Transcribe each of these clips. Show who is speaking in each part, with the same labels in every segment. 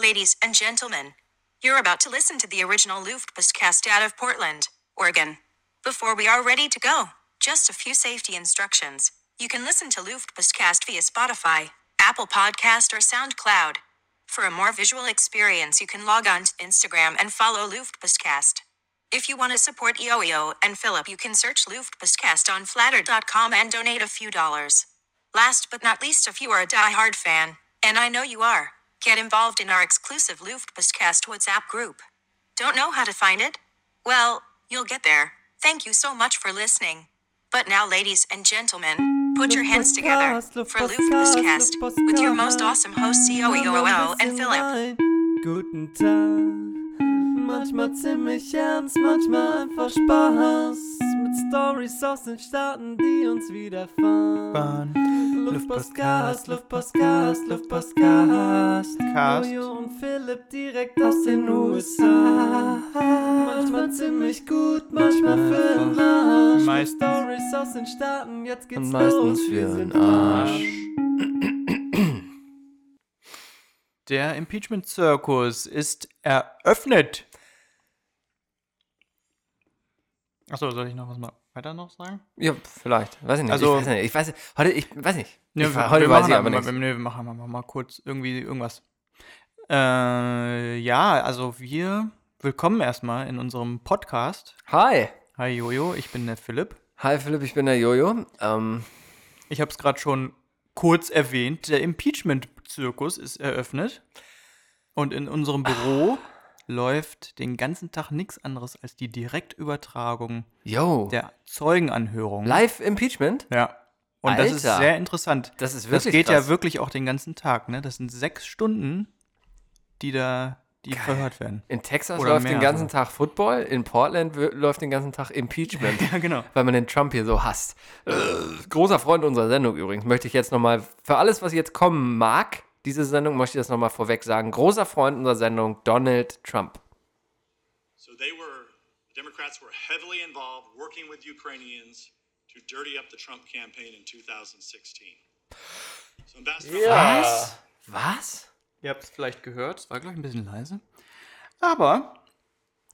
Speaker 1: Ladies and gentlemen, you're about to listen to the original Luftpostcast out of Portland, Oregon. Before we are ready to go, just a few safety instructions. You can listen to Luftpostcast via Spotify, Apple Podcast, or SoundCloud. For a more visual experience, you can log on to Instagram and follow Luftpostcast. If you want to support EOEO and Philip, you can search Luftpostcast on flatter.com and donate a few dollars. Last but not least, if you are a die-hard fan, and I know you are, get involved in our exclusive Luftpostcast WhatsApp group. Don't know how to find it? Well, you'll get there. Thank you so much for listening. But now, ladies and gentlemen, put your hands together for Luftpostcast with your most awesome hosts, EOEOL and Philip.
Speaker 2: Guten Tag. Manchmal ziemlich ernst, manchmal einfach Spaß. Mit Stories aus den Staaten, die uns widerfahren. Luftpostcast, Luftpostcast, Luftpostcast.
Speaker 3: Cast.
Speaker 2: Jojo und Philipp direkt aus den USA. Manchmal ziemlich gut, manchmal für den Arsch.
Speaker 3: Meistens.
Speaker 2: Stories aus den Staaten, jetzt geht's
Speaker 4: Und
Speaker 2: los.
Speaker 4: meistens für
Speaker 2: wir
Speaker 4: den
Speaker 2: sind
Speaker 4: Arsch.
Speaker 3: Der Impeachment-Zirkus ist eröffnet. Achso, soll ich noch was mal weiter noch sagen?
Speaker 4: Ja, vielleicht. Weiß ich nicht.
Speaker 3: Also-
Speaker 4: ich weiß nicht. Ich weiß, heute, ich weiß nicht.
Speaker 3: Ja,
Speaker 4: ich,
Speaker 3: wir-
Speaker 4: heute
Speaker 3: wir
Speaker 4: weiß ich aber
Speaker 3: mal,
Speaker 4: nichts.
Speaker 3: Nee, wir machen mal, mal kurz irgendwie irgendwas. Äh, ja, also wir willkommen erstmal in unserem Podcast.
Speaker 4: Hi.
Speaker 3: Hi Jojo, ich bin der Philipp.
Speaker 4: Hi Philipp, ich bin der Jojo. Ähm,
Speaker 3: Ich habe es gerade schon kurz erwähnt. Der Impeachment-Zirkus ist eröffnet. Und in unserem Büro läuft den ganzen Tag nichts anderes als die Direktübertragung
Speaker 4: yo.
Speaker 3: der Zeugenanhörung.
Speaker 4: Live Impeachment?
Speaker 3: Ja. Und das ist
Speaker 4: Alter.
Speaker 3: sehr interessant.
Speaker 4: Das ist
Speaker 3: Das
Speaker 4: wirklich
Speaker 3: geht
Speaker 4: krass.
Speaker 3: ja wirklich auch den ganzen Tag, ne? Das sind sechs Stunden, die da, die verhört werden.
Speaker 4: In Texas
Speaker 3: Oder
Speaker 4: läuft den ganzen
Speaker 3: sogar.
Speaker 4: Tag Football, in Portland läuft den ganzen Tag Impeachment.
Speaker 3: Ja, genau.
Speaker 4: Weil man den Trump hier so hasst. Äh, großer Freund unserer Sendung übrigens. Möchte ich jetzt nochmal, für alles, was jetzt kommen mag, diese Sendung, möchte ich das nochmal vorweg sagen. Großer Freund unserer Sendung, Donald Trump.
Speaker 5: So they were, the Democrats were heavily involved working with Ukrainians to dirty up the Trump campaign in 2016. So Ambassador
Speaker 4: Was? Was?
Speaker 3: Ihr habt es vielleicht gehört, es war, glaube ich, ein bisschen leise. Aber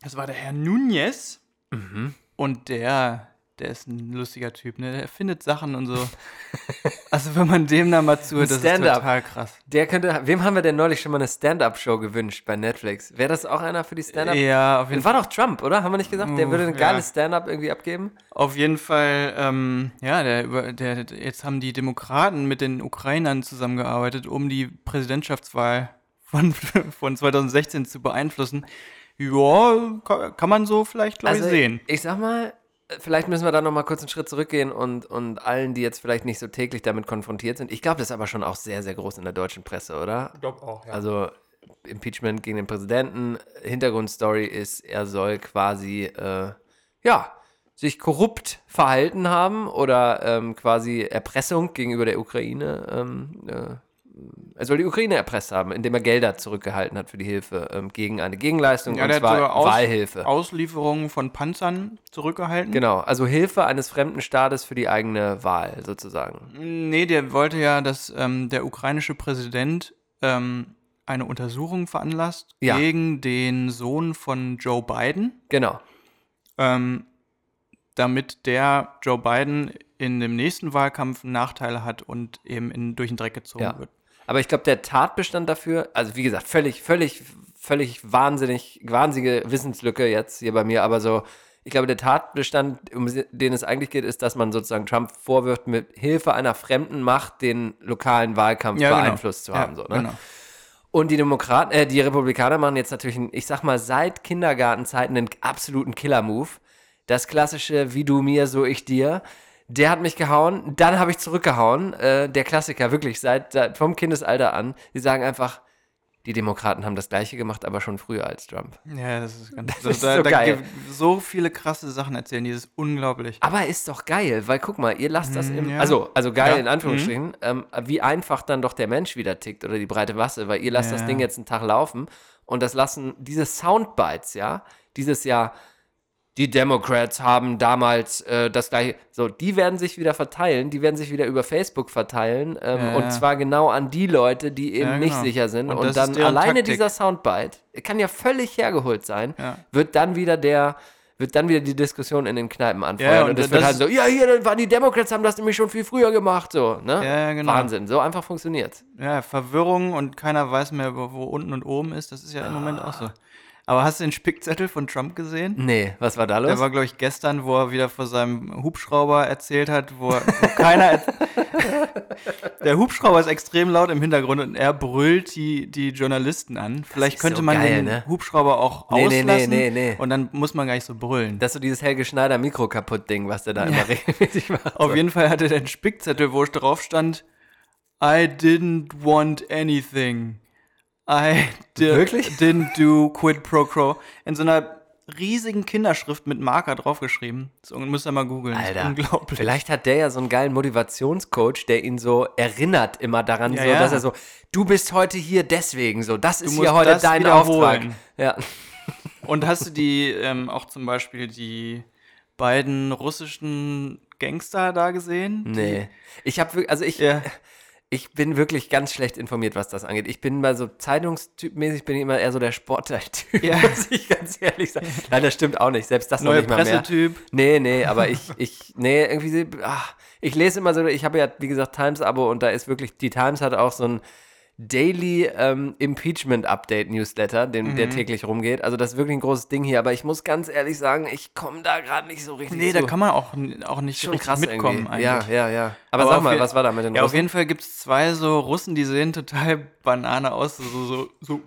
Speaker 3: es war der Herr Nunez
Speaker 4: Mhm.
Speaker 3: und der, der ist ein lustiger Typ, ne? Der erfindet Sachen und so. also wenn man dem da mal zuhört, das ist total krass.
Speaker 4: Der könnte, wem haben wir denn neulich schon mal eine Stand-Up-Show gewünscht bei Netflix? Wäre das auch einer für die Stand-Up?
Speaker 3: Ja, auf jeden
Speaker 4: Das war doch Trump, oder? Haben wir nicht gesagt? Der würde ein
Speaker 3: ja.
Speaker 4: geiles Stand-Up irgendwie abgeben?
Speaker 3: Auf jeden Fall, ähm, ja, der, der, jetzt haben die Demokraten mit den Ukrainern zusammengearbeitet, um die Präsidentschaftswahl von, von 2016 zu beeinflussen. Ja, kann, man so vielleicht, glaube ich, sehen.
Speaker 4: Also, Ich sag mal, vielleicht müssen wir da noch mal kurz einen Schritt zurückgehen und, und allen, die jetzt vielleicht nicht so täglich damit konfrontiert sind. Ich glaube, das ist aber schon auch sehr, sehr groß in der deutschen Presse, oder?
Speaker 3: Ich glaube auch, ja.
Speaker 4: Also Impeachment gegen den Präsidenten. Hintergrundstory ist, er soll quasi, äh, ja, sich korrupt verhalten haben oder ähm, quasi Erpressung gegenüber der Ukraine. Ähm, äh, er soll die Ukraine erpresst haben, indem er Gelder zurückgehalten hat für die Hilfe ähm, gegen eine Gegenleistung,
Speaker 3: ja,
Speaker 4: und zwar
Speaker 3: Aus,
Speaker 4: Wahlhilfe.
Speaker 3: Auslieferungen von Panzern zurückgehalten.
Speaker 4: Genau, also Hilfe eines fremden Staates für die eigene Wahl sozusagen.
Speaker 3: Nee, der wollte ja, dass ähm, der ukrainische Präsident ähm, eine Untersuchung veranlasst
Speaker 4: Ja.
Speaker 3: gegen den Sohn von Joe Biden.
Speaker 4: Genau.
Speaker 3: ähm, damit der Joe Biden in dem nächsten Wahlkampf Nachteile hat und eben in, durch den Dreck gezogen
Speaker 4: Ja.
Speaker 3: wird.
Speaker 4: Aber ich glaube, der Tatbestand dafür, also wie gesagt, völlig, völlig, völlig wahnsinnig, wahnsinnige Wissenslücke jetzt hier bei mir, aber so, ich glaube, der Tatbestand, um den es eigentlich geht, ist, dass man sozusagen Trump vorwirft, mit Hilfe einer fremden Macht den lokalen Wahlkampf
Speaker 3: Ja, genau.
Speaker 4: beeinflusst zu
Speaker 3: Ja,
Speaker 4: haben. So, ne?
Speaker 3: genau.
Speaker 4: Und die Demokraten, äh, die Republikaner machen jetzt natürlich, einen, ich sag mal, seit Kindergartenzeiten einen absoluten Killer-Move. Das klassische, wie du mir, so ich dir. Der hat mich gehauen, dann habe ich zurückgehauen. Äh, der Klassiker, wirklich, seit, seit vom Kindesalter an. Die sagen einfach, die Demokraten haben das Gleiche gemacht, aber schon früher als Trump.
Speaker 3: Ja, das ist ganz
Speaker 4: Das ist
Speaker 3: da,
Speaker 4: so
Speaker 3: da
Speaker 4: geil.
Speaker 3: so viele krasse Sachen erzählen, die ist unglaublich.
Speaker 4: Aber ist doch geil, weil guck mal, ihr lasst das im.
Speaker 3: ja.
Speaker 4: Also, also geil
Speaker 3: Ja.
Speaker 4: in Anführungsstrichen, ähm, wie einfach dann doch der Mensch wieder tickt oder die breite Masse, weil ihr lasst das
Speaker 3: Ja.
Speaker 4: Ding jetzt einen Tag laufen und das lassen diese Soundbites, ja, dieses Jahr die Democrats haben damals äh, das gleiche. So, die werden sich wieder verteilen, die werden sich wieder über Facebook verteilen. Ähm,
Speaker 3: Ja, ja.
Speaker 4: Und zwar genau an die Leute, die eben
Speaker 3: Ja,
Speaker 4: nicht
Speaker 3: genau.
Speaker 4: sicher sind.
Speaker 3: Und
Speaker 4: Und,
Speaker 3: das
Speaker 4: dann alleine
Speaker 3: Taktik.
Speaker 4: dieser Soundbite, kann ja völlig hergeholt sein, wird dann wieder der. Wird dann wieder die Diskussion in den Kneipen anfeuern.
Speaker 3: Ja,
Speaker 4: und,
Speaker 3: und
Speaker 4: wird
Speaker 3: das
Speaker 4: halt so, ja, hier dann waren die Democrats, haben das nämlich schon viel früher gemacht. So, ne?
Speaker 3: Ja, genau.
Speaker 4: Wahnsinn, so einfach funktioniert.
Speaker 3: Ja, Verwirrung und keiner weiß mehr, wo, wo unten und oben ist. Das ist ja im Moment auch so. Aber hast du den Spickzettel von Trump gesehen?
Speaker 4: Nee, was war da los?
Speaker 3: Der war, glaube ich, gestern, wo er wieder vor seinem Hubschrauber erzählt hat, wo, wo keiner. er- der Hubschrauber ist extrem laut im Hintergrund und er brüllt die, die Journalisten an. Vielleicht könnte
Speaker 4: so
Speaker 3: man
Speaker 4: geil,
Speaker 3: den
Speaker 4: ne?
Speaker 3: Hubschrauber auch
Speaker 4: Nee, nee,
Speaker 3: auslassen
Speaker 4: nee, nee, nee.
Speaker 3: und dann muss man gar nicht so brüllen.
Speaker 4: das ist so dieses Helge Schneider Mikro kaputt Ding, was der da immer regelmäßig macht.
Speaker 3: Auf jeden Fall hatte der einen Spickzettel, wo drauf stand, I didn't want anything. I
Speaker 4: Wirklich?
Speaker 3: didn't do quid pro quo. In so einer riesigen Kinderschrift mit Marker draufgeschrieben. Das müsst ihr mal googeln.
Speaker 4: Alter,
Speaker 3: unglaublich.
Speaker 4: vielleicht hat der ja so einen geilen Motivationscoach, der ihn so erinnert immer daran,
Speaker 3: Ja,
Speaker 4: so,
Speaker 3: ja.
Speaker 4: dass er so, du bist heute hier deswegen so, das ist hier heute dein. Auftrag. Ja.
Speaker 3: Und hast du die, ähm, auch zum Beispiel die beiden russischen Gangster da gesehen?
Speaker 4: Nee. Ich habe also ich,
Speaker 3: Ja.
Speaker 4: Ich bin wirklich ganz schlecht informiert, was das angeht. Ich bin mal so Zeitungstypmäßig bin ich immer eher so der Sportteil-Typ,
Speaker 3: Ja.
Speaker 4: muss ich ganz ehrlich sagen. Nein, das stimmt auch nicht. Selbst das noch
Speaker 3: Neuer
Speaker 4: nicht mal mehr.
Speaker 3: Pressetyp.
Speaker 4: Nee, nee, aber ich, ich, nee, irgendwie, ach, ich lese immer so, ich habe ja, wie gesagt, Times-Abo und da ist wirklich, die Times hat auch so ein Daily ähm, Impeachment Update Newsletter, den,
Speaker 3: Mhm.
Speaker 4: der täglich rumgeht. Also das ist wirklich ein großes Ding hier, aber ich muss ganz ehrlich sagen, ich komme da gerade nicht so richtig
Speaker 3: Nee,
Speaker 4: zu.
Speaker 3: da kann man auch, auch nicht
Speaker 4: schon
Speaker 3: richtig
Speaker 4: krass
Speaker 3: mitkommen
Speaker 4: irgendwie. Ja,
Speaker 3: eigentlich.
Speaker 4: ja, ja. Aber,
Speaker 3: auf
Speaker 4: sag mal, was war da mit den
Speaker 3: Ja, auf
Speaker 4: Russen?
Speaker 3: jeden Fall gibt es zwei so Russen, die sehen total Banane aus. So, so, so,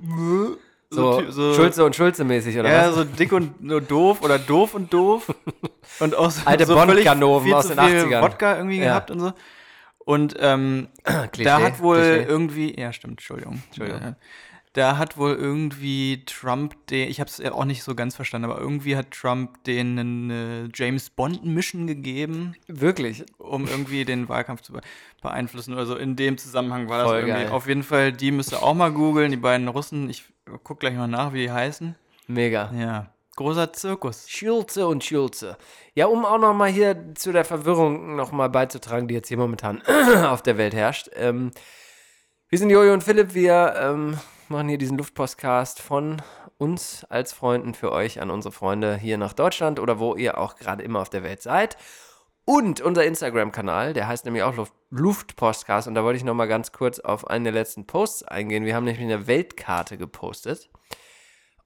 Speaker 4: So,
Speaker 3: ty- so
Speaker 4: Schulze und Schulze mäßig, oder
Speaker 3: Ja,
Speaker 4: was?
Speaker 3: so dick und nur doof oder doof und doof. Und auch so,
Speaker 4: Alte
Speaker 3: so viel
Speaker 4: aus den
Speaker 3: viel
Speaker 4: 80ern.
Speaker 3: Wodka irgendwie
Speaker 4: Ja.
Speaker 3: gehabt und so. Und ähm,
Speaker 4: Klischee,
Speaker 3: da hat wohl
Speaker 4: Klischee.
Speaker 3: irgendwie, ja stimmt, Entschuldigung.
Speaker 4: Entschuldigung.
Speaker 3: Äh, Da hat wohl irgendwie Trump den, ich habe es ja auch nicht so ganz verstanden, aber irgendwie hat Trump denen eine James Bond Mission gegeben,
Speaker 4: Wirklich?
Speaker 3: um irgendwie den Wahlkampf zu be beeinflussen oder so. In dem Zusammenhang war das
Speaker 4: Voll
Speaker 3: irgendwie.
Speaker 4: geil.
Speaker 3: Auf jeden Fall, die müsst ihr auch mal googeln, die beiden Russen. Ich guck gleich mal nach, wie die heißen.
Speaker 4: Mega.
Speaker 3: Ja, großer Zirkus.
Speaker 4: Schulze und Schulze. Ja, um auch noch mal hier zu der Verwirrung noch mal beizutragen, die jetzt hier momentan auf der Welt herrscht. Ähm, wir sind Jojo und Philipp, wir ähm, machen hier diesen Luftpostcast von uns als Freunden für euch an unsere Freunde hier nach Deutschland oder wo ihr auch gerade immer auf der Welt seid. Und unser Instagram-Kanal, der heißt nämlich auch Luft Luftpostcast und da wollte ich noch mal ganz kurz auf einen der letzten Posts eingehen. Wir haben nämlich eine Weltkarte gepostet.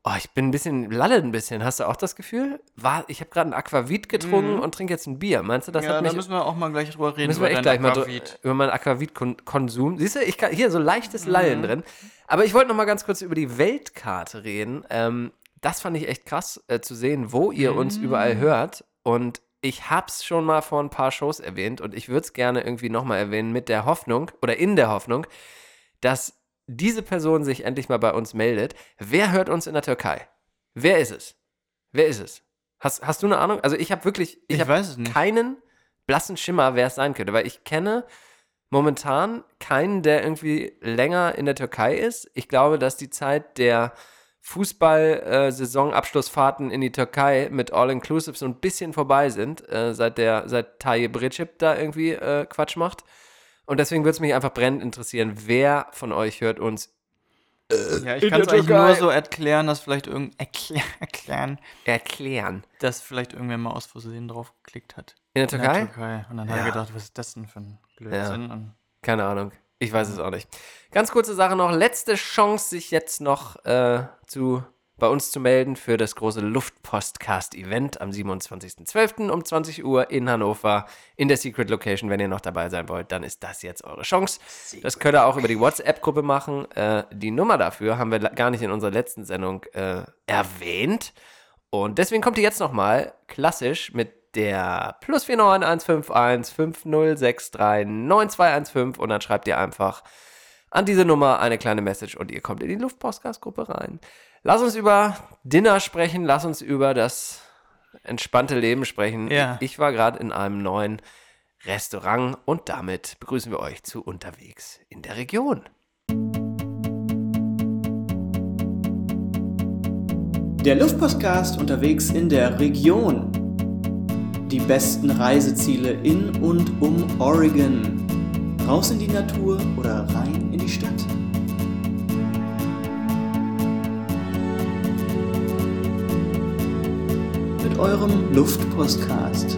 Speaker 4: Oh, ich bin ein bisschen, lalle ein bisschen. Hast du auch das Gefühl? War, ich habe gerade ein Aquavit getrunken und trinke jetzt ein Bier. Meinst du, das
Speaker 3: Mhm. ja,
Speaker 4: hat
Speaker 3: da
Speaker 4: mich...
Speaker 3: müssen wir auch mal gleich drüber reden.
Speaker 4: Müssen wir
Speaker 3: über
Speaker 4: echt gleich mal
Speaker 3: Aquavit.
Speaker 4: über meinen Aquavit-Konsum. Siehst du, ich kann, hier so leichtes
Speaker 3: Mhm.
Speaker 4: Lallen drin. Aber ich wollte noch mal ganz kurz über die Weltkarte reden. Ähm, das fand ich echt krass äh, zu sehen, wo ihr uns
Speaker 3: Mhm.
Speaker 4: überall hört. Und ich hab's schon mal vor ein paar Shows erwähnt und ich würde es gerne irgendwie noch mal erwähnen mit der Hoffnung oder in der Hoffnung, dass diese Person sich endlich mal bei uns meldet. Wer hört uns in der Türkei? Wer ist es? Wer ist es? Hast, hast du eine Ahnung? Also ich habe wirklich, ich,
Speaker 3: Ich
Speaker 4: hab
Speaker 3: weiß es nicht.
Speaker 4: keinen blassen Schimmer, wer es sein könnte, weil ich kenne momentan keinen, der irgendwie länger in der Türkei ist. Ich glaube, dass die Zeit der Fußball-Saisonabschlussfahrten in die Türkei mit All-Inclusive so ein bisschen vorbei sind, äh, seit der, seit Tayyip Recep da irgendwie äh, Quatsch macht. Und deswegen würde es mich einfach brennend interessieren, wer von euch hört uns
Speaker 3: Ja, ich
Speaker 4: in
Speaker 3: kann es eigentlich nur so erklären, dass vielleicht irgend erklär, erklären,
Speaker 4: erklären.
Speaker 3: dass vielleicht irgendwer mal aus Versehen drauf geklickt hat.
Speaker 4: In der
Speaker 3: In
Speaker 4: Türkei?
Speaker 3: der Türkei. Und dann hat
Speaker 4: Ja.
Speaker 3: er gedacht, was ist das denn für ein Blödsinn? Und
Speaker 4: Keine Ahnung. Ich weiß es auch nicht. Ganz kurze Sache noch. Letzte Chance, sich jetzt noch äh, zu, bei uns zu melden für das große Luftpostcast-Event am 27.12. um 20 Uhr in Hannover in der Secret Location. Wenn ihr noch dabei sein wollt, dann ist das jetzt eure Chance. Das könnt ihr auch über die WhatsApp-Gruppe machen. Äh, die Nummer dafür haben wir gar nicht in unserer letzten Sendung äh, erwähnt. Und deswegen kommt ihr jetzt nochmal klassisch mit der plus 49151 5063 9215 und dann schreibt ihr einfach an diese Nummer eine kleine Message und ihr kommt in die Luftpostcast-Gruppe rein. Lass uns über Dinner sprechen, lass uns über das entspannte Leben sprechen.
Speaker 3: Ja.
Speaker 4: Ich war gerade in einem neuen Restaurant und damit begrüßen wir euch zu unterwegs in der Region.
Speaker 2: Der Luftpostcast unterwegs in der Region. Die besten Reiseziele in und um Oregon. Raus in die Natur oder rein in die Stadt. Eurem Luftpostcast.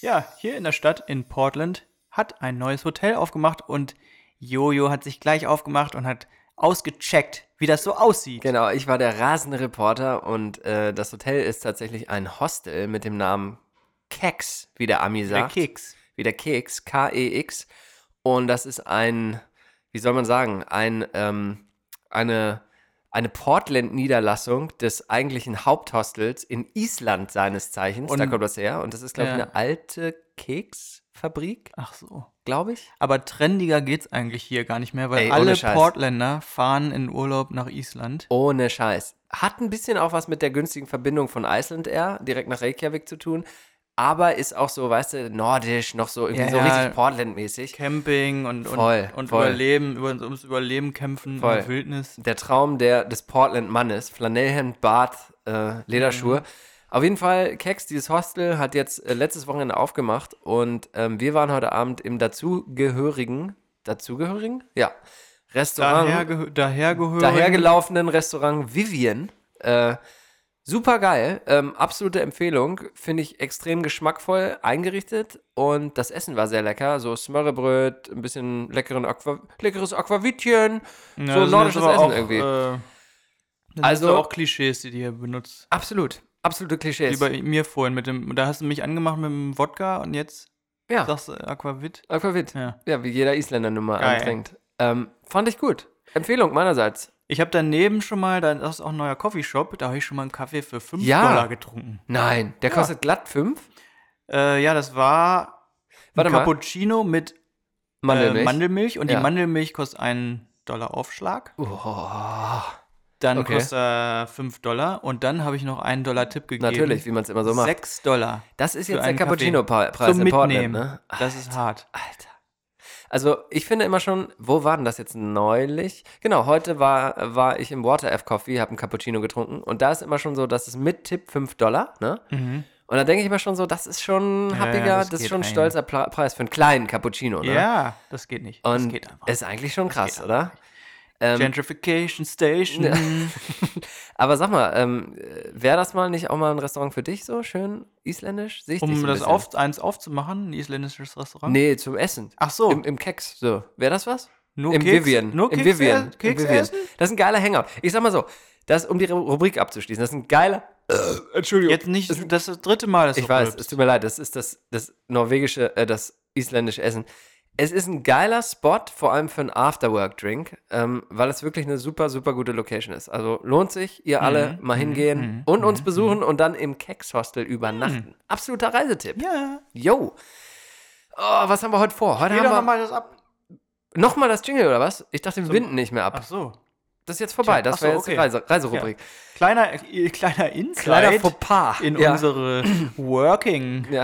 Speaker 3: Ja, hier in der Stadt in Portland hat ein neues Hotel aufgemacht und Jojo hat sich gleich aufgemacht und hat ausgecheckt, wie das so aussieht.
Speaker 4: Genau, ich war der rasende Reporter und äh, das Hotel ist tatsächlich ein Hostel mit dem Namen Keks, wie der Ami
Speaker 3: Der
Speaker 4: sagt.
Speaker 3: Keks.
Speaker 4: Wie der Keks, K-E-X. Und das ist ein, wie soll man sagen, ein, ähm, eine, eine Portland-Niederlassung des eigentlichen Haupthostels in Island seines Zeichens. da
Speaker 3: Und-
Speaker 4: kommt das her. Und das ist, glaube ich,
Speaker 3: Ja.
Speaker 4: eine alte Keksfabrik,
Speaker 3: Ach so.
Speaker 4: glaube ich.
Speaker 3: Aber trendiger geht's eigentlich hier gar nicht mehr, weil
Speaker 4: Ey,
Speaker 3: alle. Portländer fahren in Urlaub nach Island.
Speaker 4: Ohne Scheiß. Hat ein bisschen auch was mit der günstigen Verbindung von Iceland Air direkt nach Reykjavik zu tun. Aber ist auch so, weißt du, nordisch, noch so irgendwie
Speaker 3: Ja,
Speaker 4: so richtig Portland-mäßig.
Speaker 3: Camping und, und,
Speaker 4: Voll,
Speaker 3: und
Speaker 4: voll.
Speaker 3: Überleben, über, ums Überleben kämpfen
Speaker 4: Voll.
Speaker 3: in der Wildnis.
Speaker 4: Der Traum der, des Portland-Mannes. Flanellhemd, Bart, äh, Lederschuhe. Auf jeden Fall, Keks, dieses Hostel hat jetzt äh, letztes Wochenende aufgemacht und ähm, wir waren heute Abend im dazugehörigen, dazugehörigen? Ja, Restaurant.
Speaker 3: Daher, dahergehörig.
Speaker 4: dahergelaufenen Restaurant Vivian. Äh, super geil, ähm, absolute Empfehlung. Finde ich extrem geschmackvoll eingerichtet und das Essen war sehr lecker. So Smörrebröt, ein bisschen leckeren Aqua leckeres Aquavitchen,
Speaker 3: Ja,
Speaker 4: so nordisches Essen
Speaker 3: auch,
Speaker 4: irgendwie.
Speaker 3: Äh,
Speaker 4: Also-
Speaker 3: auch Klischees, die du hier benutzt.
Speaker 4: Absolut, absolute
Speaker 3: Wie
Speaker 4: Klischees.
Speaker 3: bei mir vorhin mit dem, da hast du mich angemacht mit dem Wodka und jetzt
Speaker 4: ja,
Speaker 3: sagst du Aquavit.
Speaker 4: Aquavit. Ja.
Speaker 3: Ja.
Speaker 4: wie jeder Isländer nun mal antrinkt. Ähm, fand ich gut. Empfehlung meinerseits.
Speaker 3: Ich habe daneben schon mal, da ist auch ein neuer Coffeeshop, da habe ich schon mal einen Kaffee für 5
Speaker 4: Ja.
Speaker 3: Dollar getrunken.
Speaker 4: Nein, der
Speaker 3: Ja.
Speaker 4: kostet glatt 5.
Speaker 3: Äh, ja, das war ein
Speaker 4: Warte mal.
Speaker 3: Cappuccino mit
Speaker 4: Mandelmilch.
Speaker 3: Äh, Mandelmilch und
Speaker 4: Ja.
Speaker 3: die Mandelmilch kostet einen Dollar Aufschlag.
Speaker 4: oh,
Speaker 3: Dann
Speaker 4: Okay.
Speaker 3: kostet er 5 Dollar und dann habe ich noch einen Dollar Tipp gegeben.
Speaker 4: natürlich, wie man es immer so macht.
Speaker 3: 6 Dollar.
Speaker 4: Das ist jetzt der. Cappuccino-Preis in Portland, ne?
Speaker 3: Das ist hart.
Speaker 4: Alter. Also ich finde immer schon, wo war denn das jetzt neulich? Genau, heute war, war ich im Water F Coffee, habe einen Cappuccino getrunken und da ist immer schon so, das ist mit Tipp 5 Dollar, ne?
Speaker 3: Mhm.
Speaker 4: Und da denke ich immer schon so, das ist schon
Speaker 3: Ja,
Speaker 4: happiger,
Speaker 3: ja,
Speaker 4: das,
Speaker 3: das
Speaker 4: ist schon ein
Speaker 3: ein.
Speaker 4: stolzer Preis für einen kleinen Cappuccino, ne?
Speaker 3: Ja, das geht nicht. das
Speaker 4: Und
Speaker 3: geht einfach.
Speaker 4: ist eigentlich schon krass, oder? Ähm,
Speaker 3: Gentrification Station.
Speaker 4: Aber sag mal, ähm, wäre das mal nicht auch mal ein Restaurant für dich so schön isländisch? Sehe ich
Speaker 3: Um
Speaker 4: so
Speaker 3: das
Speaker 4: bisschen.
Speaker 3: auf, eins aufzumachen, ein isländisches Restaurant.
Speaker 4: Nee, zum Essen.
Speaker 3: Ach so.
Speaker 4: Im, im Keks, so. Wäre das was?
Speaker 3: Nur
Speaker 4: Im
Speaker 3: Keks-
Speaker 4: Vivian.
Speaker 3: nur
Speaker 4: Im
Speaker 3: Keks-
Speaker 4: Vivian. Im
Speaker 3: Keks
Speaker 4: Vivian.
Speaker 3: essen?
Speaker 4: Das ist ein geiler Hangout. Ich sag mal so, das, um die Rubrik abzuschließen, das ist ein geiler. Entschuldigung.
Speaker 3: Jetzt nicht, das ist das dritte Mal, dass
Speaker 4: ich weiß, es tut mir leid, das ist das, das norwegische, äh, das isländische Essen. Es ist ein geiler Spot, vor allem für einen Afterwork-Drink, ähm, weil es wirklich eine super, super gute Location ist. Also lohnt sich, ihr alle
Speaker 3: Mhm,
Speaker 4: mal hingehen und uns besuchen und dann im Keks-Hostel übernachten. Absoluter Reisetipp.
Speaker 3: Mhm. Ja.
Speaker 4: Yo. Oh, was haben wir heute vor? Heute
Speaker 3: Geh
Speaker 4: haben wir
Speaker 3: nochmal das ab.
Speaker 4: Nochmal das Jingle oder was? Ich dachte, wir binden nicht mehr ab.
Speaker 3: Ach so.
Speaker 4: Das ist jetzt vorbei. Das
Speaker 3: so,
Speaker 4: wäre jetzt
Speaker 3: okay.
Speaker 4: die Reise, Reiserubrik.
Speaker 3: Kleiner, äh, kleiner Insight
Speaker 4: Kleiner Fauxpas.
Speaker 3: in
Speaker 4: ja.
Speaker 3: unsere Working
Speaker 4: Ja.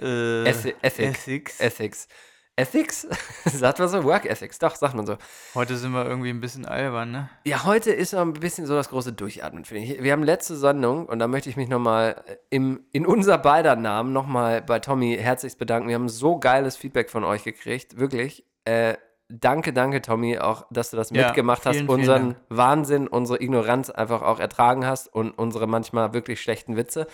Speaker 3: äh,
Speaker 4: Ethi- Ethic.
Speaker 3: Ethics.
Speaker 4: Ethics. Ethics? sagt man so? Work Ethics. Doch, sagt man so.
Speaker 3: Heute sind wir irgendwie ein bisschen albern, ne?
Speaker 4: Ja, heute ist noch ein bisschen so das große Durchatmen, finde ich. Wir haben letzte Sendung und da möchte ich mich nochmal im, in unser beider Namen nochmal bei Tommy herzlichst bedanken. Wir haben so geiles Feedback von euch gekriegt. Wirklich. Äh, danke, danke, Tommy, auch, dass du das
Speaker 3: Ja,
Speaker 4: mitgemacht hast,
Speaker 3: vielen, vielen
Speaker 4: unseren. Wahnsinn, unsere Ignoranz einfach auch ertragen hast und unsere manchmal wirklich schlechten Witze.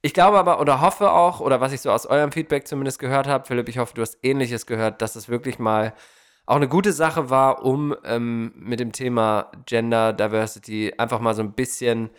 Speaker 4: Ich glaube aber oder hoffe auch, oder was ich so aus eurem Feedback zumindest gehört habe, Philipp, ich hoffe, du hast ähnliches gehört, dass es wirklich mal auch eine gute Sache war, um ähm, mit dem Thema Gender Diversity einfach mal so ein bisschen,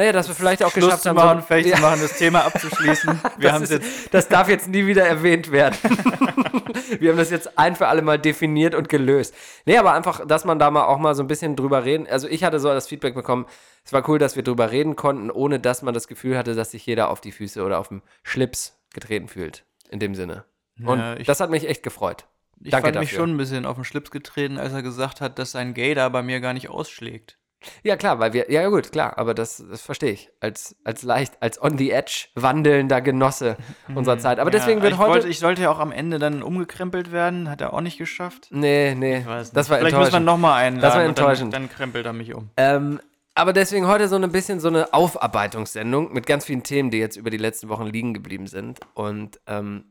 Speaker 4: naja, dass wir vielleicht auch
Speaker 3: Schluss
Speaker 4: geschafft
Speaker 3: zu
Speaker 4: haben,
Speaker 3: machen,
Speaker 4: so,
Speaker 3: fertig
Speaker 4: ja,
Speaker 3: zu machen, das Thema abzuschließen. Wir
Speaker 4: das,
Speaker 3: haben
Speaker 4: ist,
Speaker 3: jetzt.
Speaker 4: das darf jetzt nie wieder erwähnt werden. wir haben das jetzt ein für alle Mal definiert und gelöst. Nee, aber einfach, dass man da mal auch mal so ein bisschen drüber reden. Also ich hatte so das Feedback bekommen, es war cool, dass wir drüber reden konnten, ohne dass man das Gefühl hatte, dass sich jeder auf die Füße oder auf den Schlips getreten fühlt. In dem Sinne. Und
Speaker 3: Ja, ich-
Speaker 4: das hat mich echt gefreut.
Speaker 3: Ich
Speaker 4: Danke
Speaker 3: fand mich
Speaker 4: dafür.
Speaker 3: schon ein bisschen auf den Schlips getreten, als er gesagt hat, dass sein Gay da bei mir gar nicht ausschlägt.
Speaker 4: Ja, klar, weil wir, ja gut, klar, aber das, das verstehe ich. Als, als leicht, als on the edge wandelnder Genosse unserer Zeit. Aber deswegen
Speaker 3: ja,
Speaker 4: wird
Speaker 3: ich
Speaker 4: heute.
Speaker 3: Wollte, ich sollte ja auch am Ende dann umgekrempelt werden, hat er auch nicht geschafft.
Speaker 4: nee, nee, das war
Speaker 3: Vielleicht muss man nochmal einladen.
Speaker 4: Das war enttäuschend.
Speaker 3: Dann, dann krempelt er mich um.
Speaker 4: Ähm, aber deswegen heute so ein bisschen so eine Aufarbeitungssendung mit ganz vielen Themen, die jetzt über die letzten Wochen liegen geblieben sind. Und ähm,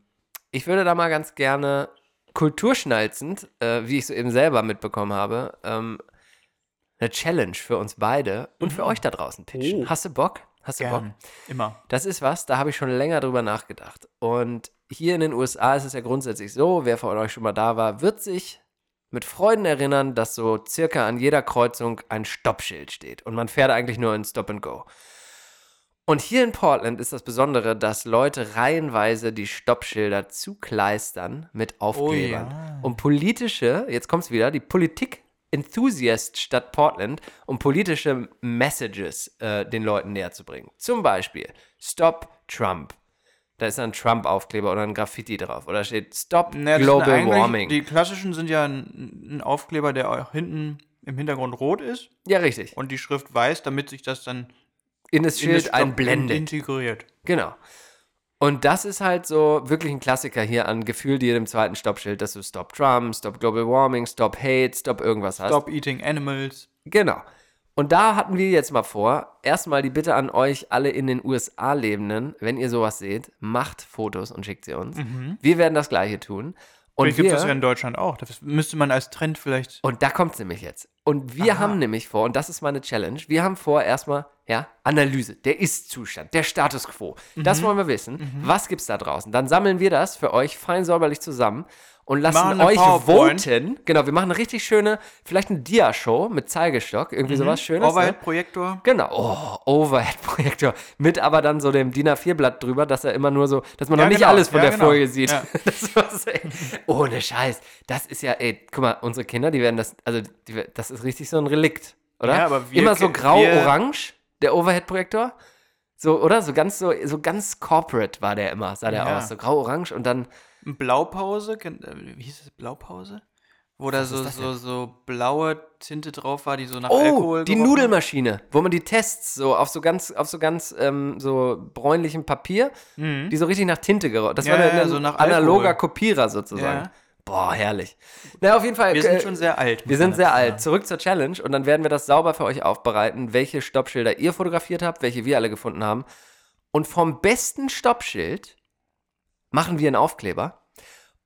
Speaker 4: ich würde da mal ganz gerne kulturschnalzend, äh, wie ich es eben selber mitbekommen habe, ähm, eine Challenge für uns beide und für euch da draußen pitchen.
Speaker 3: Oh.
Speaker 4: Hast du Bock? Hast du Bock?
Speaker 3: Gern. Immer.
Speaker 4: Das ist was, da habe ich schon länger drüber nachgedacht. Und hier in den USA ist es ja grundsätzlich so, wer von euch schon mal da war, wird sich mit Freuden erinnern, dass so circa an jeder Kreuzung ein Stoppschild steht. Und man fährt eigentlich nur in Stop and Go. Und hier in Portland ist das Besondere, dass Leute reihenweise die Stoppschilder zukleistern mit Aufklebern.
Speaker 3: ja.
Speaker 4: Und politische, jetzt kommt's wieder, die Politik Enthusiast Stadt Portland, um politische Messages äh, den Leuten näher zu bringen. Zum Beispiel Stop Trump. Da ist ein Trump-Aufkleber oder ein Graffiti drauf. Oder steht Stop
Speaker 3: Na,
Speaker 4: Global Warming.
Speaker 3: Die klassischen sind ja ein, ein Aufkleber, der auch hinten im Hintergrund rot ist
Speaker 4: ja, richtig.
Speaker 3: und die Schrift weiß, damit sich das dann
Speaker 4: In das Schild einblendet.
Speaker 3: integriert.
Speaker 4: Genau. Und das ist halt so wirklich ein Klassiker hier an gefühlt jedem zweiten Stoppschild, dass du Stop Trump, Stop Global Warming, Stop Hate, Stop irgendwas hast.
Speaker 3: Stop eating animals.
Speaker 4: Genau. Und da hatten wir jetzt mal vor, erstmal die Bitte an euch, alle in den USA Lebenden, wenn ihr sowas seht, macht Fotos und schickt sie uns. Wir werden das gleiche tun. Und
Speaker 3: Vielleicht gibt es ja in Deutschland auch. Das müsste man als Trend vielleicht.
Speaker 4: und da kommt es nämlich jetzt. Und wir haben nämlich vor, und das ist meine Challenge, wir haben vor erstmal, ja, Analyse, der Ist-Zustand, der Status Quo.
Speaker 3: Mhm.
Speaker 4: Das wollen wir wissen. Was gibt's da draußen? Dann sammeln wir das für euch fein säuberlich zusammen und lassen euch
Speaker 3: PowerPoint.
Speaker 4: voten. Genau, wir machen eine richtig schöne, vielleicht eine Dia-Show mit Zeigestock, irgendwie sowas Schönes. ne?
Speaker 3: Overhead-Projektor.
Speaker 4: Genau, oh, Overhead-Projektor. Mit aber dann so dem DIN A4-Blatt drüber, dass er immer nur so, dass man
Speaker 3: Ja,
Speaker 4: noch nicht
Speaker 3: genau.
Speaker 4: alles von
Speaker 3: Ja,
Speaker 4: der
Speaker 3: genau.
Speaker 4: Folie sieht.
Speaker 3: Ja.
Speaker 4: War's, ey. Ohne Scheiß. Das ist ja, ey, guck mal, unsere Kinder, die werden das, also, die, das ist richtig so ein Relikt, oder?
Speaker 3: Ja, aber wir
Speaker 4: immer so grau-orange, der Overhead-Projektor. So, oder? So ganz, so, so ganz corporate war der immer, sah der aus. So grau-orange und dann,
Speaker 3: Blaupause. äh, Wie hieß das? Blaupause? Wo da so, so, so blaue Tinte drauf war, die so nach
Speaker 4: Oh,
Speaker 3: Alkohol
Speaker 4: die
Speaker 3: gerochen.
Speaker 4: Nudelmaschine, wo man die Tests so auf so ganz, auf so ganz ähm, so bräunlichem Papier, die so richtig nach Tinte gerochen. Das
Speaker 3: Mhm. Ja,
Speaker 4: war
Speaker 3: ja,
Speaker 4: ein
Speaker 3: so nach
Speaker 4: analoger
Speaker 3: Alkohol.
Speaker 4: Kopierer sozusagen.
Speaker 3: Ja.
Speaker 4: Boah, herrlich. Na, auf jeden Fall.
Speaker 3: Wir
Speaker 4: äh,
Speaker 3: sind schon sehr alt.
Speaker 4: wir sind sehr
Speaker 3: dazu
Speaker 4: alt.
Speaker 3: sagen.
Speaker 4: Zurück zur Challenge und dann werden wir das sauber für euch aufbereiten, welche Stoppschilder ihr fotografiert habt, welche wir alle gefunden haben. Und vom besten Stoppschild machen wir einen Aufkleber.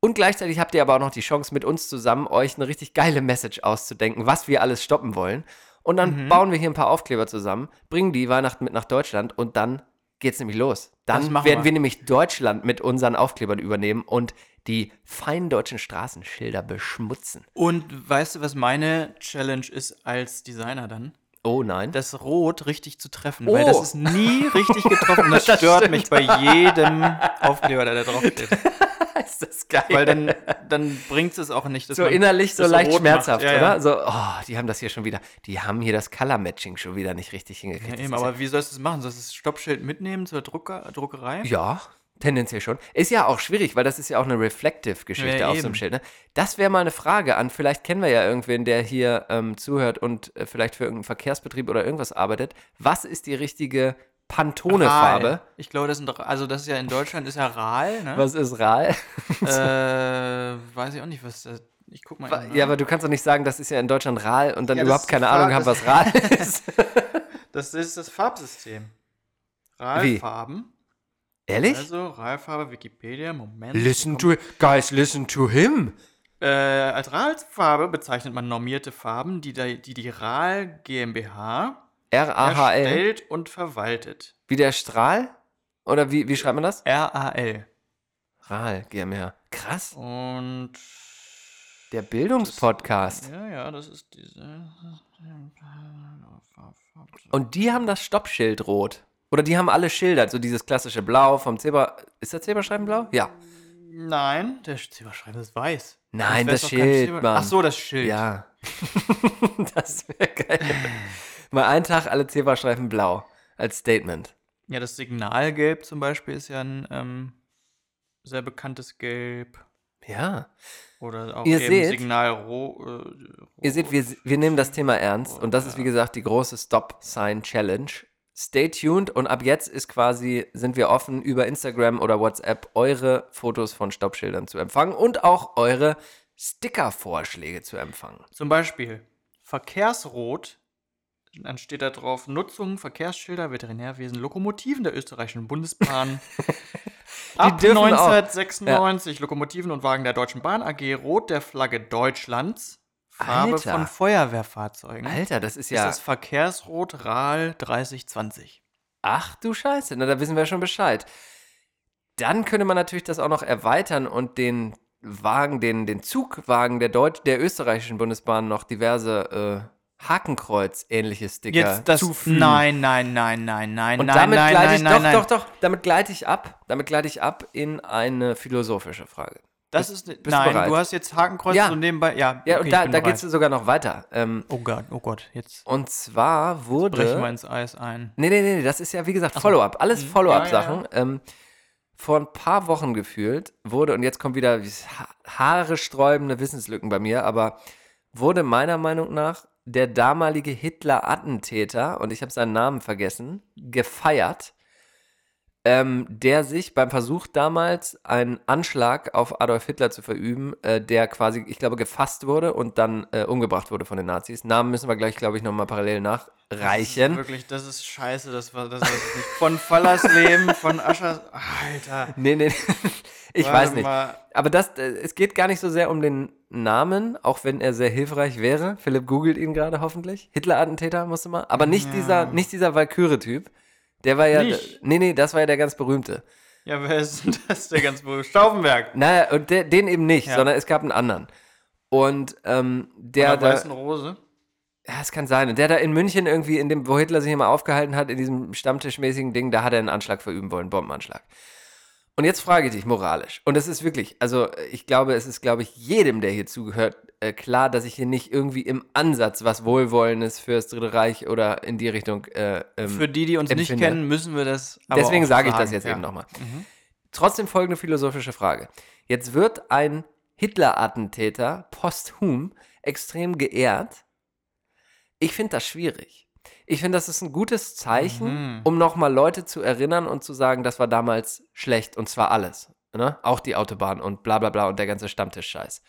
Speaker 4: Und gleichzeitig habt ihr aber auch noch die Chance, mit uns zusammen euch eine richtig geile Message auszudenken, was wir alles stoppen wollen. Und dann
Speaker 3: Mhm.
Speaker 4: bauen wir hier ein paar Aufkleber zusammen, bringen die Weihnachten mit nach Deutschland und dann geht's nämlich los. Dann werden
Speaker 3: wir.
Speaker 4: wir nämlich Deutschland mit unseren Aufklebern übernehmen und die feinen deutschen Straßenschilder beschmutzen.
Speaker 3: Und weißt du, was meine Challenge ist als Designer dann?
Speaker 4: Oh nein.
Speaker 3: Das Rot richtig zu treffen,
Speaker 4: Oh.
Speaker 3: weil das ist nie richtig getroffen. Das,
Speaker 4: Das
Speaker 3: stört
Speaker 4: stimmt.
Speaker 3: mich bei jedem Aufkleber, der da drauf steht.
Speaker 4: ist das geil.
Speaker 3: Weil dann, dann bringt es auch nicht.
Speaker 4: So innerlich so leicht schmerzhaft.
Speaker 3: Ja,
Speaker 4: oder?
Speaker 3: Ja.
Speaker 4: So, oh, die haben das hier schon wieder, die haben hier das Color Matching schon wieder nicht richtig hingekriegt.
Speaker 3: Ja, eben, aber wie sollst du das machen? Sollst du das Stoppschild mitnehmen zur Drucker, Druckerei?
Speaker 4: Ja, tendenziell schon. Ist ja auch schwierig, weil das ist ja auch eine Reflective-Geschichte
Speaker 3: Ja,
Speaker 4: auf so einem. Schild. Ne? Das wäre mal eine Frage an, vielleicht kennen wir ja irgendwen, der hier ähm, zuhört und äh, vielleicht für irgendeinen Verkehrsbetrieb oder irgendwas arbeitet. Was ist die richtige Pantone-Farbe?
Speaker 3: Ich glaube, das sind doch, also das ist ja in Deutschland ist ja Rahl, ne?
Speaker 4: Was ist Rahl?
Speaker 3: Äh, weiß ich auch nicht, was das. Ich guck mal. eben
Speaker 4: ja, aber du kannst doch nicht sagen, das ist ja in Deutschland Rahl und dann
Speaker 3: Ja,
Speaker 4: überhaupt keine Ahnung haben, was Rahl ist.
Speaker 3: das ist das Farbsystem. Rahlfarben.
Speaker 4: Ehrlich?
Speaker 3: Also Rahlfarbe, Wikipedia, Moment.
Speaker 4: Listen to, guys, listen to him.
Speaker 3: Äh, als Rahlfarbe bezeichnet man normierte Farben, die die, die, Rahl GmbH
Speaker 4: R-A-H-L.
Speaker 3: erstellt und verwaltet.
Speaker 4: Wie der Strahl? Oder wie, wie schreibt man das?
Speaker 3: RAL.
Speaker 4: Rahl GmbH. Krass.
Speaker 3: Und
Speaker 4: Der Bildungspodcast.
Speaker 3: ja, ja, das ist diese.
Speaker 4: Und die haben das Stoppschild rot. Oder die haben alle Schilder, so dieses klassische Blau vom Zebra. Ist der Zebrastreifen blau? Ja.
Speaker 3: Nein, der Zebrastreifen ist weiß.
Speaker 4: Nein,
Speaker 3: Das
Speaker 4: Schild, Mann.
Speaker 3: Ach so, das Schild.
Speaker 4: Ja. das wäre geil. Mal einen Tag alle Zebrastreifen blau. Als Statement.
Speaker 3: Ja, das Signalgelb zum Beispiel ist ja ein ähm, sehr bekanntes Gelb.
Speaker 4: Ja.
Speaker 3: Oder auch
Speaker 4: Ihr
Speaker 3: eben
Speaker 4: seht-
Speaker 3: Signal ro äh,
Speaker 4: Ihr seht, wir, wir nehmen das Thema ernst und das ist, wie gesagt, die große Stop-Sign-Challenge. Stay tuned und ab jetzt ist quasi, sind wir offen, über Instagram oder WhatsApp eure Fotos von Stoppschildern zu empfangen und auch eure Sticker-Vorschläge zu empfangen.
Speaker 3: Zum Beispiel Verkehrsrot. Dann steht da drauf Nutzung, Verkehrsschilder, Veterinärwesen, Lokomotiven der österreichischen Bundesbahn. Ab
Speaker 4: dürfen auch.
Speaker 3: 1996 Lokomotiven und Wagen der Deutschen Bahn AG rot der Flagge Deutschlands. Farbe
Speaker 4: Alter.
Speaker 3: von Feuerwehrfahrzeugen.
Speaker 4: Alter, das ist
Speaker 3: ist
Speaker 4: ja.
Speaker 3: das Verkehrsrot RAL 3020.
Speaker 4: Ach du Scheiße, na, da wissen wir schon Bescheid. Dann könnte man natürlich das auch noch erweitern und den Wagen, den, den Zugwagen der, Deutsch, der österreichischen Bundesbahn noch diverse äh, Hakenkreuz-ähnliche Sticker
Speaker 3: Jetzt das.
Speaker 4: zufügen.
Speaker 3: Nein, nein, nein, nein, nein,
Speaker 4: Und
Speaker 3: nein,
Speaker 4: damit
Speaker 3: nein,
Speaker 4: gleite
Speaker 3: nein,
Speaker 4: ich,
Speaker 3: nein,
Speaker 4: doch,
Speaker 3: nein.
Speaker 4: doch, doch, damit gleite ich ab, damit gleite ich ab in eine philosophische Frage.
Speaker 3: Das
Speaker 4: Bist-
Speaker 3: ist.
Speaker 4: bist du
Speaker 3: nein,
Speaker 4: bereit?
Speaker 3: du hast jetzt Hakenkreuz
Speaker 4: Ja.
Speaker 3: so nebenbei. Ja,
Speaker 4: Ja,
Speaker 3: okay,
Speaker 4: und da, da geht es sogar noch weiter. Ähm,
Speaker 3: Oh Gott, oh Gott, jetzt
Speaker 4: und zwar wurde.
Speaker 3: brechen wir ins Eis ein.
Speaker 4: Nee, nee, nee, das ist ja, wie gesagt, Follow-up. Alles
Speaker 3: Mhm.
Speaker 4: Follow-up-Sachen. Ähm, vor ein paar Wochen gefühlt wurde, und jetzt kommt wieder ha Haare sträubende Wissenslücken bei mir, aber wurde meiner Meinung nach der damalige Hitler-Attentäter, und ich habe seinen Namen vergessen, gefeiert, ähm, der sich beim Versuch damals einen Anschlag auf Adolf Hitler zu verüben, äh, der quasi, ich glaube, gefasst wurde und dann äh, umgebracht wurde von den Nazis. Namen müssen wir gleich, glaube ich, nochmal parallel nachreichen.
Speaker 3: Wirklich, das ist scheiße, das war das ich nicht. Von Fallersleben, von Aschers. Alter.
Speaker 4: Nee, nee, ich
Speaker 3: Warte
Speaker 4: weiß nicht.
Speaker 3: mal.
Speaker 4: Aber das, äh, es geht gar nicht so sehr um den Namen, auch wenn er sehr hilfreich wäre. Philipp googelt ihn gerade hoffentlich. Hitler-Attentäter, musste mal. Aber nicht dieser, nicht dieser Valkyrie-Typ. Der war ja,
Speaker 3: Nicht?
Speaker 4: nee, nee, das war ja der ganz berühmte.
Speaker 3: Ja, wer ist denn das? Der ganz berühmte Stauffenberg.
Speaker 4: Naja, und der, den eben nicht,
Speaker 3: Ja.
Speaker 4: sondern es gab einen anderen. Und ähm, der
Speaker 3: Der
Speaker 4: da,
Speaker 3: weißen Rose.
Speaker 4: ja, es kann sein. Und der da in München irgendwie, in dem, wo Hitler sich immer aufgehalten hat, in diesem stammtischmäßigen Ding, da hat er einen Anschlag verüben wollen, Bombenanschlag. Und jetzt frage ich dich moralisch. Und es ist wirklich, also ich glaube, es ist, glaube ich, jedem, der hier zugehört, äh, klar, dass ich hier nicht irgendwie im Ansatz was Wohlwollendes fürs Dritte Reich oder in die Richtung. Äh, ähm,
Speaker 3: Für die, die uns nicht
Speaker 4: empfinde.
Speaker 3: kennen, müssen wir das. aber
Speaker 4: Deswegen sage ich das jetzt
Speaker 3: Ja.
Speaker 4: eben nochmal. Trotzdem folgende philosophische Frage. Jetzt wird ein Hitler-Attentäter posthum extrem geehrt. Ich finde das schwierig. Ich finde, das ist ein gutes Zeichen,
Speaker 3: Mhm.
Speaker 4: um nochmal Leute zu erinnern und zu sagen, das war damals schlecht und zwar alles. Ne? Auch die Autobahn und bla bla bla und der ganze Stammtisch-Scheiß.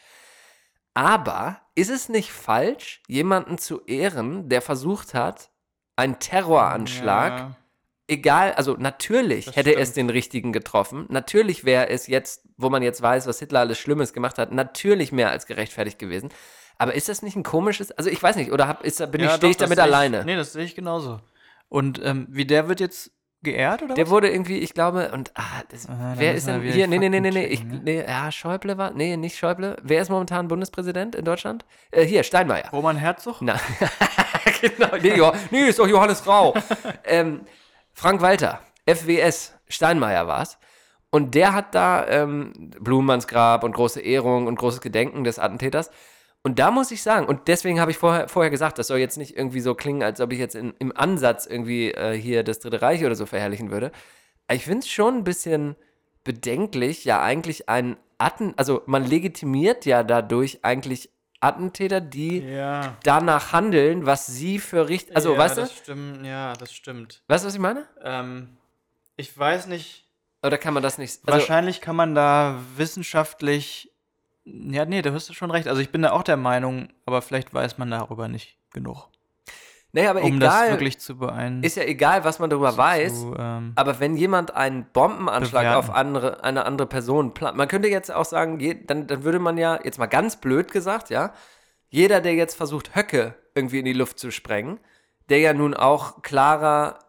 Speaker 4: Aber ist es nicht falsch, jemanden zu ehren, der versucht hat, einen Terroranschlag
Speaker 3: Ja.
Speaker 4: egal, also natürlich
Speaker 3: Das
Speaker 4: hätte es
Speaker 3: stimmt.
Speaker 4: den richtigen getroffen. Natürlich wäre es jetzt, wo man jetzt weiß, was Hitler alles Schlimmes gemacht hat, natürlich mehr als gerechtfertigt gewesen. Aber ist das nicht ein komisches, also ich weiß nicht, oder hab, ist, bin ich,
Speaker 3: Ja,
Speaker 4: stehe ich
Speaker 3: doch, das
Speaker 4: damit alleine?
Speaker 3: nee, das sehe ich genauso. Und ähm, wie der wird jetzt geehrt oder
Speaker 4: Der
Speaker 3: was?
Speaker 4: wurde irgendwie, ich glaube, und ah, das,
Speaker 3: dann
Speaker 4: wer ist denn hier? Nee, nee, nee, nee, nee, ich,
Speaker 3: ne?
Speaker 4: nee, ja, Schäuble war, nee, nicht Schäuble. Wer ist momentan Bundespräsident in Deutschland? Äh, hier, Steinmeier.
Speaker 3: Roman Herzog?
Speaker 4: Na, genau. Nee, Jo- nee, ist doch Johannes Rau. ähm, Frank Walter, FWS, Steinmeier war's. Und der hat da ähm, Blumenmanns Grab und große Ehrung und großes Gedenken des Attentäters. Und da muss ich sagen, und deswegen habe ich vorher, vorher gesagt, das soll jetzt nicht irgendwie so klingen, als ob ich jetzt in, im Ansatz irgendwie äh, hier das Dritte Reich oder so verherrlichen würde. Ich finde es schon ein bisschen bedenklich, ja eigentlich ein Atten, also man legitimiert ja dadurch eigentlich Attentäter, die
Speaker 3: Ja.
Speaker 4: danach handeln, was sie für richtig. Also,
Speaker 3: ja,
Speaker 4: weißt du?
Speaker 3: Das stimmt, ja, das stimmt.
Speaker 4: Weißt du, was ich meine?
Speaker 3: Ähm, ich weiß nicht.
Speaker 4: Oder kann man das nicht? Also,
Speaker 3: Wahrscheinlich kann man da wissenschaftlich. Ja, nee, da hast du schon recht. Also ich bin da auch der Meinung, aber vielleicht weiß man darüber nicht genug.
Speaker 4: nee, aber
Speaker 3: Um das
Speaker 4: egal.
Speaker 3: wirklich zu beein.
Speaker 4: Ist ja egal, was man darüber weiß.
Speaker 3: Zu, ähm,
Speaker 4: Aber wenn jemand einen Bombenanschlag
Speaker 3: Bewerten.
Speaker 4: auf andere, eine andere Person plant, man könnte jetzt auch sagen, je, dann, dann würde man ja, jetzt mal ganz blöd gesagt, ja, jeder, der jetzt versucht, Höcke irgendwie in die Luft zu sprengen, der ja nun auch klarer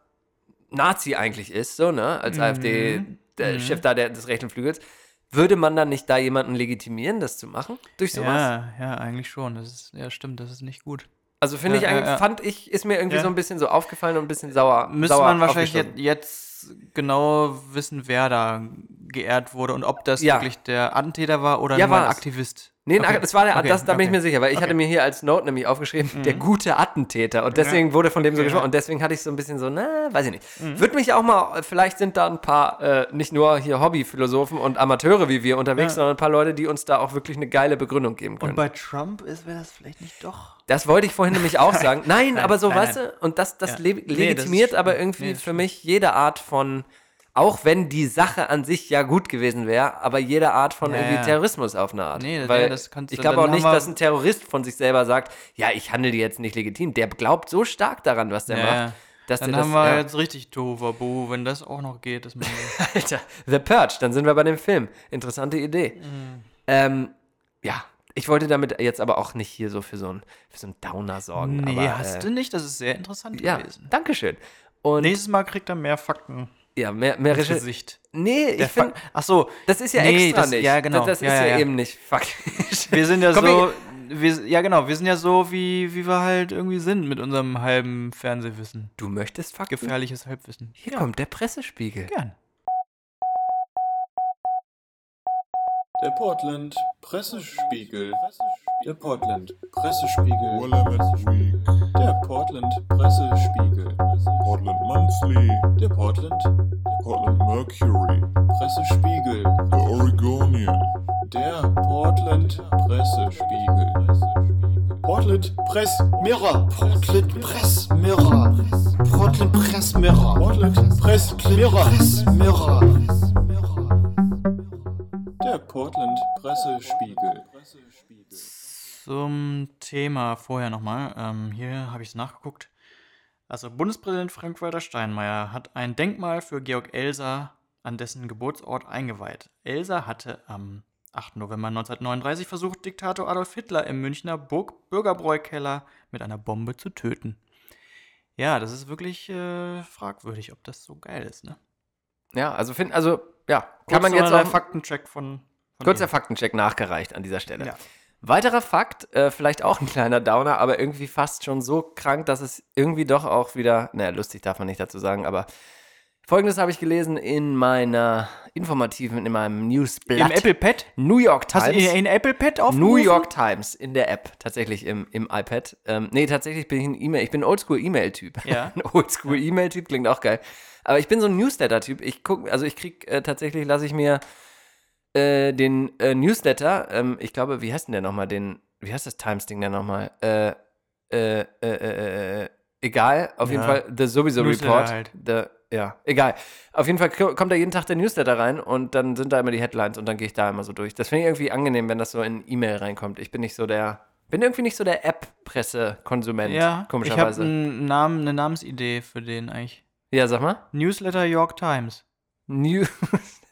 Speaker 4: Nazi eigentlich ist, so, ne, als AfD, der Chef da der, des rechten Flügels, würde man dann nicht da jemanden legitimieren, das zu machen? Durch sowas?
Speaker 3: ja, ja, eigentlich schon. Das ist, ja, stimmt, das ist nicht gut.
Speaker 4: Also finde
Speaker 3: Ja,
Speaker 4: ich eigentlich,
Speaker 3: ja.
Speaker 4: fand ich, ist mir irgendwie so ein bisschen so aufgefallen und ein bisschen sauer.
Speaker 3: Müsste
Speaker 4: sauer
Speaker 3: man wahrscheinlich jetzt, genau wissen, wer da geehrt wurde und ob das wirklich der Attentäter war oder
Speaker 4: Ja,
Speaker 3: nur ein. Aktivist.
Speaker 4: Nee,
Speaker 3: Okay.
Speaker 4: das war der,
Speaker 3: Okay,
Speaker 4: das, da bin ich
Speaker 3: okay.
Speaker 4: mir sicher, weil ich hatte mir hier als Note nämlich aufgeschrieben, der gute Attentäter. Und deswegen wurde von dem so gesprochen. Und deswegen hatte ich so ein bisschen so, na, weiß ich nicht.
Speaker 3: Mhm.
Speaker 4: Würde mich auch mal, vielleicht sind da ein paar, äh, nicht nur hier Hobbyphilosophen und Amateure wie wir unterwegs,
Speaker 3: Ja.
Speaker 4: sondern ein paar Leute, die uns da auch wirklich eine geile Begründung geben können.
Speaker 3: Und bei Trump ist wäre das vielleicht nicht doch.
Speaker 4: Das wollte ich vorhin nämlich auch sagen. Nein,
Speaker 3: Nein,
Speaker 4: aber so,
Speaker 3: nein,
Speaker 4: weißt du, und das, das
Speaker 3: Ja.
Speaker 4: le
Speaker 3: Nee, das
Speaker 4: legitimiert aber irgendwie für mich jede Art von, auch wenn die Sache an sich ja gut gewesen wäre, aber jede Art von
Speaker 3: Ja,
Speaker 4: irgendwie
Speaker 3: ja.
Speaker 4: Terrorismus auf eine Art.
Speaker 3: Nee, das-
Speaker 4: Weil
Speaker 3: ja, das kannst
Speaker 4: ich
Speaker 3: du-
Speaker 4: glaube
Speaker 3: dann
Speaker 4: auch nicht, dass ein Terrorist von sich selber sagt, ja, ich handle jetzt nicht legitim. Der glaubt so stark daran, was der
Speaker 3: Ja,
Speaker 4: macht, dass
Speaker 3: Dann
Speaker 4: der
Speaker 3: haben
Speaker 4: das,
Speaker 3: wir
Speaker 4: ja.
Speaker 3: jetzt richtig Tohuwabohu, wenn das auch noch geht. Man
Speaker 4: Alter, The Purge, dann sind wir bei dem Film. Interessante Idee.
Speaker 3: Mhm.
Speaker 4: Ähm, ja, ich wollte damit jetzt aber auch nicht hier so für so einen für so einen Downer sorgen.
Speaker 3: nee,
Speaker 4: aber,
Speaker 3: hast
Speaker 4: äh,
Speaker 3: du nicht? Das ist sehr interessant
Speaker 4: Ja,
Speaker 3: gewesen.
Speaker 4: Dankeschön. Und
Speaker 3: Nächstes Mal kriegt er mehr Fakten
Speaker 4: ja, mehr, mehr Recherche.
Speaker 3: Gesicht.
Speaker 4: Nee, ich finde,
Speaker 3: Ach so,
Speaker 4: das ist ja
Speaker 3: Nee,
Speaker 4: extra
Speaker 3: das-
Speaker 4: nicht.
Speaker 3: ja, genau.
Speaker 4: Das, das
Speaker 3: Ja,
Speaker 4: ist ja,
Speaker 3: ja, ja.
Speaker 4: eben nicht faktisch.
Speaker 3: wir sind ja
Speaker 4: Komm,
Speaker 3: so, wir, ja genau, wir sind ja so, wie, wie wir halt irgendwie sind mit unserem halben Fernsehwissen.
Speaker 4: Du möchtest Fakten?
Speaker 3: Gefährliches Halbwissen.
Speaker 4: Hier kommt der Pressespiegel.
Speaker 3: Gern.
Speaker 2: Der Portland Pressespiegel. Der Portland Pressespiegel. Der Portland Pressespiegel.
Speaker 6: Portland Monthly,
Speaker 2: Der Portland
Speaker 6: Portland Mercury,
Speaker 2: Pressespiegel.
Speaker 6: The Oregonian,
Speaker 2: Der Portland Pressespiegel. Portland Press Mirror. Portland Press Mirror. Portland Press Mirror. Portland Press Mirror. Mirror. Der Portland Pressespiegel.
Speaker 3: Zum Thema vorher nochmal. Ähm, hier habe ich es nachgeguckt. Also Bundespräsident Frank-Walter Steinmeier hat ein Denkmal für Georg Elser an dessen Geburtsort eingeweiht. Elser hatte am 8. November 1939 versucht, Diktator Adolf Hitler im Münchner Burg Bürgerbräukeller mit einer Bombe zu töten. Ja, das ist wirklich äh, fragwürdig, ob das so geil ist, ne?
Speaker 4: Ja, also find, also ja, kann
Speaker 3: Kurz
Speaker 4: man jetzt auch
Speaker 3: Faktencheck von, von
Speaker 4: kurzer. Faktencheck nachgereicht an dieser Stelle.
Speaker 3: Ja.
Speaker 4: Weiterer Fakt, äh, vielleicht auch ein kleiner Downer, aber irgendwie fast schon so krank, dass es irgendwie doch auch wieder, naja, lustig darf man nicht dazu sagen, aber folgendes habe ich gelesen in meiner informativen, in meinem Newsblatt.
Speaker 3: Im Apple Pad?
Speaker 4: New York
Speaker 3: Hast du
Speaker 4: Times.
Speaker 3: in Apple Pad aufgerufen?
Speaker 4: New York Times in der App, tatsächlich im, im iPad. Ähm, nee, tatsächlich bin ich ein E-Mail, ich bin ein Oldschool-E-Mail-Typ.
Speaker 3: Ja.
Speaker 4: ein Oldschool-E-Mail-Typ klingt auch geil. Aber ich bin so ein Newsletter-Typ. Ich guck, also ich krieg äh, tatsächlich, lasse ich mir äh, den äh, Newsletter, ähm, ich glaube, wie heißt denn der nochmal, den, wie heißt das Times-Ding denn nochmal? Äh, äh, äh, äh, äh, egal, auf jeden
Speaker 3: Ja.
Speaker 4: Fall, The Sowieso
Speaker 3: Newsletter
Speaker 4: Report.
Speaker 3: halt.
Speaker 4: The, ja, egal. Auf jeden Fall kommt da jeden Tag der Newsletter rein und dann sind da immer die Headlines und dann gehe ich da immer so durch. Das finde ich irgendwie angenehm, wenn das so in E-Mail reinkommt. Ich bin nicht so der, bin irgendwie nicht so der App-Presse-Konsument,
Speaker 3: Ja, ich habe
Speaker 4: komischerweise.
Speaker 3: einen Namen, eine Namensidee für den eigentlich.
Speaker 4: ja, sag mal.
Speaker 3: Newsletter York Times.
Speaker 4: New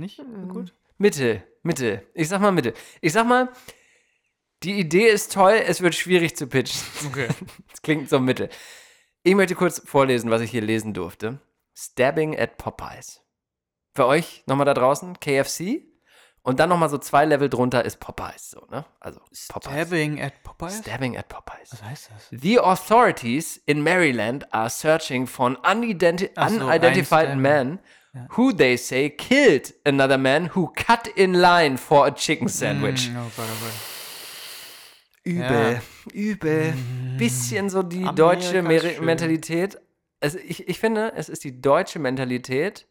Speaker 3: Nicht? So gut?
Speaker 4: Mitte, Mitte. Ich sag mal Mitte. Ich sag mal, die Idee ist toll, es wird schwierig zu pitchen.
Speaker 3: Okay.
Speaker 4: Das klingt so Mittel. Ich möchte kurz vorlesen, was ich hier lesen durfte. Stabbing at Popeyes. Für euch nochmal da draußen, KFC. Und dann nochmal so zwei Level drunter ist Popeyes. So, ne? Also Popeyes.
Speaker 3: Stabbing at Popeyes?
Speaker 4: Stabbing at Popeyes.
Speaker 3: Was heißt das?
Speaker 4: The authorities in Maryland are searching for an unidenti
Speaker 3: so,
Speaker 4: unidentified
Speaker 3: ein
Speaker 4: man who they say killed another man who cut in line for a chicken sandwich.
Speaker 3: Mm, oh Gott, oh Gott.
Speaker 4: Übel, übel. Bisschen so die
Speaker 3: Amerika
Speaker 4: deutsche. Mentalität. Also ich, ich finde, es ist die deutsche Mentalität,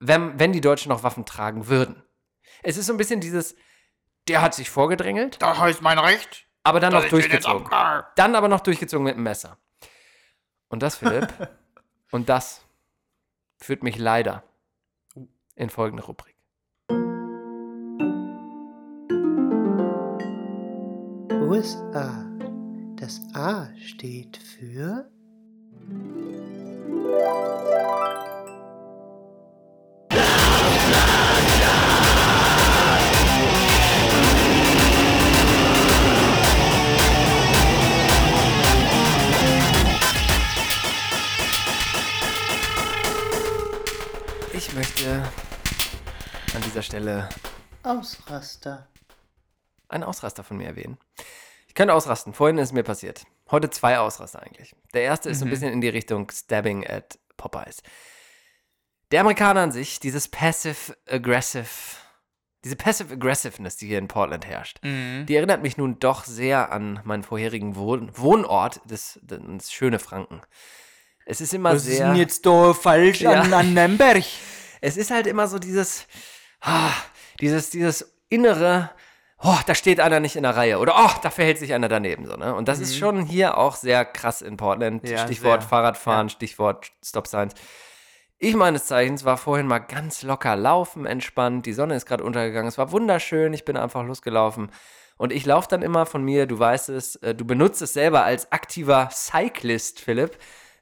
Speaker 4: wenn, wenn die Deutschen noch Waffen tragen würden. Es ist so ein bisschen dieses, der hat sich vorgedrängelt,
Speaker 3: Das heißt mein Recht.
Speaker 4: aber dann noch durchgezogen. Dann aber noch durchgezogen mit dem Messer. Und das, Philipp, und das führt mich leider in folgende Rubrik.
Speaker 7: USA. Das A steht für
Speaker 4: Ich möchte an dieser Stelle
Speaker 7: Ausraster.
Speaker 4: einen Ausraster von mir erwähnen. Ich könnte ausrasten. Vorhin ist es mir passiert. Heute zwei Ausraster eigentlich. Der erste ist so ein bisschen in die Richtung Stabbing at Popeyes. Der Amerikaner an sich, dieses Passive-Aggressive diese Passive Aggressiveness, die hier in Portland herrscht,
Speaker 3: Mhm.
Speaker 4: die erinnert mich nun doch sehr an meinen vorherigen Wohn Wohnort, das, das schöne Franken. Es ist immer
Speaker 3: Was ist
Speaker 4: sehr.
Speaker 3: denn jetzt da falsch
Speaker 4: Ja.
Speaker 3: an, an Nürnberg?
Speaker 4: Es ist halt immer so dieses, ah, dieses, dieses innere, oh, da steht einer nicht in der Reihe oder oh, da verhält sich einer daneben so, ne? Und das ist schon hier auch sehr krass in Portland.
Speaker 3: Mhm. Ja,
Speaker 4: Stichwort
Speaker 3: sehr.
Speaker 4: Fahrradfahren, Stichwort Stop Signs. Ich meines Zeichens war vorhin mal ganz locker laufen, entspannt. Die Sonne ist gerade untergegangen. Es war wunderschön. Ich bin einfach losgelaufen. Und ich laufe dann immer von mir, du weißt es, äh, du benutzt es selber als aktiver Cyclist, Philipp.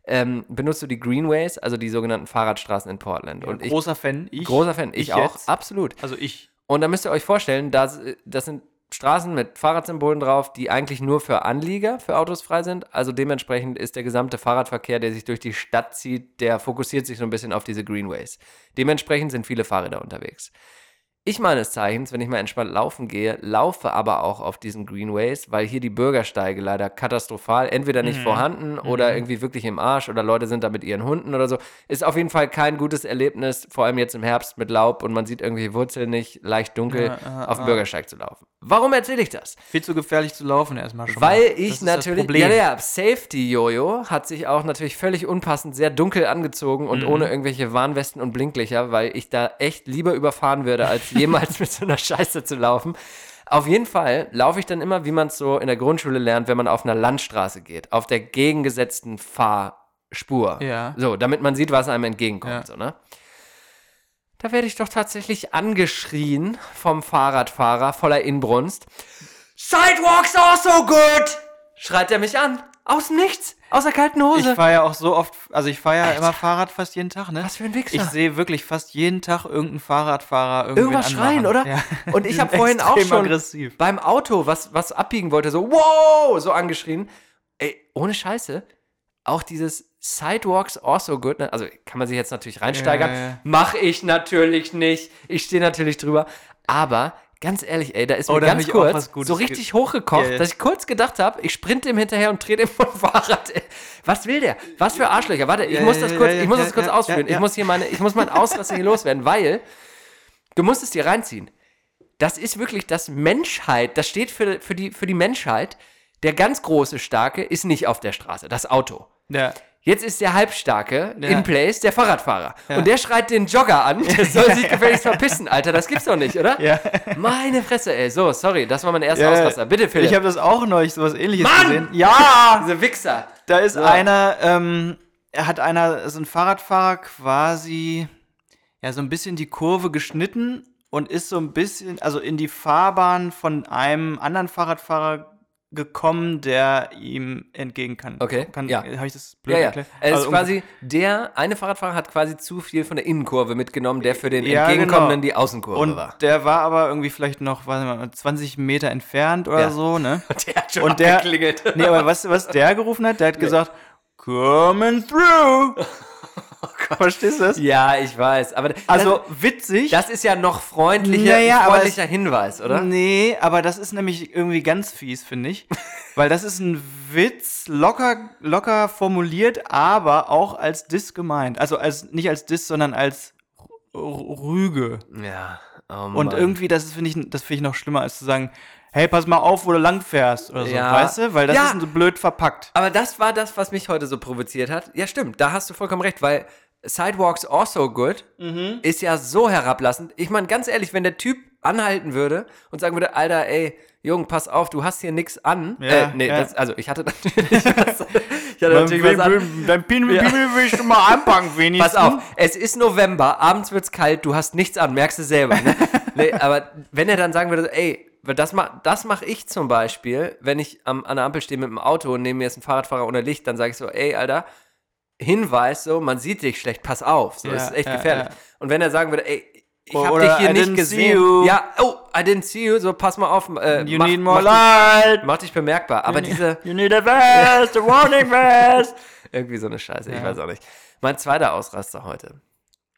Speaker 4: Ähm, benutzt du die Greenways, also die sogenannten Fahrradstraßen in Portland. und ich,
Speaker 3: Großer Fan. Ich,
Speaker 4: großer Fan, ich, auch,
Speaker 3: jetzt.
Speaker 4: absolut.
Speaker 3: Also ich.
Speaker 4: Und da müsst ihr euch vorstellen, das, das sind Straßen mit Fahrradsymbolen drauf, die eigentlich nur für Anlieger, für Autos frei sind. Also dementsprechend ist der gesamte Fahrradverkehr, der sich durch die Stadt zieht, der fokussiert sich so ein bisschen auf diese Greenways. Dementsprechend sind viele Fahrräder unterwegs. Ich meines Zeichens, wenn ich mal entspannt laufen gehe, laufe aber auch auf diesen Greenways, weil hier die Bürgersteige leider katastrophal, entweder nicht vorhanden oder irgendwie wirklich im Arsch oder Leute sind da mit ihren Hunden oder so. Ist auf jeden Fall kein gutes Erlebnis, vor allem jetzt im Herbst mit Laub und man sieht irgendwie Wurzeln nicht, leicht dunkel,
Speaker 3: Ja, ja,
Speaker 4: auf dem
Speaker 3: ja.
Speaker 4: Bürgersteig zu laufen. Warum erzähle ich das?
Speaker 3: Viel zu gefährlich zu laufen erstmal schon.
Speaker 4: Weil
Speaker 3: mal.
Speaker 4: ich natürlich, ja, ja, Safety Jojo hat sich auch natürlich völlig unpassend sehr dunkel angezogen und
Speaker 3: Mhm.
Speaker 4: ohne irgendwelche Warnwesten und Blinklicher, weil ich da echt lieber überfahren würde, als jemals mit so einer Scheiße zu laufen. Auf jeden Fall laufe ich dann immer, wie man es so in der Grundschule lernt, wenn man auf einer Landstraße geht, auf der gegengesetzten Fahrspur.
Speaker 3: Ja.
Speaker 4: So, damit man sieht, was einem entgegenkommt.
Speaker 3: Ja.
Speaker 4: So, ne? Da werde ich doch tatsächlich angeschrien vom Fahrradfahrer voller Inbrunst. Sidewalks are so good! Schreit er mich an. Aus Nichts. Aus der kalten Hose.
Speaker 3: Ich fahre ja auch so oft, also ich fahre ja immer Fahrrad fast jeden Tag, ne?
Speaker 4: Was für ein Wichser.
Speaker 3: Ich sehe wirklich fast jeden Tag irgendeinen Fahrradfahrer irgendwen
Speaker 4: Irgendwas schreien,
Speaker 3: anmachen.
Speaker 4: oder?
Speaker 3: Ja.
Speaker 4: Und ich habe vorhin auch schon
Speaker 3: aggressiv.
Speaker 4: beim Auto, was, was abbiegen wollte, so wow, so angeschrien. Ey, ohne Scheiße. Auch dieses Sidewalks also good. ne? Also kann man sich jetzt natürlich reinsteigern.
Speaker 3: Ja, ja, ja.
Speaker 4: Mach ich natürlich nicht. Ich stehe natürlich drüber. Aber ganz ehrlich, ey, da ist
Speaker 3: Oh,
Speaker 4: mir
Speaker 3: hab
Speaker 4: ganz kurz so richtig hochgekocht,
Speaker 3: ja.
Speaker 4: dass ich kurz gedacht habe, ich sprinte ihm hinterher und drehe dem vom Fahrrad. Ey, Was will der? Was für Arschlöcher? Warte, ich
Speaker 3: Ja,
Speaker 4: muss das kurz, ich muss das kurz ausführen. Ich muss hier meine, ich muss meinen Ausraster hier loswerden, weil du musst es dir reinziehen. Das ist wirklich das Menschheit, das steht für, für, die, für die Menschheit. Der ganz große Starke ist nicht auf der Straße, das Auto.
Speaker 3: Ja.
Speaker 4: Jetzt ist der Halbstarke
Speaker 3: Ja.
Speaker 4: in place, der Fahrradfahrer. Und der schreit den Jogger an, der soll sich gefälligst verpissen, Alter. Das gibt's doch nicht, oder?
Speaker 3: Ja.
Speaker 4: Meine Fresse, ey. So, sorry, das war mein erster
Speaker 3: Ja,
Speaker 4: Ausraster. Bitte, Philipp.
Speaker 3: Ich habe das auch neulich sowas ähnliches
Speaker 4: Mann!
Speaker 3: gesehen. Ja!
Speaker 4: Diese Wichser.
Speaker 3: Da ist
Speaker 4: So.
Speaker 3: einer, ähm, er hat einer, so ein Fahrradfahrer quasi, ja, so ein bisschen die Kurve geschnitten und ist so ein bisschen, also in die Fahrbahn von einem anderen Fahrradfahrer gekommen, der ihm entgegen kann.
Speaker 4: Okay,
Speaker 3: Kann,
Speaker 4: ja.
Speaker 3: Habe ich das blöd
Speaker 4: Ja, ja.
Speaker 3: erklärt?
Speaker 4: Es ist
Speaker 3: Also
Speaker 4: quasi, der eine Fahrradfahrer hat quasi zu viel von der Innenkurve mitgenommen, der für den
Speaker 3: Ja,
Speaker 4: entgegenkommenden
Speaker 3: genau.
Speaker 4: die Außenkurve
Speaker 3: Und
Speaker 4: war.
Speaker 3: der war aber irgendwie vielleicht noch, weiß nicht mal, 20 Meter entfernt oder
Speaker 4: Ja.
Speaker 3: so, ne?
Speaker 4: Der hat schon
Speaker 3: Und der,
Speaker 4: abgeklingelt.
Speaker 3: nee, aber du, was der gerufen hat? Der hat gesagt, coming through. Verstehst du das?
Speaker 4: Ja, ich weiß. Aber
Speaker 3: Also
Speaker 4: das,
Speaker 3: witzig.
Speaker 4: das ist ja noch freundlicher,
Speaker 3: Naja,
Speaker 4: freundlicher Hinweis, oder?
Speaker 3: Nee, aber das ist nämlich irgendwie ganz fies, finde ich. Weil das ist ein Witz, locker, locker formuliert, aber auch als Diss gemeint. Also als nicht als Diss, sondern als Rüge.
Speaker 4: Ja. Oh
Speaker 3: Und irgendwie, das finde ich, das finde ich noch schlimmer, als zu sagen, hey, pass mal auf, wo du lang fährst oder so,
Speaker 4: Ja.
Speaker 3: weißt du? Weil das
Speaker 4: Ja.
Speaker 3: ist so blöd verpackt.
Speaker 4: Aber das war das, was mich heute so provoziert hat. Ja, stimmt, da hast du vollkommen recht, weil Sidewalks also good
Speaker 3: Mhm.
Speaker 4: ist ja so herablassend. Ich meine, ganz ehrlich, wenn der Typ anhalten würde und sagen würde, Alter, ey, Jung, pass auf, du hast hier nichts an.
Speaker 3: Ja,
Speaker 4: äh, nee,
Speaker 3: ja.
Speaker 4: das, also ich hatte natürlich was, ich hatte natürlich was an.
Speaker 3: Dein Pimmel
Speaker 4: Ja.
Speaker 3: willst du mal anpacken, wenigstens.
Speaker 4: Pass auf, es ist November, abends wird's kalt, du hast nichts an, merkst du selber. Ne? nee, aber wenn er dann sagen würde, ey, weil das mache das mach ich zum Beispiel, wenn ich am, an der Ampel stehe mit dem Auto und neben mir ist ein Fahrradfahrer ohne Licht, dann sage ich so, ey, Alter, Hinweis, so, man sieht dich schlecht, pass auf, so,
Speaker 3: Ja,
Speaker 4: das ist echt
Speaker 3: ja,
Speaker 4: gefährlich.
Speaker 3: ja.
Speaker 4: Und wenn er sagen würde, ey, ich habe dich hier
Speaker 3: I
Speaker 4: nicht gesehen.
Speaker 3: you.
Speaker 4: Ja, oh, I didn't see you, so, pass mal auf. Äh,
Speaker 3: You
Speaker 4: mach,
Speaker 3: need more
Speaker 4: mach,
Speaker 3: light.
Speaker 4: dich, mach dich bemerkbar. Aber diese,
Speaker 3: You need a vest, a warning vest.
Speaker 4: irgendwie so eine Scheiße, ich weiß auch nicht. Mein zweiter Ausraster heute.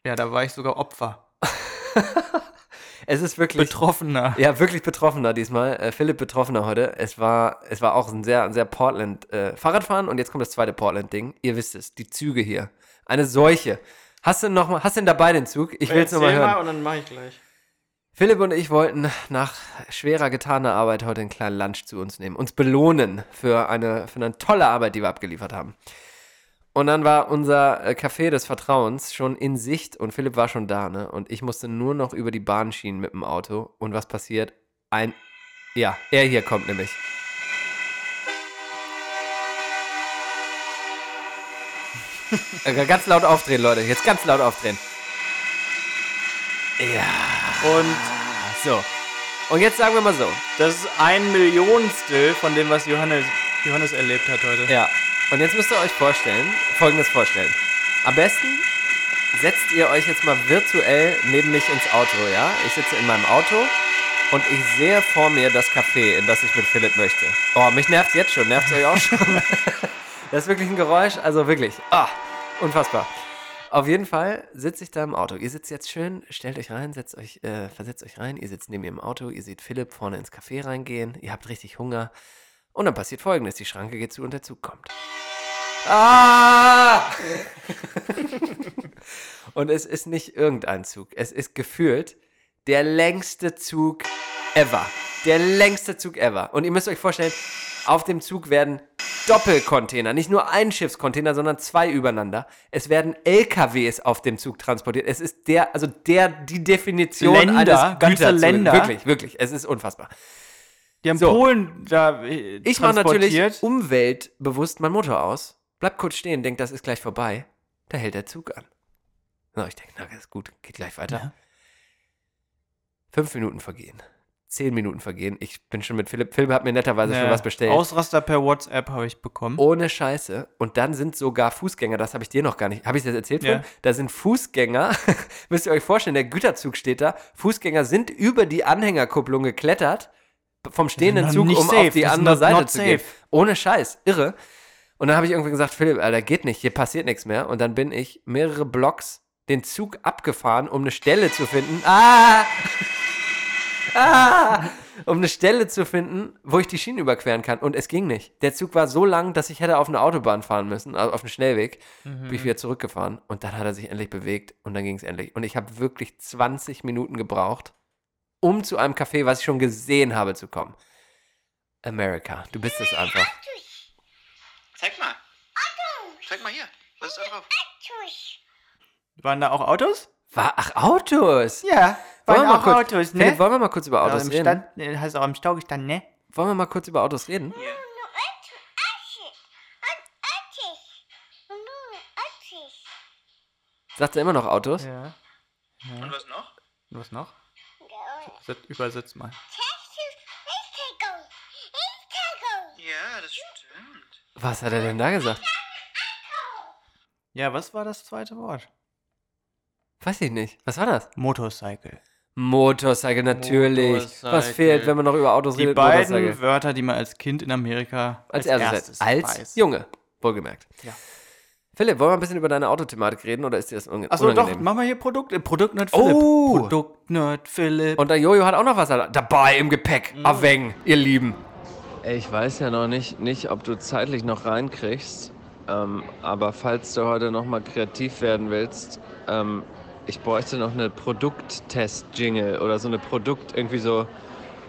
Speaker 3: Ja, da war ich sogar Opfer.
Speaker 4: Es ist wirklich.
Speaker 3: Betroffener.
Speaker 4: Ja, wirklich Betroffener diesmal. Äh, Philipp Betroffener heute. Es war, es war auch ein sehr, ein sehr Portland äh, Fahrradfahren und jetzt kommt das zweite Portland-Ding. Ihr wisst es, die Züge hier. Eine Seuche. Hast du noch mal, hast du denn dabei den Zug? Ich will es nochmal hören.
Speaker 3: und dann mache ich gleich.
Speaker 4: Philipp und ich wollten nach schwerer getaner Arbeit heute einen kleinen Lunch zu uns nehmen, uns belohnen für eine, für eine tolle Arbeit, die wir abgeliefert haben. Und dann war unser äh, Café des Vertrauens schon in Sicht und Philipp war schon da, ne? Und ich musste nur noch über die Bahnschienen mit dem Auto. Und was passiert? Ein. Ja, er hier kommt nämlich. Ganz laut aufdrehen, Leute. Jetzt ganz laut aufdrehen. Ja.
Speaker 3: Und
Speaker 4: So. Und jetzt sagen wir mal so.
Speaker 3: das ist ein Millionstel von dem, was Johannes, Johannes erlebt hat heute.
Speaker 4: Ja. Und jetzt müsst ihr euch vorstellen, folgendes vorstellen. Am besten setzt ihr euch jetzt mal virtuell neben mich ins Auto, ja? Ich sitze in meinem Auto und ich sehe vor mir das Café, in das ich mit Philipp möchte. Oh, mich nervt's jetzt schon. Nervt's euch auch schon? das ist wirklich ein Geräusch, also wirklich. Ah, unfassbar. Auf jeden Fall sitze ich da im Auto. Ihr sitzt jetzt schön, stellt euch rein, setzt euch, äh, versetzt euch rein. Ihr sitzt neben mir im Auto, ihr seht Philipp vorne ins Café reingehen, ihr habt richtig Hunger. Und dann passiert folgendes: Die Schranke geht zu und der Zug kommt. Ah! und es ist nicht irgendein Zug. Es ist gefühlt der längste Zug ever. Der längste Zug ever. Und ihr müsst euch vorstellen, auf dem Zug werden Doppelcontainer, nicht nur ein Schiffscontainer, sondern zwei übereinander. Es werden LKWs auf dem Zug transportiert. Es ist der, also der, die Definition
Speaker 3: Länder,
Speaker 4: eines
Speaker 3: ganze
Speaker 4: Güterzuges.
Speaker 3: Länder.
Speaker 4: Wirklich, wirklich. Es ist unfassbar.
Speaker 3: Die haben
Speaker 4: So.
Speaker 3: Polen da äh,
Speaker 4: Ich mache natürlich umweltbewusst meinen Motor aus, bleib kurz stehen, denk, das ist gleich vorbei. Da hält der Zug an. Na, ich denke, na, das ist gut, geht gleich weiter.
Speaker 3: Ja.
Speaker 4: Fünf Minuten vergehen. Zehn Minuten vergehen. Ich bin schon mit Philipp. Philipp hat mir netterweise schon
Speaker 3: Ja,
Speaker 4: was bestellt.
Speaker 3: Ausraster per WhatsApp habe ich bekommen.
Speaker 4: Ohne Scheiße. Und dann sind sogar Fußgänger, das habe ich dir noch gar nicht. Habe ich das erzählt?
Speaker 3: Ja.
Speaker 4: Da sind Fußgänger, müsst ihr euch vorstellen, der Güterzug steht da. Fußgänger sind über die Anhängerkupplung geklettert, vom stehenden Zug, um
Speaker 3: safe.
Speaker 4: auf die andere Seite zu gehen. Ohne Scheiß. Irre. Und dann habe ich irgendwie gesagt, Philipp, Alter, geht nicht, hier passiert nichts mehr. Und dann bin ich mehrere Blocks den Zug abgefahren, um eine Stelle zu finden. Ah! Ah! Um eine Stelle zu finden, wo ich die Schienen überqueren kann. Und es ging nicht. Der Zug war so lang, dass ich hätte auf eine Autobahn fahren müssen, also auf einen Schnellweg. Bin ich wieder zurückgefahren. Und dann hat er sich endlich bewegt und dann ging es endlich. Und ich habe wirklich 20 Minuten gebraucht, um zu einem Café, was ich schon gesehen habe, zu kommen. America, du bist es einfach.
Speaker 8: Zeig mal. Zeig mal hier. Was ist da drauf?
Speaker 3: Waren da auch Autos?
Speaker 4: War, ach, Autos!
Speaker 3: Ja,
Speaker 4: Wollen
Speaker 3: waren
Speaker 4: wir mal
Speaker 3: auch
Speaker 4: kurz,
Speaker 3: Autos, ne?
Speaker 4: Philipp, wollen wir mal kurz über Autos reden?
Speaker 3: Stand, äh, hast du auch im Stau gestanden, ne?
Speaker 4: Wollen wir mal kurz über Autos reden? Sagt er immer noch Autos?
Speaker 3: Ja.
Speaker 8: Und was noch?
Speaker 3: Was noch? Set- Übersetz mal.
Speaker 8: Ja, das stimmt.
Speaker 4: Was hat er denn da gesagt?
Speaker 3: Ja, was war das zweite Wort?
Speaker 4: Weiß ich nicht. Was war das?
Speaker 3: Motorcycle.
Speaker 4: Motorcycle, natürlich.
Speaker 3: Motorcycle.
Speaker 4: Was fehlt, wenn man noch über Autos
Speaker 3: Die
Speaker 4: redet?
Speaker 3: beiden
Speaker 4: Motorcycle.
Speaker 3: Wörter, die man als Kind in Amerika
Speaker 4: Als,
Speaker 3: als,
Speaker 4: erstes.
Speaker 3: erstes
Speaker 4: Als
Speaker 3: weiß.
Speaker 4: Junge, wohlgemerkt.
Speaker 3: Ja.
Speaker 4: Philipp, wollen wir ein bisschen über deine Autothematik reden oder ist dir das unge
Speaker 3: Achso, doch,
Speaker 4: unangenehm?
Speaker 3: mach mal hier Produkt, äh, Produktnerd Philipp.
Speaker 4: Oh!
Speaker 3: Produktnerd Philipp.
Speaker 4: Und der Jojo hat auch noch was dabei im Gepäck.
Speaker 3: Mhm.
Speaker 4: Aveng, ihr Lieben.
Speaker 9: Ich weiß ja noch nicht, nicht ob du zeitlich noch reinkriegst, ähm, aber falls du heute noch mal kreativ werden willst, ähm, ich bräuchte noch eine Produkttest-Jingle oder so eine Produkt, irgendwie so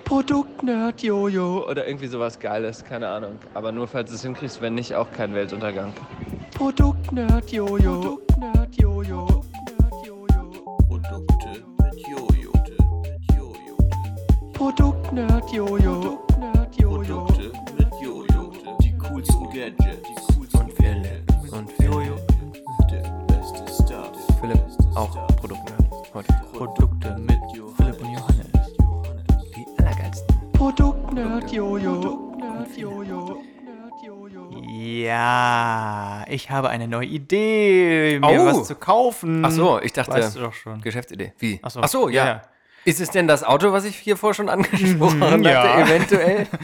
Speaker 9: Produktnerd Jojo oder irgendwie sowas Geiles, keine Ahnung. Aber nur falls du es hinkriegst, wenn nicht, auch kein Weltuntergang. Produktnerd Jojo. Produktnerd Jojo.
Speaker 6: Produkte mit Jojo. Mit Jojo.
Speaker 9: Produktnerd Jojo.
Speaker 6: Produkte mit Jojo. Die coolsten Gadgets. Die coolsten
Speaker 4: Und Philipp. Und Philipp.
Speaker 6: Der beste Stuff.
Speaker 4: Philipp, auch. Produktnerd. Heute.
Speaker 3: Produkte mit Philipp
Speaker 9: Produktnerd Jojo. Produktnerd Jojo.
Speaker 3: Ja, ich habe eine neue Idee, mir
Speaker 4: Oh.
Speaker 3: was zu kaufen.
Speaker 4: Ach so, ich dachte.
Speaker 3: Weißt du doch schon.
Speaker 4: Geschäftsidee. Wie?
Speaker 3: Ach so,
Speaker 4: Ach so ja,
Speaker 3: ja.
Speaker 4: Ist es denn das Auto, was ich hier vorher schon angesprochen hatte,
Speaker 3: ja.
Speaker 4: eventuell?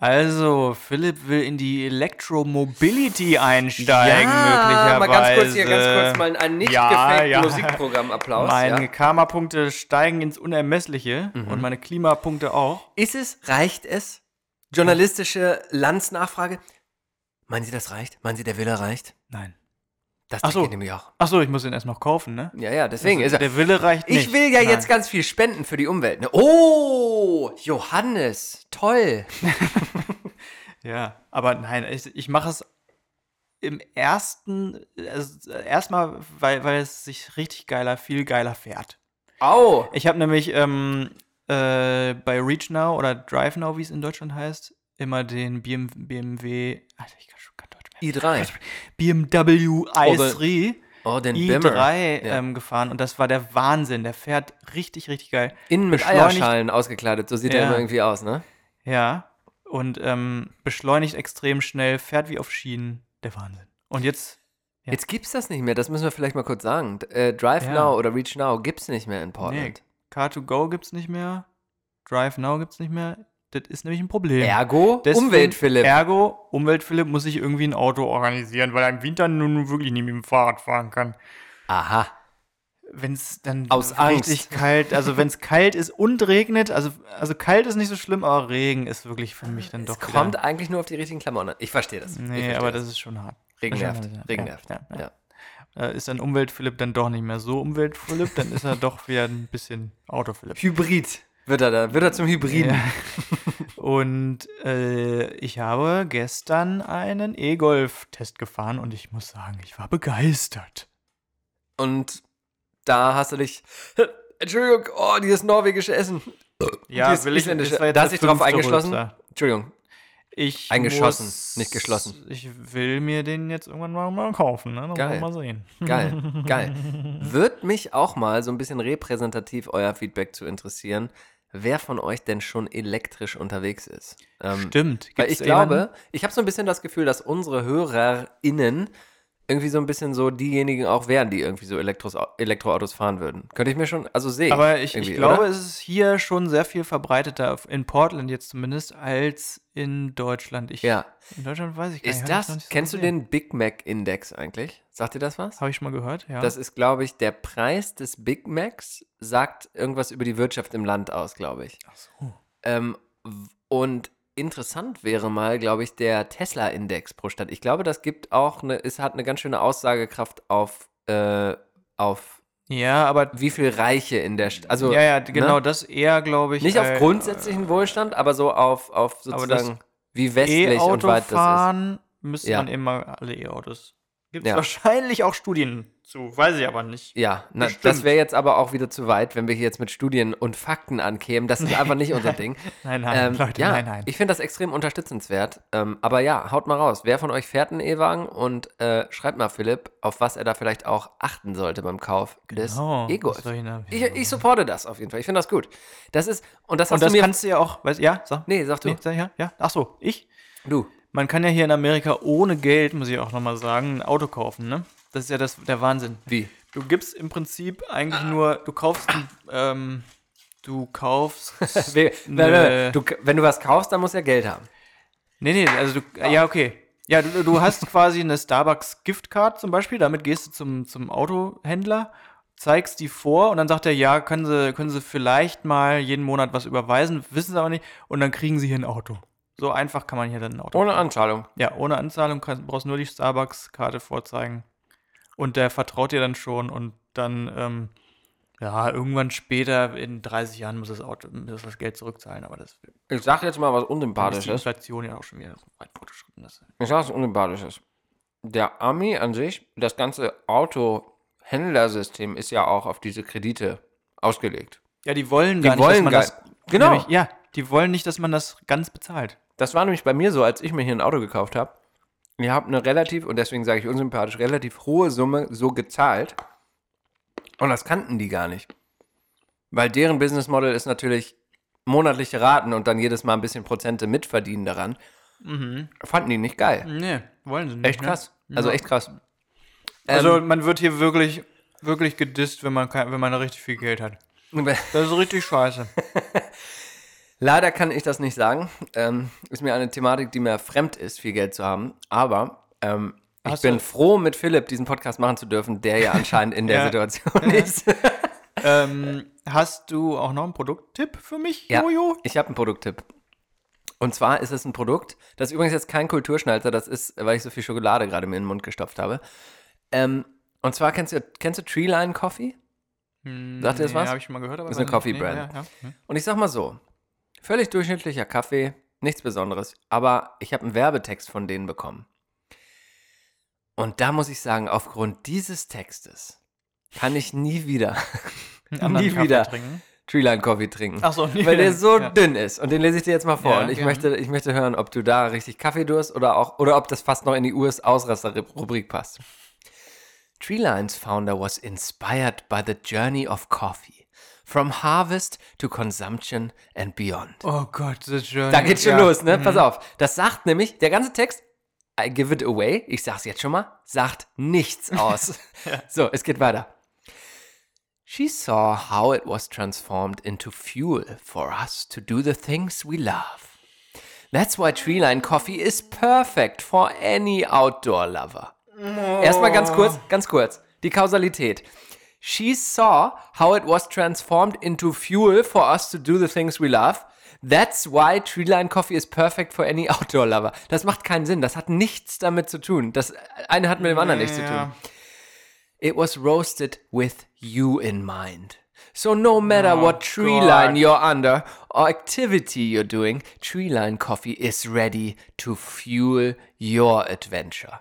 Speaker 3: Also, Philipp will in die Electromobility einsteigen, möglicherweise.
Speaker 4: mal ganz kurz hier, ganz kurz mal ein nicht
Speaker 3: Ja,
Speaker 4: gefakten
Speaker 3: ja.
Speaker 4: Musikprogramm-Applaus.
Speaker 3: Meine
Speaker 4: Ja.
Speaker 3: Karma-Punkte steigen ins Unermessliche
Speaker 4: Mhm.
Speaker 3: und meine Klimapunkte auch.
Speaker 4: Ist es, reicht es? Journalistische Landsnachfrage. Meinen Sie, das reicht? Meinen Sie, der Wille reicht?
Speaker 3: Nein.
Speaker 4: Das
Speaker 3: Ach so.
Speaker 4: ich nämlich auch.
Speaker 3: Achso, ich muss den erst noch kaufen, ne?
Speaker 4: Ja, ja, deswegen
Speaker 3: Also,
Speaker 4: ist er.
Speaker 3: der Wille reicht nicht.
Speaker 4: Ich will ja
Speaker 3: Nein.
Speaker 4: jetzt ganz viel spenden für die Umwelt. Ne? Oh, Johannes, toll.
Speaker 3: Ja, aber nein, ich, ich mache es im ersten, also erstmal, weil, weil es sich richtig geiler, viel geiler fährt.
Speaker 4: Au.
Speaker 3: Ich habe nämlich ähm, äh, bei Reach Now oder Drive Now, wie es in Deutschland heißt, immer den BM, BMW, Alter, ich kann schon kein Deutsch mehr.
Speaker 4: I3.
Speaker 3: BMW i3,
Speaker 4: Oh, den Bimmer.
Speaker 3: i3
Speaker 4: Ja.
Speaker 3: ähm, gefahren und das war der Wahnsinn. Der fährt richtig, richtig geil.
Speaker 4: Innen mit Eierschalen ausgekleidet, so sieht er
Speaker 3: Ja.
Speaker 4: immer irgendwie aus, ne?
Speaker 3: Ja, und ähm, beschleunigt extrem schnell, fährt wie auf Schienen. Der Wahnsinn. Und jetzt, Ja.
Speaker 4: Jetzt gibt's das nicht mehr, das müssen wir vielleicht mal kurz sagen. Äh, Drive
Speaker 3: Ja.
Speaker 4: Now oder Reach Now gibt's nicht mehr in
Speaker 3: nee,
Speaker 4: Portland.
Speaker 3: Car2Go gibt's nicht mehr, Drive Now gibt's nicht mehr. Das ist nämlich ein Problem.
Speaker 4: Ergo,
Speaker 3: Deswegen-
Speaker 4: Umwelt, Philipp.
Speaker 3: Ergo, Umwelt-Philipp muss sich irgendwie ein Auto organisieren, weil er im Winter nun wirklich nicht mit dem Fahrrad fahren kann.
Speaker 4: Aha.
Speaker 3: Wenn es dann
Speaker 4: Aus
Speaker 3: richtig
Speaker 4: Angst.
Speaker 3: kalt, also wenn es kalt ist und regnet, also, also kalt ist nicht so schlimm, aber Regen ist wirklich für mich dann doch
Speaker 4: Es kommt
Speaker 3: wieder,
Speaker 4: eigentlich nur auf die richtigen Klamotten an. Ich verstehe das.
Speaker 3: Nee,
Speaker 4: verstehe
Speaker 3: aber das ist schon hart.
Speaker 4: Regen nervt. Regen nervt.
Speaker 3: Ja, ja.
Speaker 4: Ja.
Speaker 3: Ist dann Umwelt-Philipp dann doch nicht mehr so Umwelt-Philipp, dann ist er doch wieder ein bisschen Auto-Philipp.
Speaker 4: Hybrid. Wird er da, wird er zum Hybriden.
Speaker 3: Ja. Und äh, ich habe gestern einen E-Golf-Test gefahren und ich muss sagen, ich war begeistert.
Speaker 4: Und da hast du dich. Entschuldigung, oh, dieses norwegische Essen. dieses isländische.
Speaker 3: das war jetzt
Speaker 4: da hast du dich drauf eingeschlossen.
Speaker 3: Rülpser.
Speaker 4: Entschuldigung.
Speaker 3: Ich
Speaker 4: Eingeschossen,
Speaker 3: muss,
Speaker 4: nicht geschlossen.
Speaker 3: Ich will mir den jetzt irgendwann mal, mal kaufen, ne? Dann
Speaker 4: Geil.
Speaker 3: mal sehen.
Speaker 4: Geil, geil. Wird mich auch mal so ein bisschen repräsentativ euer Feedback zu interessieren, wer von euch denn schon elektrisch unterwegs ist. Ähm,
Speaker 3: Stimmt.
Speaker 4: Weil
Speaker 3: Gibt's
Speaker 4: ich
Speaker 3: jemanden?
Speaker 4: glaube, ich habe so ein bisschen das Gefühl, dass unsere HörerInnen irgendwie so ein bisschen so diejenigen auch wären, die irgendwie so Elektros, Elektroautos fahren würden. Könnte ich mir schon, also sehe
Speaker 3: Aber ich, ich glaube,
Speaker 4: oder?
Speaker 3: es ist hier schon sehr viel verbreiteter, in Portland jetzt zumindest, als in Deutschland. Ich,
Speaker 4: Ja.
Speaker 3: In Deutschland weiß ich gar
Speaker 4: Ist
Speaker 3: nicht.
Speaker 4: das,
Speaker 3: nicht so
Speaker 4: kennst du
Speaker 3: gesehen.
Speaker 4: den Big Mac Index eigentlich? Sagt dir das was?
Speaker 3: Habe ich schon mal gehört, ja.
Speaker 4: Das ist, glaube ich, der Preis des Big Macs sagt irgendwas über die Wirtschaft im Land aus, glaube ich.
Speaker 3: Ach so.
Speaker 4: Ähm, und interessant wäre mal, glaube ich, der Tesla-Index pro Stadt. Ich glaube, das gibt auch eine, es hat eine ganz schöne Aussagekraft auf, äh, auf
Speaker 3: Ja, aber
Speaker 4: wie viel Reiche in der Stadt. Also,
Speaker 3: ja, ja, genau,
Speaker 4: ne?
Speaker 3: das eher, glaube ich.
Speaker 4: Nicht auf
Speaker 3: äh,
Speaker 4: grundsätzlichen Wohlstand, aber so auf, auf sozusagen, wie westlich und
Speaker 3: E-Auto
Speaker 4: weit das ist.
Speaker 3: fahren müsste
Speaker 4: Ja.
Speaker 3: man immer alle E-Autos. Gibt es
Speaker 4: Ja.
Speaker 3: wahrscheinlich auch Studien zu, weiß ich aber nicht.
Speaker 4: Ja, na, das wäre jetzt aber auch wieder zu weit, wenn wir hier jetzt mit Studien und Fakten ankämen. Das ist einfach nicht unser Ding.
Speaker 3: Nein, nein,
Speaker 4: Ähm,
Speaker 3: Leute,
Speaker 4: ja,
Speaker 3: nein, nein.
Speaker 4: Ich finde das extrem unterstützenswert. Ähm, aber ja, haut mal raus. Wer von euch fährt einen E-Wagen und äh, schreibt mal Philipp, auf was er da vielleicht auch achten sollte beim Kauf des
Speaker 3: Genau,
Speaker 4: E-Golf.
Speaker 3: ich
Speaker 4: Ich, supporte das auf jeden Fall. Ich finde das gut. Das ist, und das
Speaker 3: Und das
Speaker 4: du mir.
Speaker 3: kannst du ja auch, weißt ja, sag.
Speaker 4: nee, sag du.
Speaker 3: Nee, sag ja, ja. Ach so, ich?
Speaker 4: Du.
Speaker 3: Man kann ja hier in Amerika ohne Geld, muss ich auch nochmal sagen, ein Auto kaufen, ne? Das ist ja das, der Wahnsinn.
Speaker 4: Wie?
Speaker 3: Du gibst im Prinzip eigentlich nur, du kaufst, ein, ähm, du kaufst.
Speaker 4: We-
Speaker 3: ne-
Speaker 4: du, wenn du was kaufst, dann musst du ja Geld haben.
Speaker 3: Nee, nee, also du, ja, okay. Ja, du, du hast quasi eine Starbucks Giftcard zum Beispiel, damit gehst du zum, zum Autohändler, zeigst die vor und dann sagt er, ja, können sie, können sie vielleicht mal jeden Monat was überweisen, wissen sie aber nicht, und dann kriegen sie hier ein Auto. So einfach kann man hier dann ein Auto
Speaker 4: Ohne. Anzahlung.
Speaker 3: Ja, ohne Anzahlung kann, brauchst nur die Starbucks-Karte vorzeigen. Und der vertraut dir dann schon und dann, ähm, ja, irgendwann später, in 30 Jahren, muss das Auto, muss das Geld zurückzahlen, aber das
Speaker 4: Ich sag jetzt mal was
Speaker 3: ist die
Speaker 4: Unsympathisches.
Speaker 3: Inflation ja auch schon wieder so weit fortgeschritten. Das,
Speaker 4: Ich sag was Unsympathisches. Der Ami an sich, das ganze Autohändlersystem ist ja auch auf diese Kredite ausgelegt.
Speaker 3: ja, die wollen
Speaker 4: Die
Speaker 3: gar nicht,
Speaker 4: wollen
Speaker 3: dass man
Speaker 4: gar-
Speaker 3: das.
Speaker 4: Genau.
Speaker 3: Nämlich, ja, die wollen nicht, dass man das ganz bezahlt.
Speaker 4: Das war nämlich bei mir so, als ich mir hier ein Auto gekauft habe. Ihr habt eine relativ, und deswegen sage ich unsympathisch, relativ hohe Summe so gezahlt. Und das kannten die gar nicht. Weil deren Business Model ist natürlich monatliche Raten und dann jedes Mal ein bisschen Prozente mitverdienen daran. Fanden die nicht geil.
Speaker 3: Nee, wollen sie nicht.
Speaker 4: Echt
Speaker 3: ne?
Speaker 4: krass. Also
Speaker 3: Ja.
Speaker 4: echt krass.
Speaker 3: Also,
Speaker 4: Ähm,
Speaker 3: man wird hier wirklich, wirklich gedisst, wenn man, kein, wenn man richtig viel Geld hat. Das ist richtig scheiße.
Speaker 4: Leider kann ich das nicht sagen. Ähm, ist mir eine Thematik, die mir fremd ist, viel Geld zu haben. Aber ähm, ich
Speaker 3: Hast
Speaker 4: bin
Speaker 3: du-
Speaker 4: froh, mit Philipp diesen Podcast machen zu dürfen, der ja anscheinend in der
Speaker 3: Ja.
Speaker 4: Situation ist.
Speaker 3: ähm, hast du auch noch einen Produkttipp für mich,
Speaker 4: Ja,
Speaker 3: Jojo?
Speaker 4: ich habe einen Produkttipp. Und zwar ist es ein Produkt, das ist übrigens jetzt kein Kulturschnalzer, das ist, weil ich so viel Schokolade gerade mir in den Mund gestopft habe. Ähm, und zwar kennst du, kennst du Treeline Coffee?
Speaker 3: Hm,
Speaker 4: Sagt ihr das was?
Speaker 3: habe ich schon mal gehört, aber
Speaker 4: Ist eine
Speaker 3: weiß
Speaker 4: Coffee
Speaker 3: nicht. Nee. Ja, ja. Hm.
Speaker 4: Und ich sag mal so, völlig durchschnittlicher Kaffee, nichts Besonderes, aber ich habe einen Werbetext von denen bekommen. Und da muss ich sagen, aufgrund dieses Textes kann ich nie wieder, nie
Speaker 3: Kaffee
Speaker 4: wieder
Speaker 3: trinken.
Speaker 4: Treeline Coffee trinken.
Speaker 3: Ach so, nie
Speaker 4: weil der
Speaker 3: wieder.
Speaker 4: so
Speaker 3: Ja.
Speaker 4: dünn ist. Und den lese ich dir jetzt mal vor.
Speaker 3: Ja,
Speaker 4: und ich
Speaker 3: gerne.
Speaker 4: möchte, ich möchte hören, ob du da richtig Kaffeedurst oder auch, oder ob das fast noch in die US-Ausraster-Rubrik passt. Treeline's founder was inspired by the journey of coffee. From harvest to consumption and beyond.
Speaker 3: Oh Gott, ist schön.
Speaker 4: Da geht's schon
Speaker 3: Ja.
Speaker 4: los, ne?
Speaker 3: Mhm.
Speaker 4: Pass auf. Das sagt nämlich, der ganze Text, I give it away, ich sag's jetzt schon mal, sagt nichts aus. So, es geht weiter. She saw how it was transformed into fuel for us to do the things we love. That's why Treeline Coffee is perfect for any outdoor lover. Erstmal ganz kurz, ganz kurz. Die Kausalität. She saw how it was transformed into fuel for us to do the things we love. That's why Treeline Coffee is perfect for any outdoor lover. Das macht keinen Sinn. Das hat nichts damit zu tun. Das eine hat mit dem anderen nichts zu tun. It was roasted with you in mind. So no matter
Speaker 3: Oh,
Speaker 4: what tree
Speaker 3: God.
Speaker 4: line you're under or activity you're doing, Treeline Coffee is ready to fuel your adventure.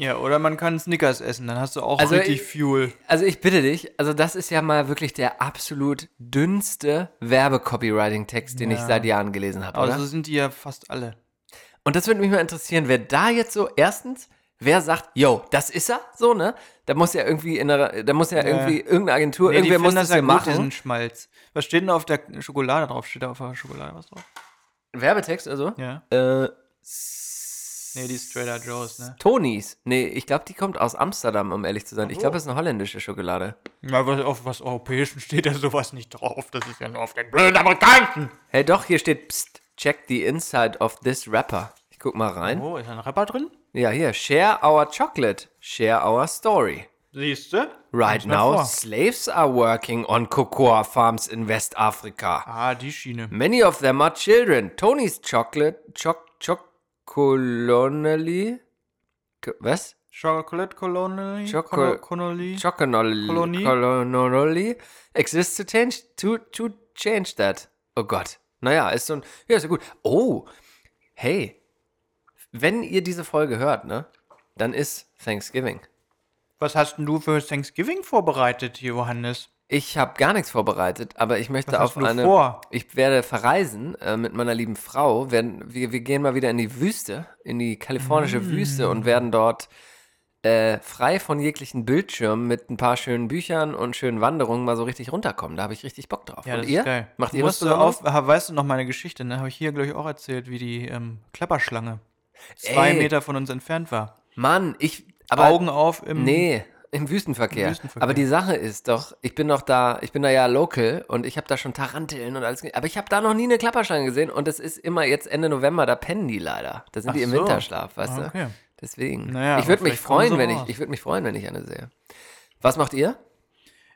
Speaker 3: Ja, oder man kann Snickers essen, dann hast du auch
Speaker 4: Also
Speaker 3: richtig
Speaker 4: ich-
Speaker 3: Fuel.
Speaker 4: Also ich bitte dich, also das ist ja mal wirklich der absolut dünnste Werbe-Copywriting-Text, den ich
Speaker 3: Ja.
Speaker 4: seit Jahren gelesen habe,
Speaker 3: Aber
Speaker 4: oder?
Speaker 3: so sind die ja fast alle.
Speaker 4: Und das würde mich mal interessieren, wer da jetzt so, erstens, wer sagt, yo, das ist er, so, ne? Da muss ja irgendwie in der, da muss ja irgendwie irgendeine Agentur,
Speaker 3: Nee,
Speaker 4: irgendwer muss
Speaker 3: finden
Speaker 4: das
Speaker 3: ja
Speaker 4: ja
Speaker 3: gut, diesen
Speaker 4: machen.
Speaker 3: Schmalz. Was steht denn auf der Schokolade drauf? Steht da auf der Schokolade was drauf?
Speaker 4: Werbetext, also?
Speaker 3: Ja.
Speaker 4: Äh,
Speaker 3: Nee, die Straighter Joes, ne?
Speaker 4: Tonys. Nee, ich glaube, die kommt aus Amsterdam, um ehrlich zu sein. Ich glaube, es ist eine holländische Schokolade.
Speaker 3: Ja, was, auf was Europäischen steht da sowas nicht drauf. Das ist ja nur auf den blöden Amerikanischen.
Speaker 4: Hey, doch, hier steht, psst, check the inside of this rapper. Ich guck mal rein.
Speaker 3: Oh, ist da ein Rapper drin?
Speaker 4: Ja, hier, share our chocolate, share our story.
Speaker 3: Siehst du?
Speaker 4: Right now, slaves are working on cocoa farms in West Africa.
Speaker 3: Ah, die Schiene.
Speaker 4: Many of them are children. Tony's chocolate, choc, chocolonely, Co- was?
Speaker 3: Chocolate Colony?
Speaker 4: Choco-
Speaker 3: Colony? Kolonie?
Speaker 4: colonely exists to change, to, to change that. Oh Gott. Naja, ist so ein, ja, ist ja gut. Oh, hey, wenn ihr diese Folge hört, ne, dann ist Thanksgiving.
Speaker 3: Was hast denn du für Thanksgiving vorbereitet, Johannes?
Speaker 4: Ich habe gar nichts vorbereitet, aber ich möchte
Speaker 3: Was
Speaker 4: auf eine.
Speaker 3: vor?
Speaker 4: Ich werde verreisen äh, mit meiner lieben Frau. Werden, wir, wir gehen mal wieder in die Wüste, in die kalifornische
Speaker 3: Mm.
Speaker 4: Wüste und werden dort äh, frei von jeglichen Bildschirmen mit ein paar schönen Büchern und schönen Wanderungen mal so richtig runterkommen. Da habe ich richtig Bock drauf.
Speaker 3: Ja,
Speaker 4: und
Speaker 3: das
Speaker 4: ihr?
Speaker 3: ist geil.
Speaker 4: Macht ihr was
Speaker 3: auf, Weißt du noch meine Geschichte, ne? Habe ich hier, glaube ich, auch erzählt, wie die ähm, Klapperschlange zwei
Speaker 4: Ey.
Speaker 3: Meter von uns entfernt war.
Speaker 4: Mann, ich. Aber,
Speaker 3: Augen auf im.
Speaker 4: Nee, im Wüstenverkehr.
Speaker 3: Im Wüstenverkehr.
Speaker 4: Aber die Sache ist doch, ich bin doch da, ich bin da ja local und ich habe da schon Taranteln und alles. Aber ich habe da noch nie eine Klapperschlange gesehen und es ist immer jetzt Ende November, da pennen die leider. Da sind
Speaker 3: Ach
Speaker 4: die im
Speaker 3: so.
Speaker 4: Winterschlaf, weißt
Speaker 3: okay.
Speaker 4: du? Deswegen.
Speaker 3: Naja,
Speaker 4: ich würde mich freuen, wenn ich, ich würde mich freuen, wenn ich eine sehe. Was macht ihr?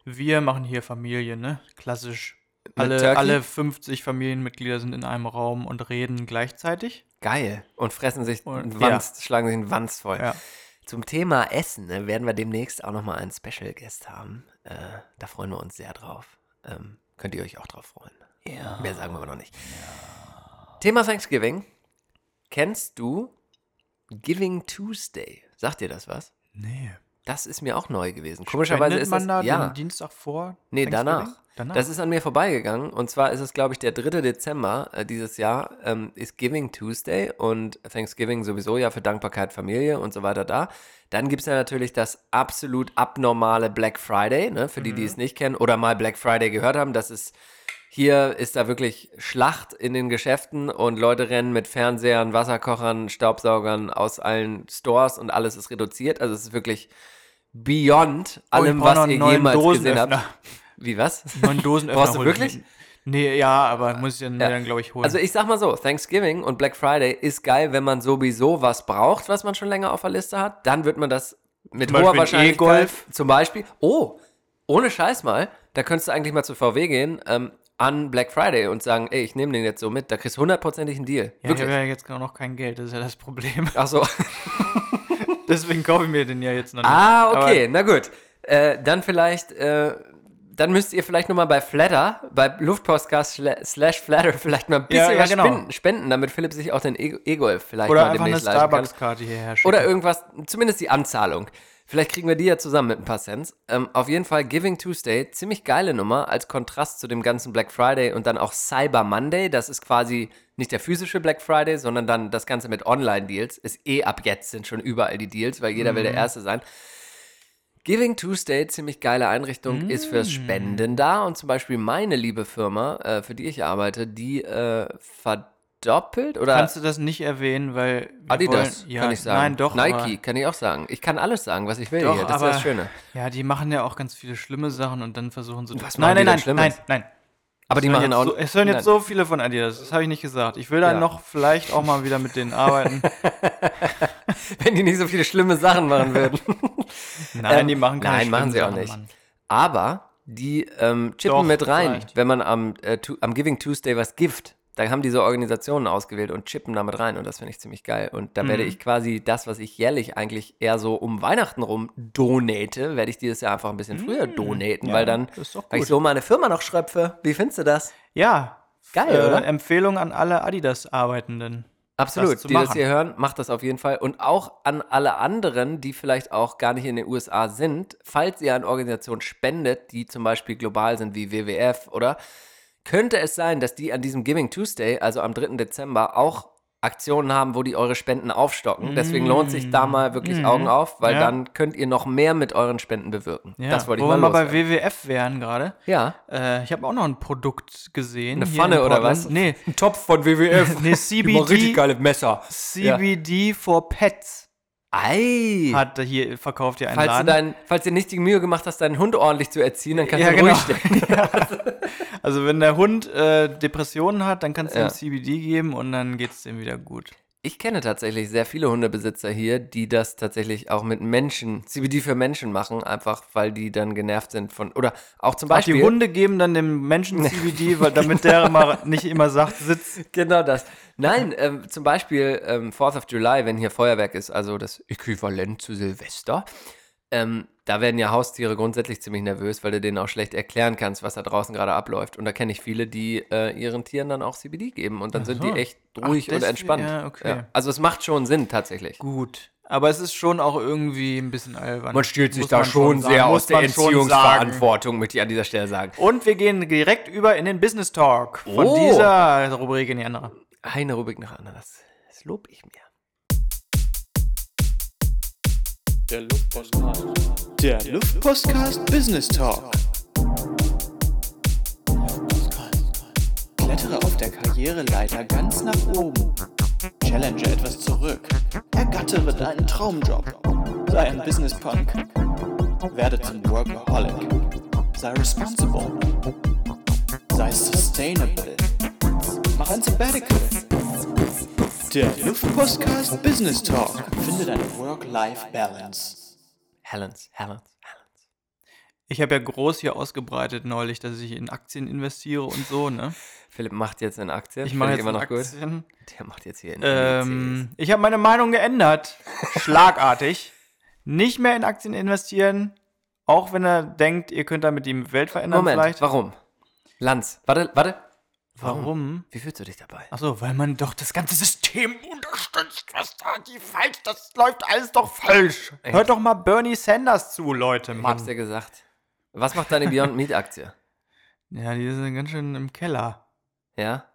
Speaker 3: Wir machen hier Familie, ne? Klassisch. Alle, alle 50 Familienmitglieder sind in einem Raum und reden gleichzeitig.
Speaker 4: Geil. Und fressen sich
Speaker 3: Und-
Speaker 4: einen Wanst, schlagen sich einen Wanst voll.
Speaker 3: Ja.
Speaker 4: Zum Thema Essen ne, werden wir demnächst auch nochmal einen Special Guest haben. Äh, da freuen wir uns sehr drauf. Ähm, könnt ihr euch auch drauf freuen. Ja. Mehr sagen wir aber noch nicht. Thema Thanksgiving. Kennst du Giving Tuesday? Sagt dir das was?
Speaker 3: Nee.
Speaker 4: Das ist mir auch neu gewesen. Komischerweise
Speaker 3: Spendet
Speaker 4: ist
Speaker 3: man
Speaker 4: das
Speaker 3: da
Speaker 4: ja.
Speaker 3: den Dienstag vor?
Speaker 4: Nee, danach.
Speaker 3: Danach.
Speaker 4: Das ist an mir vorbeigegangen. Und zwar ist es, glaube ich, der 3. Dezember äh, dieses Jahr, ähm, ist Giving Tuesday und Thanksgiving sowieso ja für Dankbarkeit, Familie und so weiter da. Dann gibt es ja natürlich das absolut abnormale Black Friday, ne, für die, die es nicht kennen oder mal Black Friday gehört haben. Das ist, hier ist da wirklich Schlacht in den Geschäften und Leute rennen mit Fernsehern, Wasserkochern, Staubsaugern aus allen Stores und alles ist reduziert. Also es ist wirklich beyond
Speaker 3: Oh,
Speaker 4: allem,
Speaker 3: noch
Speaker 4: was ihr jemals gesehen habt. Wie was?
Speaker 3: Neun Dosenöffner.
Speaker 4: Brauchst du
Speaker 3: ich
Speaker 4: wirklich?
Speaker 3: mit. Nee, ja, aber muss ich dann,
Speaker 4: Ja.
Speaker 3: dann glaube ich, holen.
Speaker 4: Also ich sag mal so, Thanksgiving und Black Friday ist geil, wenn man sowieso was braucht, was man schon länger auf der Liste hat. Dann wird man das mit
Speaker 3: Zum
Speaker 4: hoher Wahrscheinlichkeit,
Speaker 3: E-Golf.
Speaker 4: zum Beispiel, oh, ohne Scheiß mal, da könntest du eigentlich mal zu VW gehen, ähm, an Black Friday und sagen, ey, ich nehme den jetzt so mit, da kriegst du hundertprozentig einen Deal.
Speaker 3: ja, ich
Speaker 4: Wirklich.
Speaker 3: habe ja jetzt genau noch kein Geld, das ist ja das Problem.
Speaker 4: Ach so.
Speaker 3: Deswegen kaufe ich mir den ja jetzt noch nicht.
Speaker 4: Ah,
Speaker 3: Aber-
Speaker 4: okay, na gut. Äh, dann vielleicht, äh, dann müsst ihr vielleicht nochmal bei Flatter, bei Luftpostcast slash Flatter vielleicht mal ein
Speaker 3: Ja,
Speaker 4: bisschen
Speaker 3: ja,
Speaker 4: was
Speaker 3: genau.
Speaker 4: spenden, spenden, damit Philipp sich auch den E- E-Golf vielleicht
Speaker 3: Oder
Speaker 4: mal
Speaker 3: eine
Speaker 4: demnächst leisten kann.
Speaker 3: Starbucks-Karte hierher schicken.
Speaker 4: Oder irgendwas, zumindest die Anzahlung. Vielleicht kriegen wir die ja zusammen mit ein paar Cents. Ähm, auf jeden Fall Giving Tuesday, ziemlich geile Nummer als Kontrast zu dem ganzen Black Friday und dann auch Cyber Monday. Das ist quasi nicht der physische Black Friday, sondern dann das Ganze mit Online-Deals. Ist eh ab jetzt sind schon überall die Deals, weil jeder will der Erste sein. Giving Tuesday, ziemlich geile Einrichtung, ist fürs Spenden da. Und zum Beispiel meine liebe Firma, äh, für die ich arbeite, die äh, verdoppelt oder
Speaker 3: Kannst du das nicht erwähnen, weil
Speaker 4: Adidas,
Speaker 3: wollen, ja,
Speaker 4: kann ich sagen.
Speaker 3: Nein, doch.
Speaker 4: Nike,
Speaker 3: aber-
Speaker 4: kann ich auch sagen. Ich kann alles sagen, was ich will
Speaker 3: Doch,
Speaker 4: hier. Das
Speaker 3: aber,
Speaker 4: ist das Schöne.
Speaker 3: Ja, die machen ja auch ganz viele schlimme Sachen und dann versuchen sie.
Speaker 4: Was
Speaker 3: nein, nein, nein, nein, nein.
Speaker 4: Aber
Speaker 3: Es
Speaker 4: die machen auch.
Speaker 3: So, es hören jetzt so viele von Adidas. Das habe ich nicht gesagt. Ich will da
Speaker 4: Ja.
Speaker 3: noch vielleicht auch mal wieder mit denen arbeiten.
Speaker 4: Wenn die nicht so viele schlimme Sachen machen würden.
Speaker 3: Nein,
Speaker 4: Ähm,
Speaker 3: die machen keine
Speaker 4: Nein, machen sie auch
Speaker 3: Sachen,
Speaker 4: nicht.
Speaker 3: Mann.
Speaker 4: Aber die ähm, chippen
Speaker 3: Doch,
Speaker 4: mit rein,
Speaker 3: vielleicht.
Speaker 4: wenn man am, äh, am Giving Tuesday was gift. Da haben diese Organisationen ausgewählt und chippen damit rein und das finde ich ziemlich geil. Und da
Speaker 3: Mhm.
Speaker 4: werde ich quasi das, was ich jährlich eigentlich eher so um Weihnachten rum donate, werde ich dieses Jahr einfach ein bisschen früher donaten,
Speaker 3: Mhm. Ja,
Speaker 4: weil dann,
Speaker 3: das
Speaker 4: weil ich so meine Firma noch schröpfe. Wie findest du das?
Speaker 3: Ja.
Speaker 4: Geil,
Speaker 3: äh,
Speaker 4: oder?
Speaker 3: Empfehlung an alle Adidas-Arbeitenden.
Speaker 4: Absolut,
Speaker 3: das
Speaker 4: die das
Speaker 3: machen.
Speaker 4: hier hören, macht das auf jeden Fall. Und auch an alle anderen, die vielleicht auch gar nicht in den USA sind, falls ihr an Organisationen spendet, die zum Beispiel global sind wie WWF oder könnte es sein, dass die an diesem Giving Tuesday, also am 3. Dezember, auch Aktionen haben, wo die eure Spenden aufstocken. Deswegen lohnt sich da mal wirklich Augen auf, weil
Speaker 3: Ja.
Speaker 4: dann könnt ihr noch mehr mit euren Spenden bewirken.
Speaker 3: Ja,
Speaker 4: das wollte ich
Speaker 3: wo
Speaker 4: mal
Speaker 3: wir mal bei. WWF wären gerade.
Speaker 4: Ja,
Speaker 3: Äh, ich habe auch noch ein Produkt gesehen.
Speaker 4: eine Pfanne oder was?
Speaker 3: Nee,
Speaker 4: ein Topf von WWF.
Speaker 3: nee CBD,
Speaker 4: geile Messer.
Speaker 3: CBD for Pets
Speaker 4: Ei!
Speaker 3: hat hier verkauft ja ein
Speaker 4: Falls du,
Speaker 3: Laden.
Speaker 4: dein, falls du nicht die Mühe gemacht hast, deinen Hund ordentlich zu erziehen, dann kannst
Speaker 3: Ja,
Speaker 4: du
Speaker 3: genau.
Speaker 4: ruhig stehen.
Speaker 3: Also wenn der Hund äh, Depressionen hat, dann kannst du
Speaker 4: Ja.
Speaker 3: ihm CBD geben und dann geht's dem wieder gut.
Speaker 4: Ich kenne tatsächlich sehr viele Hundebesitzer hier, die das tatsächlich auch mit Menschen, CBD für Menschen machen, einfach weil die dann genervt sind von, oder auch zum
Speaker 3: Ach,
Speaker 4: Beispiel.
Speaker 3: die Hunde geben dann dem Menschen CBD, weil damit der immer nicht immer sagt, sitz.
Speaker 4: Genau das. Nein, ähm, zum Beispiel ähm, 4th of July, wenn hier Feuerwerk ist, also das Äquivalent zu Silvester, ähm, da werden ja Haustiere grundsätzlich ziemlich nervös, weil du denen auch schlecht erklären kannst, was da draußen gerade abläuft. Und da kenne ich viele, die äh, ihren Tieren dann auch CBD geben und dann sind die
Speaker 3: so.
Speaker 4: echt ruhig und
Speaker 3: deswegen-
Speaker 4: entspannt.
Speaker 3: ja, okay.
Speaker 4: Also es macht schon Sinn tatsächlich.
Speaker 3: Gut. Aber es ist schon auch irgendwie ein bisschen albern.
Speaker 4: Man stellt sich
Speaker 3: Muss
Speaker 4: da schon
Speaker 3: sagen,
Speaker 4: sehr
Speaker 3: muss
Speaker 4: aus der Entziehungsverantwortung, möchte ich an dieser Stelle sagen.
Speaker 3: Und wir gehen direkt über in den Business Talk von
Speaker 4: Oh.
Speaker 3: dieser Rubrik in die andere.
Speaker 4: Eine Rubrik nach anderen, das, das lob ich mir.
Speaker 6: Der Luftpostcast.
Speaker 2: Der Luftpostcast Business Talk. Klettere auf der Karriereleiter ganz nach oben. Challenge etwas zurück. Ergattere deinen Traumjob. Sei ein Business Punk. Werde zum Workaholic. Sei responsible. Sei sustainable. Mach ein Sabbatical. Der Luftpostcast Business Talk. Finde deine Work-Life-Balance.
Speaker 4: Helens, Helens, Helens.
Speaker 3: Ich habe ja groß hier ausgebreitet neulich, dass ich in Aktien investiere und so, ne?
Speaker 4: Philipp macht jetzt in Aktien.
Speaker 3: Ich mache jetzt
Speaker 4: immer noch gut.
Speaker 3: Aktien.
Speaker 4: Der macht jetzt hier in
Speaker 3: Ähm, ich habe meine Meinung geändert. Schlagartig. Nicht mehr in Aktien investieren, auch wenn er denkt, ihr könnt damit die Welt verändern
Speaker 4: Moment,
Speaker 3: vielleicht.
Speaker 4: warum? Lanz, warte, warte.
Speaker 3: Warum?
Speaker 4: Wie fühlst du dich dabei?
Speaker 3: Achso, weil man doch das ganze System unterstützt. Was da die falsch, das läuft alles doch falsch. Hört doch mal Bernie Sanders zu, Leute,
Speaker 4: Ich hab's
Speaker 3: Mann.
Speaker 4: dir gesagt. Was macht deine Beyond Meat Aktie?
Speaker 3: Ja, die sind ganz schön im Keller.
Speaker 4: Ja?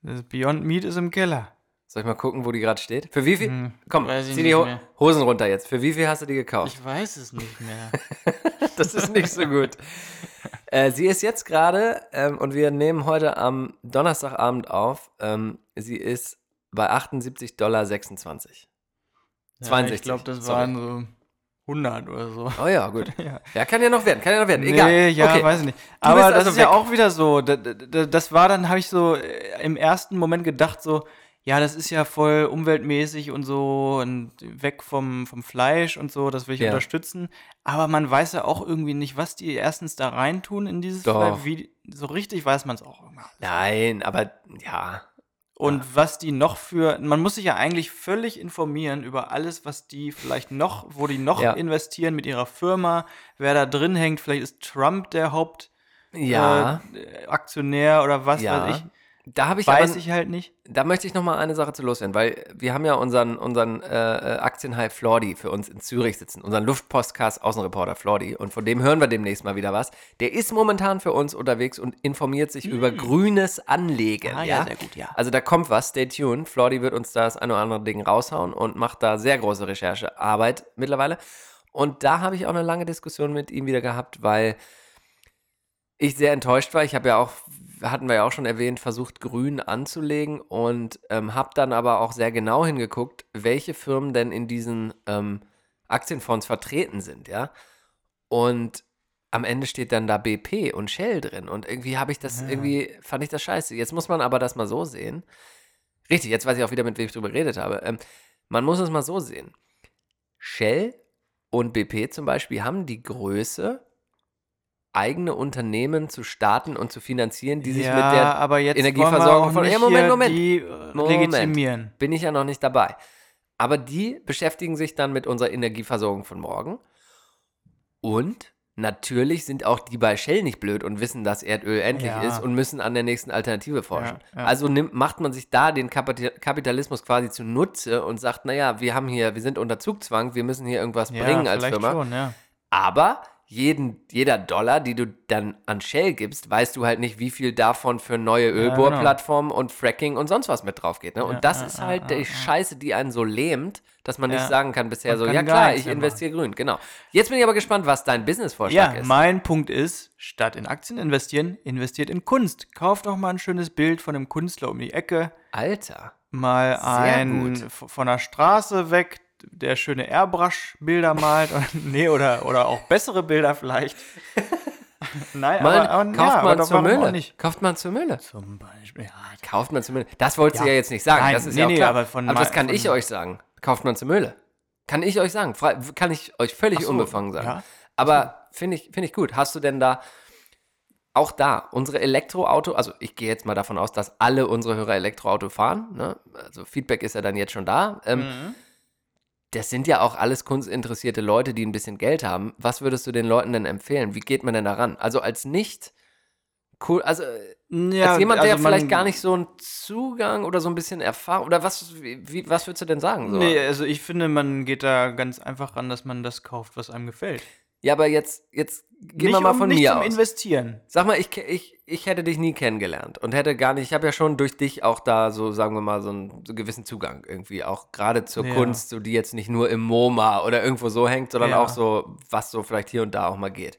Speaker 3: Das Beyond Meat ist im Keller.
Speaker 4: Soll ich mal gucken, wo die gerade steht? Für wie viel?
Speaker 3: Hm,
Speaker 4: Komm,
Speaker 3: ich
Speaker 4: zieh die Ho
Speaker 3: mehr.
Speaker 4: Hosen runter jetzt. Für wie viel hast du die gekauft?
Speaker 3: Ich weiß es nicht mehr.
Speaker 4: Das ist nicht so gut. äh, sie ist jetzt gerade, ähm, und wir nehmen heute am Donnerstagabend auf, ähm, sie ist bei 78,26 Dollar.
Speaker 3: Ja, ich glaube, das waren so 100 oder so.
Speaker 4: Oh ja, gut.
Speaker 3: Ja.
Speaker 4: Ja, kann ja noch werden, kann ja noch werden. Egal.
Speaker 3: Nee, ja,
Speaker 4: okay.
Speaker 3: weiß ich nicht.
Speaker 4: Du
Speaker 3: Aber das
Speaker 4: also
Speaker 3: ist ja
Speaker 4: weg.
Speaker 3: auch wieder so. Da- da- da- Das war dann, habe ich so äh, im ersten Moment gedacht, so, ja, das ist ja voll umweltmäßig und so und weg vom, vom Fleisch und so, das will ich
Speaker 4: Ja.
Speaker 3: unterstützen. Aber man weiß ja auch irgendwie nicht, was die erstens da reintun in dieses
Speaker 4: Doch.
Speaker 3: Fleisch. Wie, so richtig weiß man es auch immer.
Speaker 4: Nein, aber ja.
Speaker 3: Und was die noch für, man muss sich ja eigentlich völlig informieren über alles, was die vielleicht noch, wo die noch
Speaker 4: Ja.
Speaker 3: investieren mit ihrer Firma, wer da drin hängt. Vielleicht ist Trump der Haupt
Speaker 4: Ja.
Speaker 3: äh, oder was
Speaker 4: ja.
Speaker 3: weiß ich.
Speaker 4: Da habe ich
Speaker 3: Weiß
Speaker 4: aber,
Speaker 3: ich halt nicht.
Speaker 4: Da möchte ich noch mal eine Sache zu loswerden, weil wir haben ja unseren, unseren äh, äh, Aktienhai Flordi für uns in Zürich sitzen, unseren Luftpostcast Außenreporter Flordi und von dem hören wir demnächst mal wieder was. Der ist momentan für uns unterwegs und informiert sich über grünes Anlegen.
Speaker 3: Mm. Ah,
Speaker 4: ja?
Speaker 3: ja, sehr gut, ja.
Speaker 4: Also da kommt was, stay tuned. Flordi wird uns da das ein oder andere Ding raushauen und macht da sehr große Recherchearbeit mittlerweile. Und da habe ich auch eine lange Diskussion mit ihm wieder gehabt, weil ich sehr enttäuscht war. Ich habe ja auch, hatten wir ja auch schon erwähnt, versucht, grün anzulegen und ähm, habe dann aber auch sehr genau hingeguckt, welche Firmen denn in diesen ähm, Aktienfonds vertreten sind, ja. Und am Ende steht dann da BP und Shell drin. Und irgendwie habe ich das, irgendwie fand ich das scheiße. Jetzt muss man aber das mal so sehen. Richtig, jetzt weiß ich auch wieder, mit wem ich drüber geredet habe. Ähm, man muss es mal so sehen. Shell und BP zum Beispiel haben die Größe, eigene Unternehmen zu starten und zu finanzieren, die sich
Speaker 3: ja,
Speaker 4: mit der
Speaker 3: aber jetzt
Speaker 4: Energieversorgung von. Ja, Moment, Moment.
Speaker 3: Die, äh,
Speaker 4: Moment.
Speaker 3: legitimieren.
Speaker 4: Bin ich ja noch nicht dabei. Aber die beschäftigen sich dann mit unserer Energieversorgung von morgen. Und natürlich sind auch die bei Shell nicht blöd und wissen, dass Erdöl endlich
Speaker 3: Ja.
Speaker 4: ist und müssen an der nächsten Alternative forschen.
Speaker 3: Ja, ja.
Speaker 4: Also nimmt, macht man sich da den Kapita- Kapitalismus quasi zunutze und sagt, naja, wir haben hier, wir sind unter Zugzwang, wir müssen hier irgendwas bringen als Firma.
Speaker 3: schon.
Speaker 4: Aber jeden, jeder Dollar, die du dann an Shell gibst, weißt du halt nicht, wie viel davon für neue Ölbohrplattformen und Fracking und sonst was mit drauf geht. Ne? Und
Speaker 3: Ja,
Speaker 4: das
Speaker 3: ja,
Speaker 4: ist
Speaker 3: ja,
Speaker 4: halt
Speaker 3: ja,
Speaker 4: die
Speaker 3: ja.
Speaker 4: Scheiße, die einen so lähmt, dass man nicht
Speaker 3: Ja.
Speaker 4: sagen kann bisher
Speaker 3: Man
Speaker 4: so,
Speaker 3: kann
Speaker 4: ja klar, ich investiere grün, genau. Jetzt bin ich aber gespannt, was dein Businessvorschlag
Speaker 3: Ja,
Speaker 4: ist.
Speaker 3: mein Punkt ist, statt in Aktien investieren, investiert in Kunst. Kauft doch mal ein schönes Bild von einem Künstler um die Ecke.
Speaker 4: Alter.
Speaker 3: Mal
Speaker 4: Sehr
Speaker 3: ein
Speaker 4: gut.
Speaker 3: von der Straße weg, der schöne Airbrush-Bilder malt. nee, oder, oder auch bessere Bilder vielleicht. Nein,
Speaker 4: Man,
Speaker 3: aber, aber
Speaker 4: kauft
Speaker 3: ja, aber
Speaker 4: man
Speaker 3: doch,
Speaker 4: zur Mülle.
Speaker 3: nicht?
Speaker 4: Kauft man zur Mülle.
Speaker 3: Zum Beispiel, ja.
Speaker 4: Kauft man zur Mülle. Das wolltest du
Speaker 3: Ja.
Speaker 4: ja jetzt nicht sagen.
Speaker 3: Nein,
Speaker 4: das ist
Speaker 3: nee,
Speaker 4: ja auch
Speaker 3: nee,
Speaker 4: klar.
Speaker 3: aber von
Speaker 4: das
Speaker 3: mein-
Speaker 4: kann ich euch sagen. Kauft man zur Mülle. Kann ich euch sagen. Kann ich euch völlig
Speaker 3: so,
Speaker 4: unbefangen sagen.
Speaker 3: ja.
Speaker 4: Aber finde ich, find ich gut. Hast du denn da auch da unsere Elektroauto, also ich gehe jetzt mal davon aus, dass alle unsere Hörer Elektroauto fahren. Ne? Also Feedback ist ja dann jetzt schon da. Ähm,
Speaker 3: Mhm.
Speaker 4: Das sind ja auch alles kunstinteressierte Leute, die ein bisschen Geld haben. Was würdest du den Leuten denn empfehlen? Wie geht man denn daran? Also als nicht cool, also äh,
Speaker 3: Ja,
Speaker 4: als jemand, der
Speaker 3: also
Speaker 4: vielleicht gar nicht so einen Zugang oder so ein bisschen Erfahrung oder was, wie, wie- was würdest du denn sagen? So?
Speaker 3: Nee, also ich finde, man geht da ganz einfach ran, dass man das kauft, was einem gefällt.
Speaker 4: Ja, aber jetzt, jetzt gehen
Speaker 3: nicht
Speaker 4: wir mal
Speaker 3: um,
Speaker 4: von
Speaker 3: nicht
Speaker 4: mir
Speaker 3: zum
Speaker 4: aus.
Speaker 3: Investieren.
Speaker 4: Sag mal, ich, ich, ich hätte dich nie kennengelernt und hätte gar nicht, ich habe ja schon durch dich auch da so, sagen wir mal, so einen, so gewissen Zugang irgendwie, auch gerade zur
Speaker 3: Ja.
Speaker 4: Kunst, so die jetzt nicht nur im MoMA oder irgendwo so hängt, sondern
Speaker 3: Ja.
Speaker 4: auch so, was so vielleicht hier und da auch mal geht.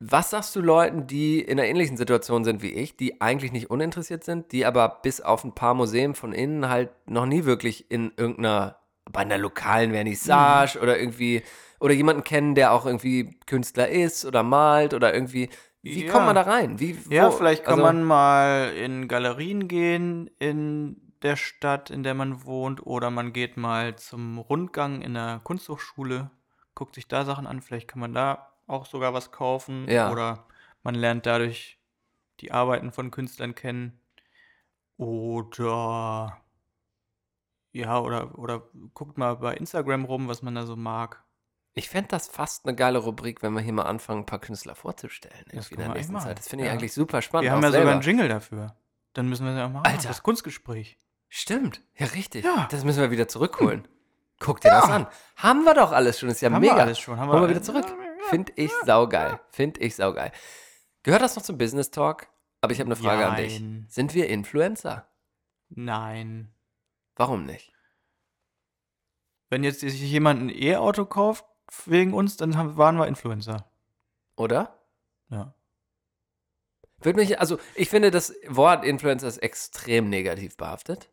Speaker 4: Was sagst du Leuten, die in einer ähnlichen Situation sind wie ich, die eigentlich nicht uninteressiert sind, die aber bis auf ein paar Museen von innen halt noch nie wirklich in irgendeiner, bei einer lokalen Vernissage
Speaker 3: Mhm.
Speaker 4: oder irgendwie, oder jemanden kennen, der auch irgendwie Künstler ist oder malt oder irgendwie, wie
Speaker 3: Ja.
Speaker 4: kommt man da rein? Wie,
Speaker 3: Ja, vielleicht kann
Speaker 4: also-
Speaker 3: man mal in Galerien gehen in der Stadt, in der man wohnt, oder man geht mal zum Rundgang in der Kunsthochschule, guckt sich da Sachen an, vielleicht kann man da auch sogar was kaufen,
Speaker 4: Ja.
Speaker 3: oder man lernt dadurch die Arbeiten von Künstlern kennen, oder ja, oder, oder guckt mal bei Instagram rum, was man da so mag.
Speaker 4: Ich fände das fast eine geile Rubrik, wenn wir hier mal anfangen, ein paar Künstler vorzustellen. Irgendwie in der
Speaker 3: wir
Speaker 4: nächsten
Speaker 3: machen.
Speaker 4: Zeit. Das finde ich
Speaker 3: Ja.
Speaker 4: eigentlich super spannend.
Speaker 3: Wir haben ja sogar
Speaker 4: selber.
Speaker 3: einen Jingle dafür. Dann müssen wir es ja auch machen.
Speaker 4: Alter.
Speaker 3: Das Kunstgespräch.
Speaker 4: Stimmt, ja richtig.
Speaker 3: Ja.
Speaker 4: Das müssen wir wieder zurückholen. Guck dir das an. Haben wir doch alles schon, ist ja
Speaker 3: Haben wir
Speaker 4: mega.
Speaker 3: alles schon, haben
Speaker 4: Holen wir
Speaker 3: wir-
Speaker 4: wieder zurück. Finde ich saugeil. Finde ich saugeil. Gehört das noch zum Business Talk? Aber ich habe eine Frage an dich. Sind wir Influencer?
Speaker 3: Nein.
Speaker 4: Warum nicht?
Speaker 3: Wenn jetzt sich jemand ein E-Auto kauft wegen uns, dann haben, waren wir Influencer.
Speaker 4: Oder?
Speaker 3: Ja.
Speaker 4: Würde mich, also ich finde, das Wort Influencer ist extrem negativ behaftet.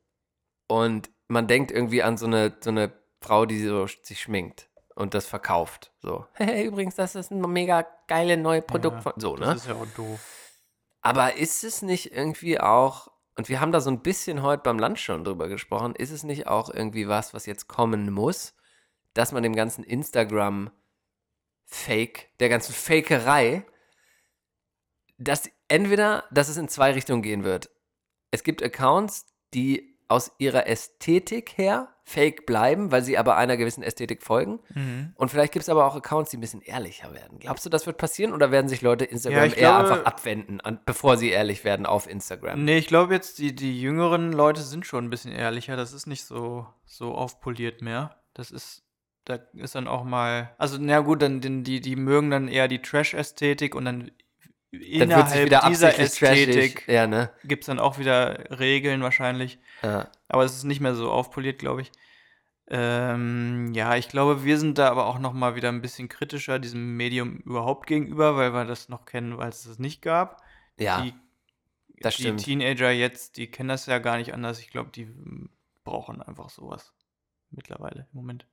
Speaker 4: Und man denkt irgendwie an so eine, so eine Frau, die so sich schminkt und das verkauft. So, hey, übrigens, das ist ein mega geile neue Produkt
Speaker 3: Ja,
Speaker 4: von. So,
Speaker 3: Das
Speaker 4: ne?
Speaker 3: ist ja auch doof.
Speaker 4: Aber ist es nicht irgendwie auch, und wir haben da so ein bisschen heute beim Lunch schon drüber gesprochen, ist es nicht auch irgendwie was, was jetzt kommen muss, dass man dem ganzen Instagram-Fake, der ganzen Fakerei, dass entweder, dass es in zwei Richtungen gehen wird. Es gibt Accounts, die aus ihrer Ästhetik her fake bleiben, weil sie aber einer gewissen Ästhetik folgen.
Speaker 3: Mhm.
Speaker 4: Und vielleicht gibt es aber auch Accounts, die ein bisschen ehrlicher werden. Glaubst du, das wird passieren oder werden sich Leute Instagram
Speaker 3: Ja,
Speaker 4: eher
Speaker 3: glaube-
Speaker 4: einfach abwenden, an, bevor sie ehrlich werden auf Instagram?
Speaker 3: Nee, ich glaube jetzt, die, die jüngeren Leute sind schon ein bisschen ehrlicher. Das ist nicht so, so aufpoliert mehr. Das ist, da ist dann auch mal, also na gut, dann die, die mögen dann eher die Trash-Ästhetik und dann
Speaker 4: Dann
Speaker 3: innerhalb
Speaker 4: wieder
Speaker 3: dieser. Ästhetik
Speaker 4: Ja, ne?
Speaker 3: gibt es dann auch wieder Regeln wahrscheinlich.
Speaker 4: Ja.
Speaker 3: Aber es ist nicht mehr so aufpoliert, glaube ich. Ähm, ja, ich glaube, wir sind da aber auch noch mal wieder ein bisschen kritischer diesem Medium überhaupt gegenüber, weil wir das noch kennen, weil es das nicht gab.
Speaker 4: Ja,
Speaker 3: die,
Speaker 4: das
Speaker 3: die
Speaker 4: stimmt.
Speaker 3: Teenager jetzt, die kennen das ja gar nicht anders. Ich glaube, die mm, brauchen einfach sowas mittlerweile im Moment.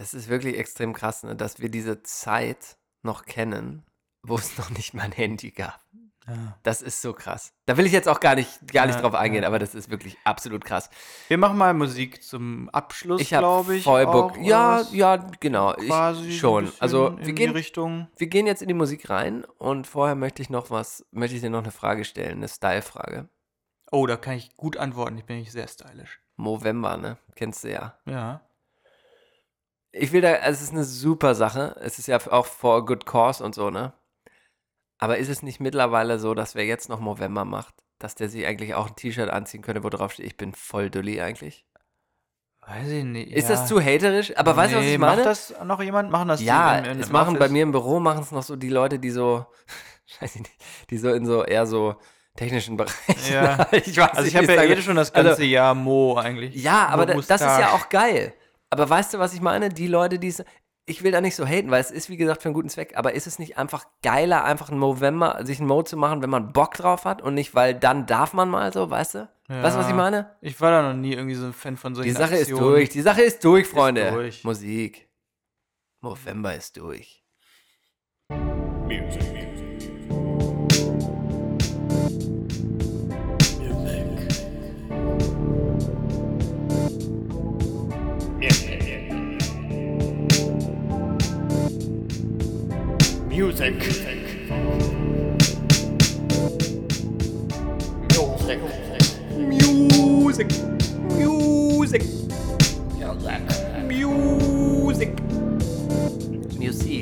Speaker 4: Das ist wirklich extrem krass, ne? dass wir diese Zeit noch kennen, wo es noch nicht mal ein Handy gab.
Speaker 3: Ja.
Speaker 4: Das ist so krass. Da will ich jetzt auch gar nicht, gar nicht
Speaker 3: Ja,
Speaker 4: drauf eingehen,
Speaker 3: ja.
Speaker 4: aber das ist wirklich absolut krass.
Speaker 3: Wir machen mal Musik zum Abschluss, glaube ich.
Speaker 4: voll Bock. Ja, ja, genau.
Speaker 3: Quasi
Speaker 4: schon. Also
Speaker 3: in
Speaker 4: wir
Speaker 3: die
Speaker 4: gehen,
Speaker 3: Richtung.
Speaker 4: wir gehen jetzt in die Musik rein und vorher möchte ich noch was, möchte ich dir noch eine Frage stellen, eine Style-Frage.
Speaker 3: Oh, da kann ich gut antworten. Ich bin nicht sehr stylisch.
Speaker 4: Movember, ne? Kennst du ja.
Speaker 3: Ja.
Speaker 4: Ich will da, also es ist eine super Sache. Es ist ja auch for a good cause und so, ne? Aber ist es nicht mittlerweile so, dass wer jetzt noch Movember macht, dass der sich eigentlich auch ein T-Shirt anziehen könnte, wo drauf steht, ich bin voll Dulli eigentlich?
Speaker 3: Weiß ich nicht.
Speaker 4: Ist
Speaker 3: ja.
Speaker 4: das zu haterisch? Aber weißt du, was
Speaker 3: Nee,
Speaker 4: ich meine?
Speaker 3: Macht das noch jemand? Machen das
Speaker 4: ja,
Speaker 3: die im- im-
Speaker 4: es machen bei mir im Büro machen es noch so die Leute, die so, weiß ich nicht, die so in so eher so technischen Bereichen.
Speaker 3: Ja.
Speaker 4: ich weiß
Speaker 3: Also ich habe ja
Speaker 4: sage.
Speaker 3: eh schon das
Speaker 4: Also-
Speaker 3: ganze Jahr Mo eigentlich.
Speaker 4: Ja, aber da, das ist ja auch geil. Aber weißt du, was ich meine? Die Leute, die es. Ich will da nicht so haten, weil es ist, wie gesagt, für einen guten Zweck. Aber ist es nicht einfach geiler, einfach einen Movember, sich einen Mode zu machen, wenn man Bock drauf hat und nicht, weil dann darf man mal so, weißt du? Weißt du, was ich
Speaker 3: Ja.
Speaker 4: meine?
Speaker 3: Ich war da noch nie irgendwie so ein Fan von solchen
Speaker 4: Die Sache ist
Speaker 3: Aktionen.
Speaker 4: durch. Die Sache ist durch, Freunde.
Speaker 3: durch.
Speaker 4: Musik. Movember ist durch.
Speaker 6: Music.
Speaker 4: Music. Music. Music. Music.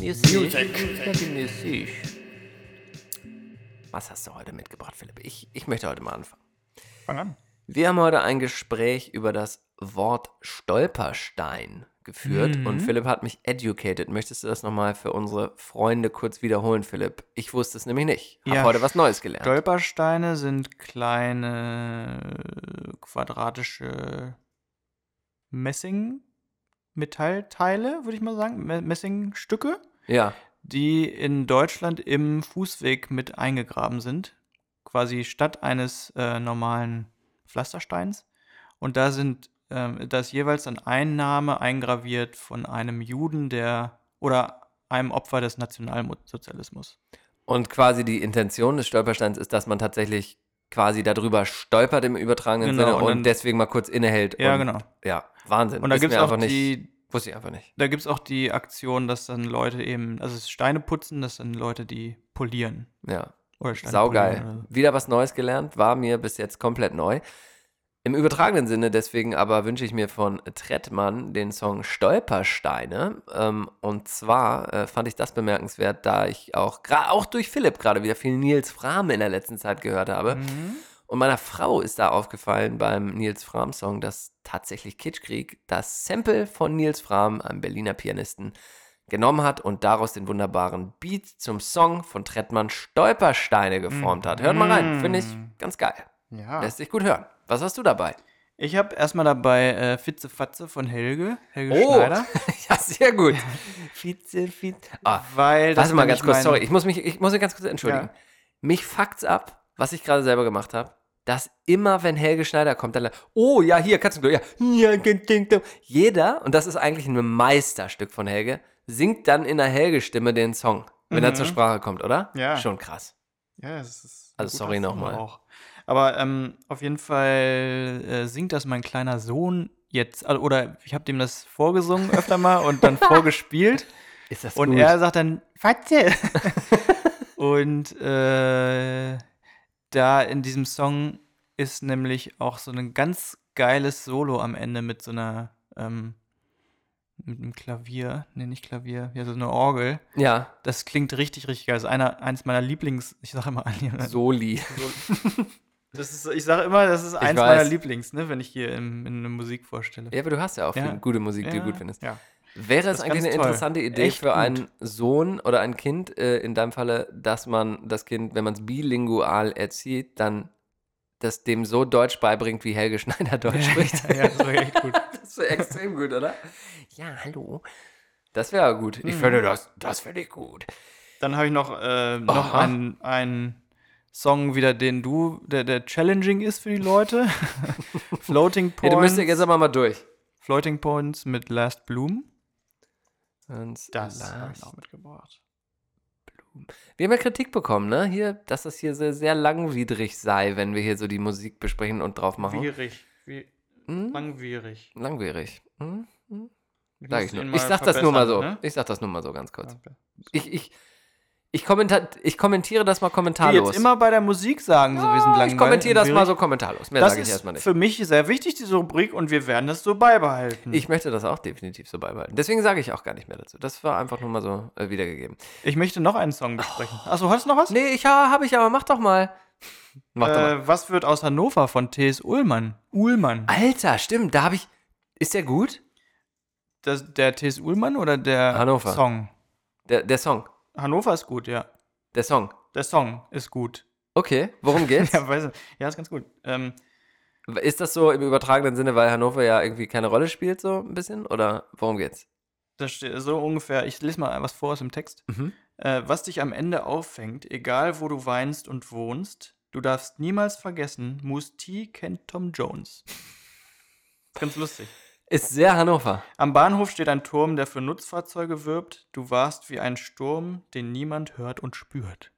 Speaker 4: Music. Music. Was hast du heute mitgebracht, Philipp? Ich, ich möchte heute mal anfangen.
Speaker 3: Fang an.
Speaker 4: Wir haben heute ein Gespräch über das Wort Stolperstein geführt
Speaker 3: Mhm.
Speaker 4: und Philipp hat mich educated. Möchtest du das nochmal für unsere Freunde kurz wiederholen, Philipp? Ich wusste es nämlich nicht. Hab
Speaker 3: Ja,
Speaker 4: heute was Neues gelernt.
Speaker 3: Stolpersteine sind kleine quadratische Messing-Metallteile, würde ich mal sagen. Me Messingstücke,
Speaker 4: Ja.
Speaker 3: die in Deutschland im Fußweg mit eingegraben sind. Quasi statt eines äh, normalen Pflastersteins. Und da sind, ähm, da ist jeweils dann ein Name eingraviert von einem Juden, der oder einem Opfer des Nationalsozialismus.
Speaker 4: Und quasi die Intention des Stolpersteins ist, dass man tatsächlich quasi darüber stolpert im übertragenen
Speaker 3: Genau,
Speaker 4: Sinne
Speaker 3: und
Speaker 4: und, deswegen mal kurz innehält.
Speaker 3: Ja,
Speaker 4: und,
Speaker 3: genau.
Speaker 4: Ja, Wahnsinn.
Speaker 3: Und da gibt es auch
Speaker 4: einfach nicht,
Speaker 3: die,
Speaker 4: Wusste ich einfach nicht.
Speaker 3: da gibt's auch die Aktion, dass dann Leute eben, also es Steine putzen, das sind Leute, die polieren.
Speaker 4: Ja.
Speaker 3: Oder Steine
Speaker 4: Saugeil.
Speaker 3: polieren oder so.
Speaker 4: Wieder was Neues gelernt, war mir bis jetzt komplett neu. Im übertragenen Sinne deswegen aber wünsche ich mir von Trettmann den Song Stolpersteine. Ähm, und zwar äh, fand ich das bemerkenswert, da ich auch, auch durch Philipp gerade wieder viel Nils Frahm in der letzten Zeit gehört habe.
Speaker 3: Mhm.
Speaker 4: Und meiner Frau ist da aufgefallen beim Nils Frahm-Song, dass tatsächlich Kitschkrieg das Sample von Nils Frahm, einem Berliner Pianisten, genommen hat und daraus den wunderbaren Beat zum Song von Trettmann Stolpersteine geformt hat. Hört mal rein, finde ich ganz geil.
Speaker 3: Ja.
Speaker 4: Lässt sich gut hören. Was hast du dabei?
Speaker 3: Ich habe erstmal dabei äh, Fitze Fatze von Helge, Helge
Speaker 4: Oh,
Speaker 3: Schneider.
Speaker 4: ja, sehr gut. Vize, Vize. Ah,
Speaker 3: Weil das
Speaker 4: warte mal ganz kurz, sorry, ich muss mich, ich muss mich ganz kurz entschuldigen.
Speaker 3: Ja.
Speaker 4: Mich fuckt's ab, was ich gerade selber gemacht habe, dass immer, wenn Helge Schneider kommt, dann, oh ja, hier, Katzenklo, ja, jeder, und das ist eigentlich ein Meisterstück von Helge, singt dann in der Helge-Stimme den Song, wenn er
Speaker 3: Mhm.
Speaker 4: zur Sprache kommt, oder?
Speaker 3: Ja.
Speaker 4: Schon krass.
Speaker 3: Ja, es ist.
Speaker 4: Also sorry nochmal.
Speaker 3: auch. Aber ähm, auf jeden Fall äh, singt das mein kleiner Sohn jetzt, also, oder ich habe dem das vorgesungen öfter mal und dann vorgespielt.
Speaker 4: Ist das
Speaker 3: Und
Speaker 4: gut?
Speaker 3: er sagt dann, Fatze. und äh, da in diesem Song ist nämlich auch so ein ganz geiles Solo am Ende mit so einer, ähm, mit einem Klavier, nee, nicht Klavier, ja, so eine Orgel.
Speaker 4: Ja,
Speaker 3: Das klingt richtig, richtig geil. Das ist einer, eins meiner Lieblings, ich sage immer,
Speaker 4: Soli.
Speaker 3: Das ist, ich sage immer, das ist eins meiner Lieblings, ne, wenn ich hier in, in eine Musik vorstelle.
Speaker 4: Ja, aber du hast ja auch
Speaker 3: Ja.
Speaker 4: gute Musik, die
Speaker 3: Ja,
Speaker 4: du gut findest.
Speaker 3: Ja.
Speaker 4: Wäre es
Speaker 3: Das
Speaker 4: eigentlich eine
Speaker 3: toll.
Speaker 4: interessante Idee
Speaker 3: Echt
Speaker 4: für
Speaker 3: gut.
Speaker 4: einen Sohn oder ein Kind, äh, in deinem Falle, dass man das Kind, wenn man es bilingual erzieht, dann das dem so Deutsch beibringt, wie Helge Schneider Deutsch spricht?
Speaker 3: ja, das wäre echt gut.
Speaker 4: Das wäre extrem gut, oder? Ja, hallo. Das wäre gut.
Speaker 3: Mhm.
Speaker 4: Ich finde das, das finde ich gut.
Speaker 3: Dann habe ich noch, äh, noch einen, einen Song wieder, den du, der, der challenging ist für die Leute. Floating
Speaker 4: Ja,
Speaker 3: Points.
Speaker 4: du müsstest jetzt aber mal durch.
Speaker 3: Floating Points mit Last Bloom.
Speaker 4: Und
Speaker 3: Das habe ich noch mitgebracht.
Speaker 4: Wir haben ja Kritik bekommen, ne? Hier, dass das hier sehr, sehr langwidrig sei, wenn wir hier so die Musik besprechen und drauf machen.
Speaker 3: Schwierig. Wie,
Speaker 4: Hm?
Speaker 3: langwierig.
Speaker 4: Langwierig. Hm?
Speaker 3: Ich
Speaker 4: Sag ich nur. Ich sag das nur mal so.
Speaker 3: ne?
Speaker 4: Ich sag das nur mal so ganz kurz.
Speaker 3: Okay.
Speaker 4: Ich, ich, ich, kommenta ich kommentiere das mal
Speaker 3: Die
Speaker 4: kommentarlos.
Speaker 3: jetzt immer bei der Musik sagen, so wir sind
Speaker 4: Ah,
Speaker 3: langweilig.
Speaker 4: ich kommentiere das mal so kommentarlos. Mehr
Speaker 3: Das
Speaker 4: sage ich erstmal nicht.
Speaker 3: für mich sehr wichtig, diese Rubrik, und wir werden das so beibehalten.
Speaker 4: Ich möchte das auch definitiv so beibehalten. Deswegen sage ich auch gar nicht mehr dazu. Das war einfach nur mal so äh, wiedergegeben.
Speaker 3: Ich möchte noch einen Song besprechen. Achso, hast du noch was?
Speaker 4: Nee, ich ha, habe ich aber. Mach doch mal. Mach doch mal.
Speaker 3: Äh, was wird aus Hannover von T.S. Ullmann? Ullmann.
Speaker 4: Alter, stimmt. Da habe ich. Ist der gut?
Speaker 3: Das, der T.S. Ullmann oder der
Speaker 4: Hannover.
Speaker 3: Song?
Speaker 4: Der, der Song.
Speaker 3: Hannover ist gut, ja.
Speaker 4: Der Song.
Speaker 3: Der Song ist gut.
Speaker 4: Okay, worum geht's?
Speaker 3: Ja, weiß nicht. ja ist ganz gut. Ähm,
Speaker 4: Ist das so im übertragenen Sinne, weil Hannover ja irgendwie keine Rolle spielt, so ein bisschen? Oder worum geht's?
Speaker 3: das steht so ungefähr, ich lese mal was vor aus dem Text.
Speaker 4: Mhm.
Speaker 3: Äh, was dich am Ende auffängt, egal wo du weinst und wohnst, du darfst niemals vergessen, Moose T kennt Tom Jones. Ganz lustig.
Speaker 4: Ist sehr Hannover.
Speaker 3: Am Bahnhof steht ein Turm, der für Nutzfahrzeuge wirbt. Du warst wie ein Sturm, den niemand hört und spürt.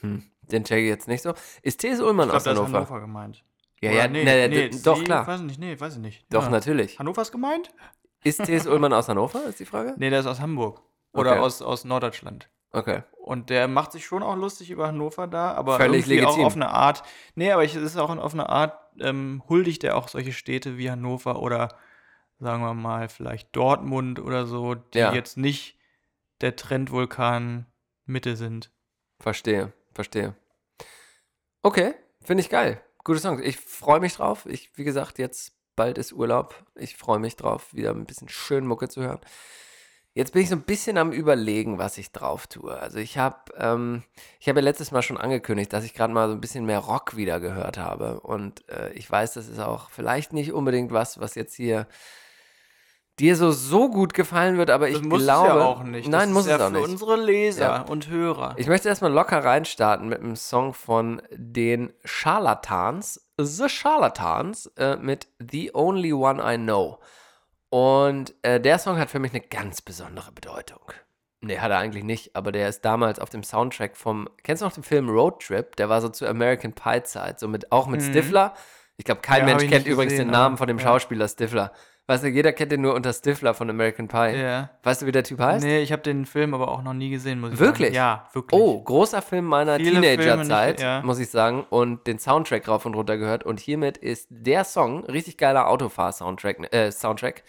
Speaker 4: Hm. Den check ich jetzt nicht so. Ist T.S. Ullmann
Speaker 3: Ich
Speaker 4: aus
Speaker 3: glaube, da ist
Speaker 4: Hannover?
Speaker 3: Hannover gemeint.
Speaker 4: Ja,
Speaker 3: Oder
Speaker 4: ja,
Speaker 3: nee,
Speaker 4: nee,
Speaker 3: nee,
Speaker 4: d- doch, klar.
Speaker 3: Weiß ich nicht, nee, weiß ich nicht.
Speaker 4: Doch,
Speaker 3: Ja.
Speaker 4: natürlich.
Speaker 3: Hannover ist gemeint?
Speaker 4: Ist T.S. Ullmann aus Hannover, ist die Frage?
Speaker 3: Nee, der ist aus Hamburg. Oder
Speaker 4: Okay.
Speaker 3: aus, aus Norddeutschland.
Speaker 4: Okay.
Speaker 3: Und der macht sich schon auch lustig über Hannover da, aber
Speaker 4: Völlig
Speaker 3: irgendwie
Speaker 4: legitim.
Speaker 3: auch auf eine Art. Nee, aber es ist auch auf eine Art, ähm, huldigt er auch solche Städte wie Hannover oder sagen wir mal vielleicht Dortmund oder so, die
Speaker 4: Ja.
Speaker 3: jetzt nicht der Trendvulkan Mitte sind.
Speaker 4: Verstehe, verstehe. Okay, finde ich geil. Gute Songs. Ich freue mich drauf. Ich, wie gesagt, jetzt bald ist Urlaub. Ich freue mich drauf, wieder ein bisschen schön Mucke zu hören. Jetzt bin ich so ein bisschen am Überlegen, was ich drauf tue. Also ich habe, ähm, ich habe ja letztes Mal schon angekündigt, dass ich gerade mal so ein bisschen mehr Rock wieder gehört habe. Und äh, ich weiß, das ist auch vielleicht nicht unbedingt was, was jetzt hier dir so so gut gefallen wird, aber ich
Speaker 3: Das muss
Speaker 4: glaube,
Speaker 3: es ja auch nicht.
Speaker 4: nein,
Speaker 3: das
Speaker 4: muss
Speaker 3: ist ja
Speaker 4: es auch
Speaker 3: für
Speaker 4: nicht.
Speaker 3: unsere Leser
Speaker 4: Ja.
Speaker 3: und Hörer.
Speaker 4: Ich möchte erstmal locker reinstarten mit einem Song von den Charlatans, The Charlatans, äh, mit The Only One I Know. Und äh, der Song hat für mich eine ganz besondere Bedeutung. Nee, hat er eigentlich nicht, aber der ist damals auf dem Soundtrack vom, kennst du noch den Film Road Trip? Der war so zu American Pie Zeit, so mit, auch mit
Speaker 3: Mhm.
Speaker 4: Stifler. Ich glaube, kein
Speaker 3: Ja,
Speaker 4: Mensch kennt übrigens
Speaker 3: gesehen,
Speaker 4: den Namen
Speaker 3: aber-
Speaker 4: von dem
Speaker 3: ja.
Speaker 4: Schauspieler Stifler. Weißt du, jeder kennt den nur unter Stifler von American Pie.
Speaker 3: ja.
Speaker 4: Weißt du, wie der Typ heißt?
Speaker 3: Nee, ich habe den Film aber auch noch nie gesehen, muss ich
Speaker 4: Wirklich?
Speaker 3: sagen. Ja, wirklich.
Speaker 4: Oh, großer Film meiner Teenagerzeit,
Speaker 3: ja.
Speaker 4: muss ich sagen, und den Soundtrack rauf und runter gehört. Und hiermit ist der Song, richtig geiler Autofahr-Soundtrack, äh, Soundtrack.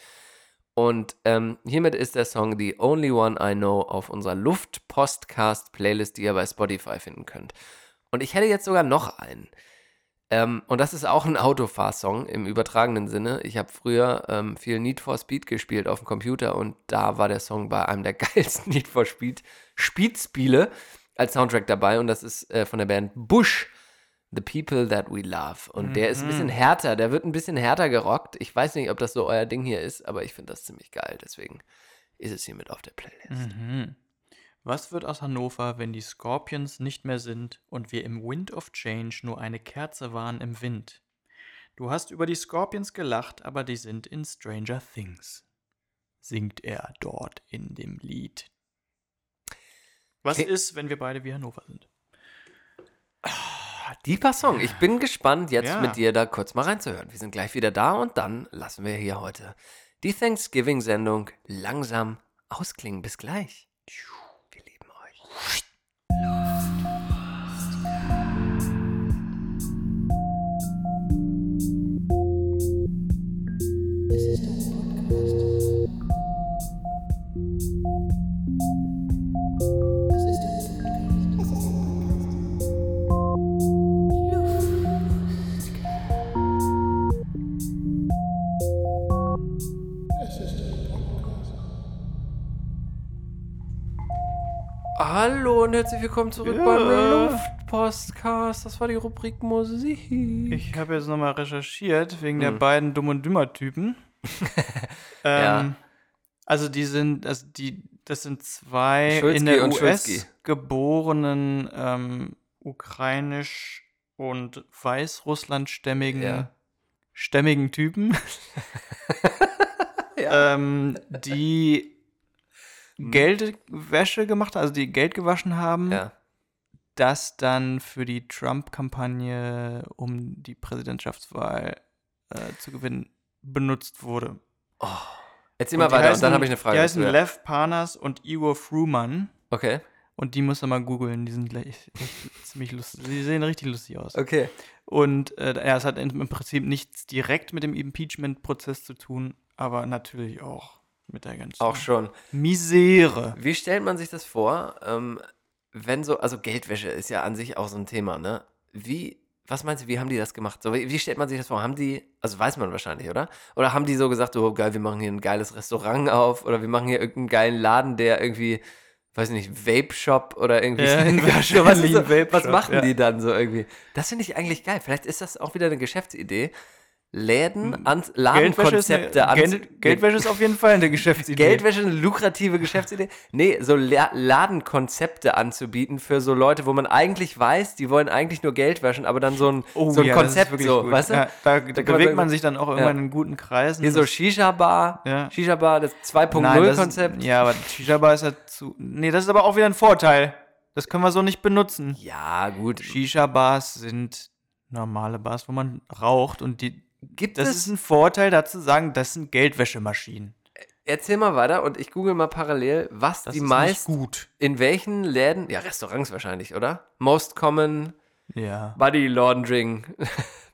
Speaker 4: Und ähm, hiermit ist der Song The Only One I Know auf unserer Luft-Postcast-Playlist, die ihr bei Spotify finden könnt. Und ich hätte jetzt sogar noch einen. Ähm, und das ist auch ein Autofahr-Song im übertragenen Sinne. Ich habe früher ähm, viel Need for Speed gespielt auf dem Computer und da war der Song bei einem der geilsten Need for Speed Speed-Spiele als Soundtrack dabei und das ist äh, von der Band Bush, The People That We Love. Und der ist ein bisschen härter, der wird ein bisschen härter gerockt. Ich weiß nicht, ob das so euer Ding hier ist, aber ich finde das ziemlich geil. Deswegen ist es hier mit auf der Playlist.
Speaker 3: Mhm. Was wird aus Hannover, wenn die Scorpions nicht mehr sind und wir im Wind of Change nur eine Kerze waren im Wind? Du hast über die Scorpions gelacht, aber die sind in Stranger Things. Singt er dort in dem Lied. Was
Speaker 4: Okay.
Speaker 3: ist, wenn wir beide wie Hannover sind?
Speaker 4: Deeper Song. Ich bin gespannt, jetzt
Speaker 3: Ja.
Speaker 4: mit dir da kurz mal reinzuhören. Wir sind gleich wieder da und dann lassen wir hier heute die Thanksgiving-Sendung langsam ausklingen. Bis gleich. Wir lieben Hallo und herzlich willkommen zurück
Speaker 3: Ja.
Speaker 4: beim Luftpostcast. Das war die Rubrik Musik.
Speaker 3: Ich habe jetzt nochmal recherchiert wegen der
Speaker 4: Hm.
Speaker 3: beiden Dumm- und Dümmer-Typen. ähm,
Speaker 4: Ja.
Speaker 3: Also die sind, also die, das sind zwei
Speaker 4: Schulzki
Speaker 3: in der
Speaker 4: und
Speaker 3: US
Speaker 4: Schulzki.
Speaker 3: geborenen ähm, ukrainisch und weißrusslandstämmigen
Speaker 4: Ja.
Speaker 3: stämmigen Typen, ähm, die Geldwäsche gemacht also die Geld gewaschen haben,
Speaker 4: Ja.
Speaker 3: das dann für die Trump-Kampagne, um die Präsidentschaftswahl äh, zu gewinnen, benutzt wurde.
Speaker 4: Erzähl
Speaker 3: Und
Speaker 4: mal weiter
Speaker 3: heißen-
Speaker 4: und dann habe ich eine Frage.
Speaker 3: Die heißen
Speaker 4: ja.
Speaker 3: Lev Panas und Igor Fruman.
Speaker 4: Okay.
Speaker 3: Und die muss man mal googeln, die sind gleich ziemlich lustig. Die sehen richtig lustig aus.
Speaker 4: Okay.
Speaker 3: Und äh, ja, es hat im Prinzip nichts direkt mit dem Impeachment-Prozess zu tun, aber natürlich auch mit der ganzen
Speaker 4: Auch schon.
Speaker 3: Misere.
Speaker 4: Wie stellt man sich das vor, ähm, wenn so, also Geldwäsche ist ja an sich auch so ein Thema, ne? Wie, was meinst du, wie haben die das gemacht? So, wie, wie stellt man sich das vor? Haben die, also weiß man wahrscheinlich, oder? Oder haben die so gesagt, oh geil, wir machen hier ein geiles Restaurant auf oder wir machen hier irgendeinen geilen Laden, der irgendwie, weiß ich nicht, Vape-Shop oder irgendwie
Speaker 3: Ja,
Speaker 4: so, was, so, was machen
Speaker 3: ja.
Speaker 4: die dann so irgendwie? Das finde ich eigentlich geil. Vielleicht ist das auch wieder eine Geschäftsidee. Läden, an, Ladenkonzepte
Speaker 3: eine,
Speaker 4: an,
Speaker 3: Geld, Geldwäsche ist auf jeden Fall eine Geschäftsidee.
Speaker 4: Geldwäsche eine lukrative Geschäftsidee? Nee, so La Ladenkonzepte anzubieten für so Leute, wo man eigentlich weiß, die wollen eigentlich nur Geld waschen, aber dann so ein,
Speaker 3: Oh,
Speaker 4: so ein
Speaker 3: ja, ist
Speaker 4: Konzept, so,
Speaker 3: gut.
Speaker 4: weißt du?
Speaker 3: Ja, da, da
Speaker 4: man
Speaker 3: bewegt man sich dann auch irgendwann
Speaker 4: ja.
Speaker 3: in guten Kreisen.
Speaker 4: Hier so Shisha-Bar. Shisha-Bar, das
Speaker 3: Nein, das ist-
Speaker 4: 2.0-Konzept.
Speaker 3: Ja, aber Shisha-Bar ist ja zu. Nee, das ist aber auch wieder ein Vorteil. Das können wir so nicht benutzen.
Speaker 4: Ja, gut.
Speaker 3: Shisha-Bars sind normale Bars, wo man raucht und die.
Speaker 4: Gibt
Speaker 3: Das
Speaker 4: es,
Speaker 3: ist ein Vorteil, dazu sagen, das sind Geldwäschemaschinen.
Speaker 4: erzähl mal weiter und ich google mal parallel, was
Speaker 3: Das
Speaker 4: die
Speaker 3: ist nicht
Speaker 4: meist,
Speaker 3: gut.
Speaker 4: in welchen Läden, ja, Restaurants wahrscheinlich, oder? Most common
Speaker 3: Ja.
Speaker 4: Body Laundering
Speaker 3: ja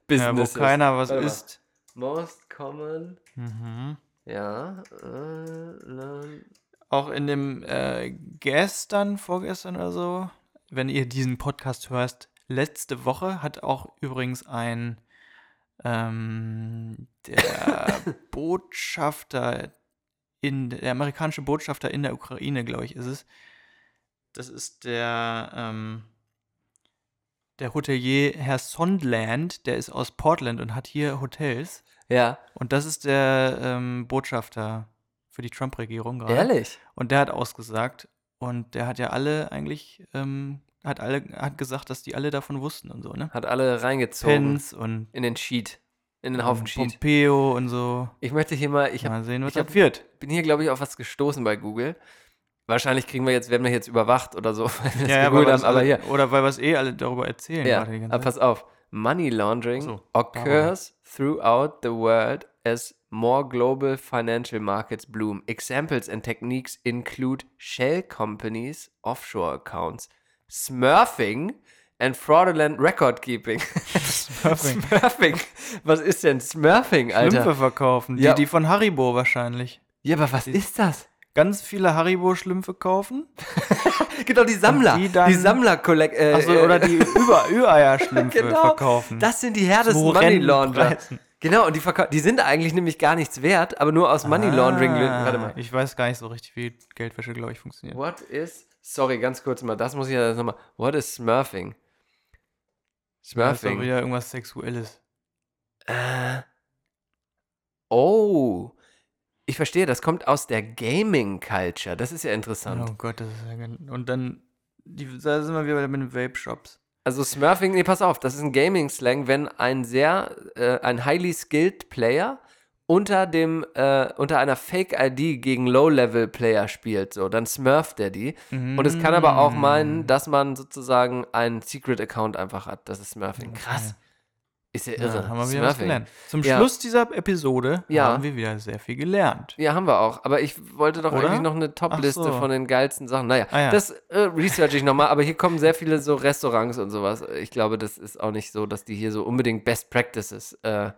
Speaker 4: Business.
Speaker 3: wo keiner was
Speaker 4: Warte mal.
Speaker 3: isst.
Speaker 4: Most common,
Speaker 3: Mhm.
Speaker 4: ja. Äh,
Speaker 3: Auch in dem äh, gestern, vorgestern oder so, wenn ihr diesen Podcast hörst, letzte Woche hat auch übrigens ein ähm, der Botschafter in der amerikanische Botschafter in der Ukraine, glaube ich, ist es. Das ist der ähm, der Hotelier Herr Sondland, der ist aus Portland und hat hier Hotels.
Speaker 4: ja.
Speaker 3: Und das ist der ähm, Botschafter für die Trump-Regierung gerade.
Speaker 4: Ehrlich?
Speaker 3: Und der hat ausgesagt und der hat ja alle eigentlich, ähm, hat alle, hat gesagt, dass die alle davon wussten und so, ne?
Speaker 4: Hat alle reingezogen
Speaker 3: Pence und
Speaker 4: in den Sheet. In den Haufen Sheet.
Speaker 3: Pompeo und so.
Speaker 4: Ich möchte hier mal, ich hab,
Speaker 3: Mal sehen, was
Speaker 4: ich hab-
Speaker 3: wird.
Speaker 4: bin hier, glaube ich, auf was gestoßen bei Google. Wahrscheinlich kriegen wir jetzt, werden wir jetzt überwacht oder so,
Speaker 3: Ja, ja, weil
Speaker 4: haben,
Speaker 3: alle,
Speaker 4: hier.
Speaker 3: Oder weil wir es eh alle darüber erzählen.
Speaker 4: Ja, aber pass auf. Money laundering
Speaker 3: so,
Speaker 4: occurs throughout the world as more global financial markets bloom. Examples and techniques include shell companies, offshore accounts, smurfing and fraudulent record keeping.
Speaker 3: Smurfing.
Speaker 4: smurfing. Was ist denn Smurfing, Alter?
Speaker 3: Schlümpfe verkaufen.
Speaker 4: Ja.
Speaker 3: Die, die von Haribo wahrscheinlich.
Speaker 4: Ja, aber was ist das?
Speaker 3: Ganz viele Haribo-Schlümpfe kaufen.
Speaker 4: Genau, die Sammler.
Speaker 3: die
Speaker 4: Die,
Speaker 3: dann-
Speaker 4: sammler kollekt äh, äh,
Speaker 3: oder die Über Übereierschlümpfe
Speaker 4: genau,
Speaker 3: verkaufen.
Speaker 4: Das sind die härtesten
Speaker 3: Zu
Speaker 4: Money Launderer. Genau, und die, die sind eigentlich nämlich gar nichts wert, aber nur aus Money Laundering.
Speaker 3: Ah,
Speaker 4: Warte mal.
Speaker 3: Ich weiß gar nicht so richtig, wie Geldwäsche, glaube ich, funktioniert.
Speaker 4: What is. Sorry, ganz kurz mal, das muss ich ja nochmal. What is Smurfing?
Speaker 3: Das ist doch
Speaker 4: Smurfing.
Speaker 3: wieder irgendwas Sexuelles.
Speaker 4: Äh. Oh. Ich verstehe, das kommt aus der Gaming Culture. Das ist ja interessant.
Speaker 3: Oh Gott, das ist ja Und dann, die, da sind wir wieder mit den Vape-Shops.
Speaker 4: Also Smurfing, nee, pass auf, das ist ein Gaming-Slang, wenn ein sehr, äh, ein highly skilled Player unter dem, äh, unter einer Fake-ID gegen Low-Level-Player spielt, so, dann smurft er die. Und es kann aber auch
Speaker 3: Mm.
Speaker 4: meinen, dass man sozusagen einen Secret-Account einfach hat. Das ist Smurfing. Krass. Ist ja irre.
Speaker 3: Ja, haben wir wieder was gelernt. Zum
Speaker 4: Ja.
Speaker 3: Schluss dieser Episode
Speaker 4: Ja.
Speaker 3: haben wir wieder sehr viel gelernt.
Speaker 4: Ja, haben wir auch. Aber ich wollte doch
Speaker 3: Oder?
Speaker 4: eigentlich noch eine Top-Liste
Speaker 3: so.
Speaker 4: von den geilsten Sachen. Naja,
Speaker 3: Ah ja.
Speaker 4: das äh, research ich nochmal. Aber hier kommen sehr viele so Restaurants und sowas. Ich glaube, das ist auch nicht so, dass die hier so unbedingt Best Practices äh,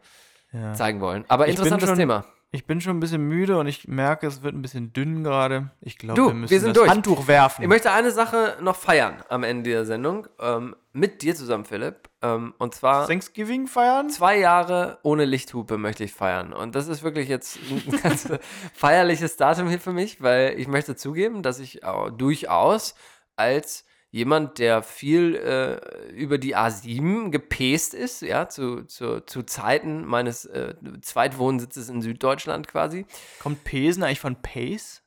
Speaker 3: Ja.
Speaker 4: zeigen wollen. Aber interessantes
Speaker 3: schon-
Speaker 4: Thema.
Speaker 3: Ich bin schon ein bisschen müde und ich merke, es wird ein bisschen dünn gerade. Ich glaube, wir müssen
Speaker 4: wir sind
Speaker 3: das
Speaker 4: durch.
Speaker 3: Handtuch werfen.
Speaker 4: Ich möchte eine Sache noch feiern am Ende der Sendung. Ähm, mit dir zusammen, Philipp. Ähm, und zwar
Speaker 3: Thanksgiving feiern?
Speaker 4: zwei Jahre ohne Lichthupe möchte ich feiern. Und das ist wirklich jetzt ein ganz feierliches Datum hier für mich, weil ich möchte zugeben, dass ich durchaus als jemand, der viel äh, über die A7 gepest ist, ja, zu, zu, zu Zeiten meines äh, Zweitwohnsitzes in Süddeutschland quasi.
Speaker 3: Kommt Pesen eigentlich von Pace?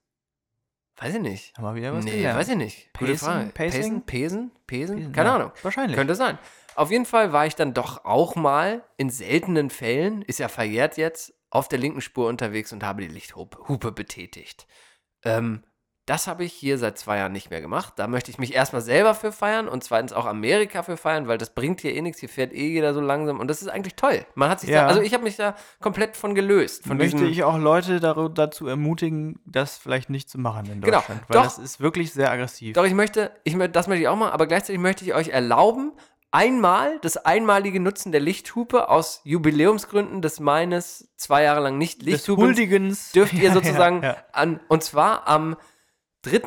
Speaker 4: Weiß ich nicht.
Speaker 3: Haben wir wieder was
Speaker 4: nee,
Speaker 3: gelernt.
Speaker 4: weiß ich nicht. Gute
Speaker 3: Pacing?
Speaker 4: Frage.
Speaker 3: Pacing?
Speaker 4: Pesen? Pesen? Pesen? Keine
Speaker 3: ja,
Speaker 4: Ahnung.
Speaker 3: wahrscheinlich.
Speaker 4: Könnte sein. Auf jeden Fall war ich dann doch auch mal in seltenen Fällen, ist ja verjährt jetzt, auf der linken Spur unterwegs und habe die Lichthupe Hupe betätigt. Ähm, das habe ich hier seit zwei Jahren nicht mehr gemacht. Da möchte ich mich erstmal selber für feiern und zweitens auch Amerika für feiern, weil das bringt hier eh nichts. Hier fährt eh jeder so langsam und das ist eigentlich toll. Man hat sich
Speaker 3: Ja.
Speaker 4: da, also ich habe mich da komplett von gelöst. Von
Speaker 3: möchte ich auch Leute dazu ermutigen, das vielleicht nicht zu machen in
Speaker 4: Genau.
Speaker 3: Deutschland. Weil
Speaker 4: Doch.
Speaker 3: das ist wirklich sehr aggressiv.
Speaker 4: Doch, ich möchte, ich das möchte ich auch mal, aber gleichzeitig möchte ich euch erlauben, einmal das einmalige Nutzen der Lichthupe aus Jubiläumsgründen des meines zwei Jahre lang nicht Lichthupens
Speaker 3: Huldigens.
Speaker 4: dürft ihr sozusagen
Speaker 3: ja, ja.
Speaker 4: an, und zwar am 3.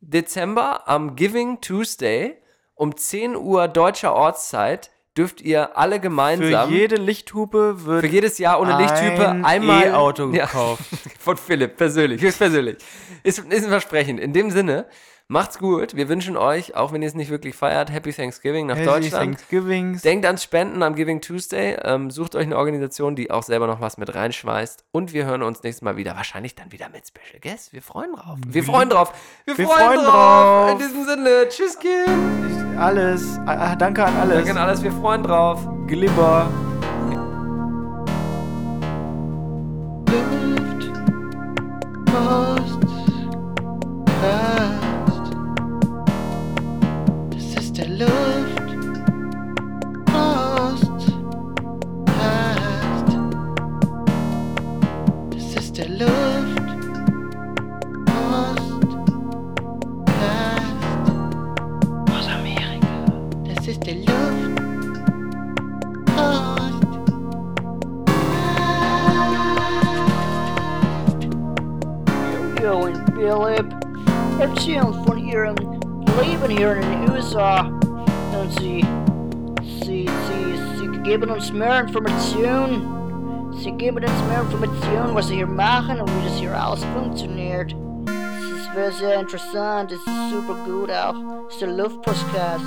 Speaker 4: Dezember, am Giving Tuesday, um 10 Uhr deutscher Ortszeit, dürft ihr alle
Speaker 3: Für
Speaker 4: gemeinsam
Speaker 3: jede Lichthupe wird
Speaker 4: für jedes Jahr ohne
Speaker 3: ein
Speaker 4: einmal
Speaker 3: E-Auto
Speaker 4: Ja.
Speaker 3: gekauft.
Speaker 4: Von Philipp, persönlich, höchstpersönlich. Ist, ist ein Versprechen. In dem Sinne, macht's gut. Wir wünschen euch, auch wenn ihr es nicht wirklich feiert, Happy Thanksgiving nach
Speaker 3: Happy
Speaker 4: Deutschland.
Speaker 3: Thanksgivings.
Speaker 4: Denkt ans Spenden am Giving Tuesday. Ähm, sucht euch eine Organisation, die auch selber noch was mit reinschmeißt. Und wir hören uns nächstes Mal wieder. Wahrscheinlich dann wieder mit Special Guests. Wir freuen drauf. Wir freuen drauf. Wir,
Speaker 3: Wir
Speaker 4: freuen,
Speaker 3: freuen
Speaker 4: drauf.
Speaker 3: drauf.
Speaker 4: In diesem Sinne. Tschüss, Kind.
Speaker 3: Alles. Ah, danke an alles.
Speaker 4: Danke an alles. Wir freuen drauf.
Speaker 3: Glibber.
Speaker 7: Post, Post. Luft. Post, Post. Das ist der Luft. Post, Post. Aus Amerika. Das ist der Luft. Post.
Speaker 10: Yo, and Philip. Erzählen von ihrem Leben hier in den USA. Und sie, sie, sie, sie geben uns mehr Informationen. Sie geben uns mehr Informationen, was sie hier machen und wie das hier alles funktioniert. Es ist sehr, sehr interessant. Es ist super gut auch. Es ist der Luftpostcast.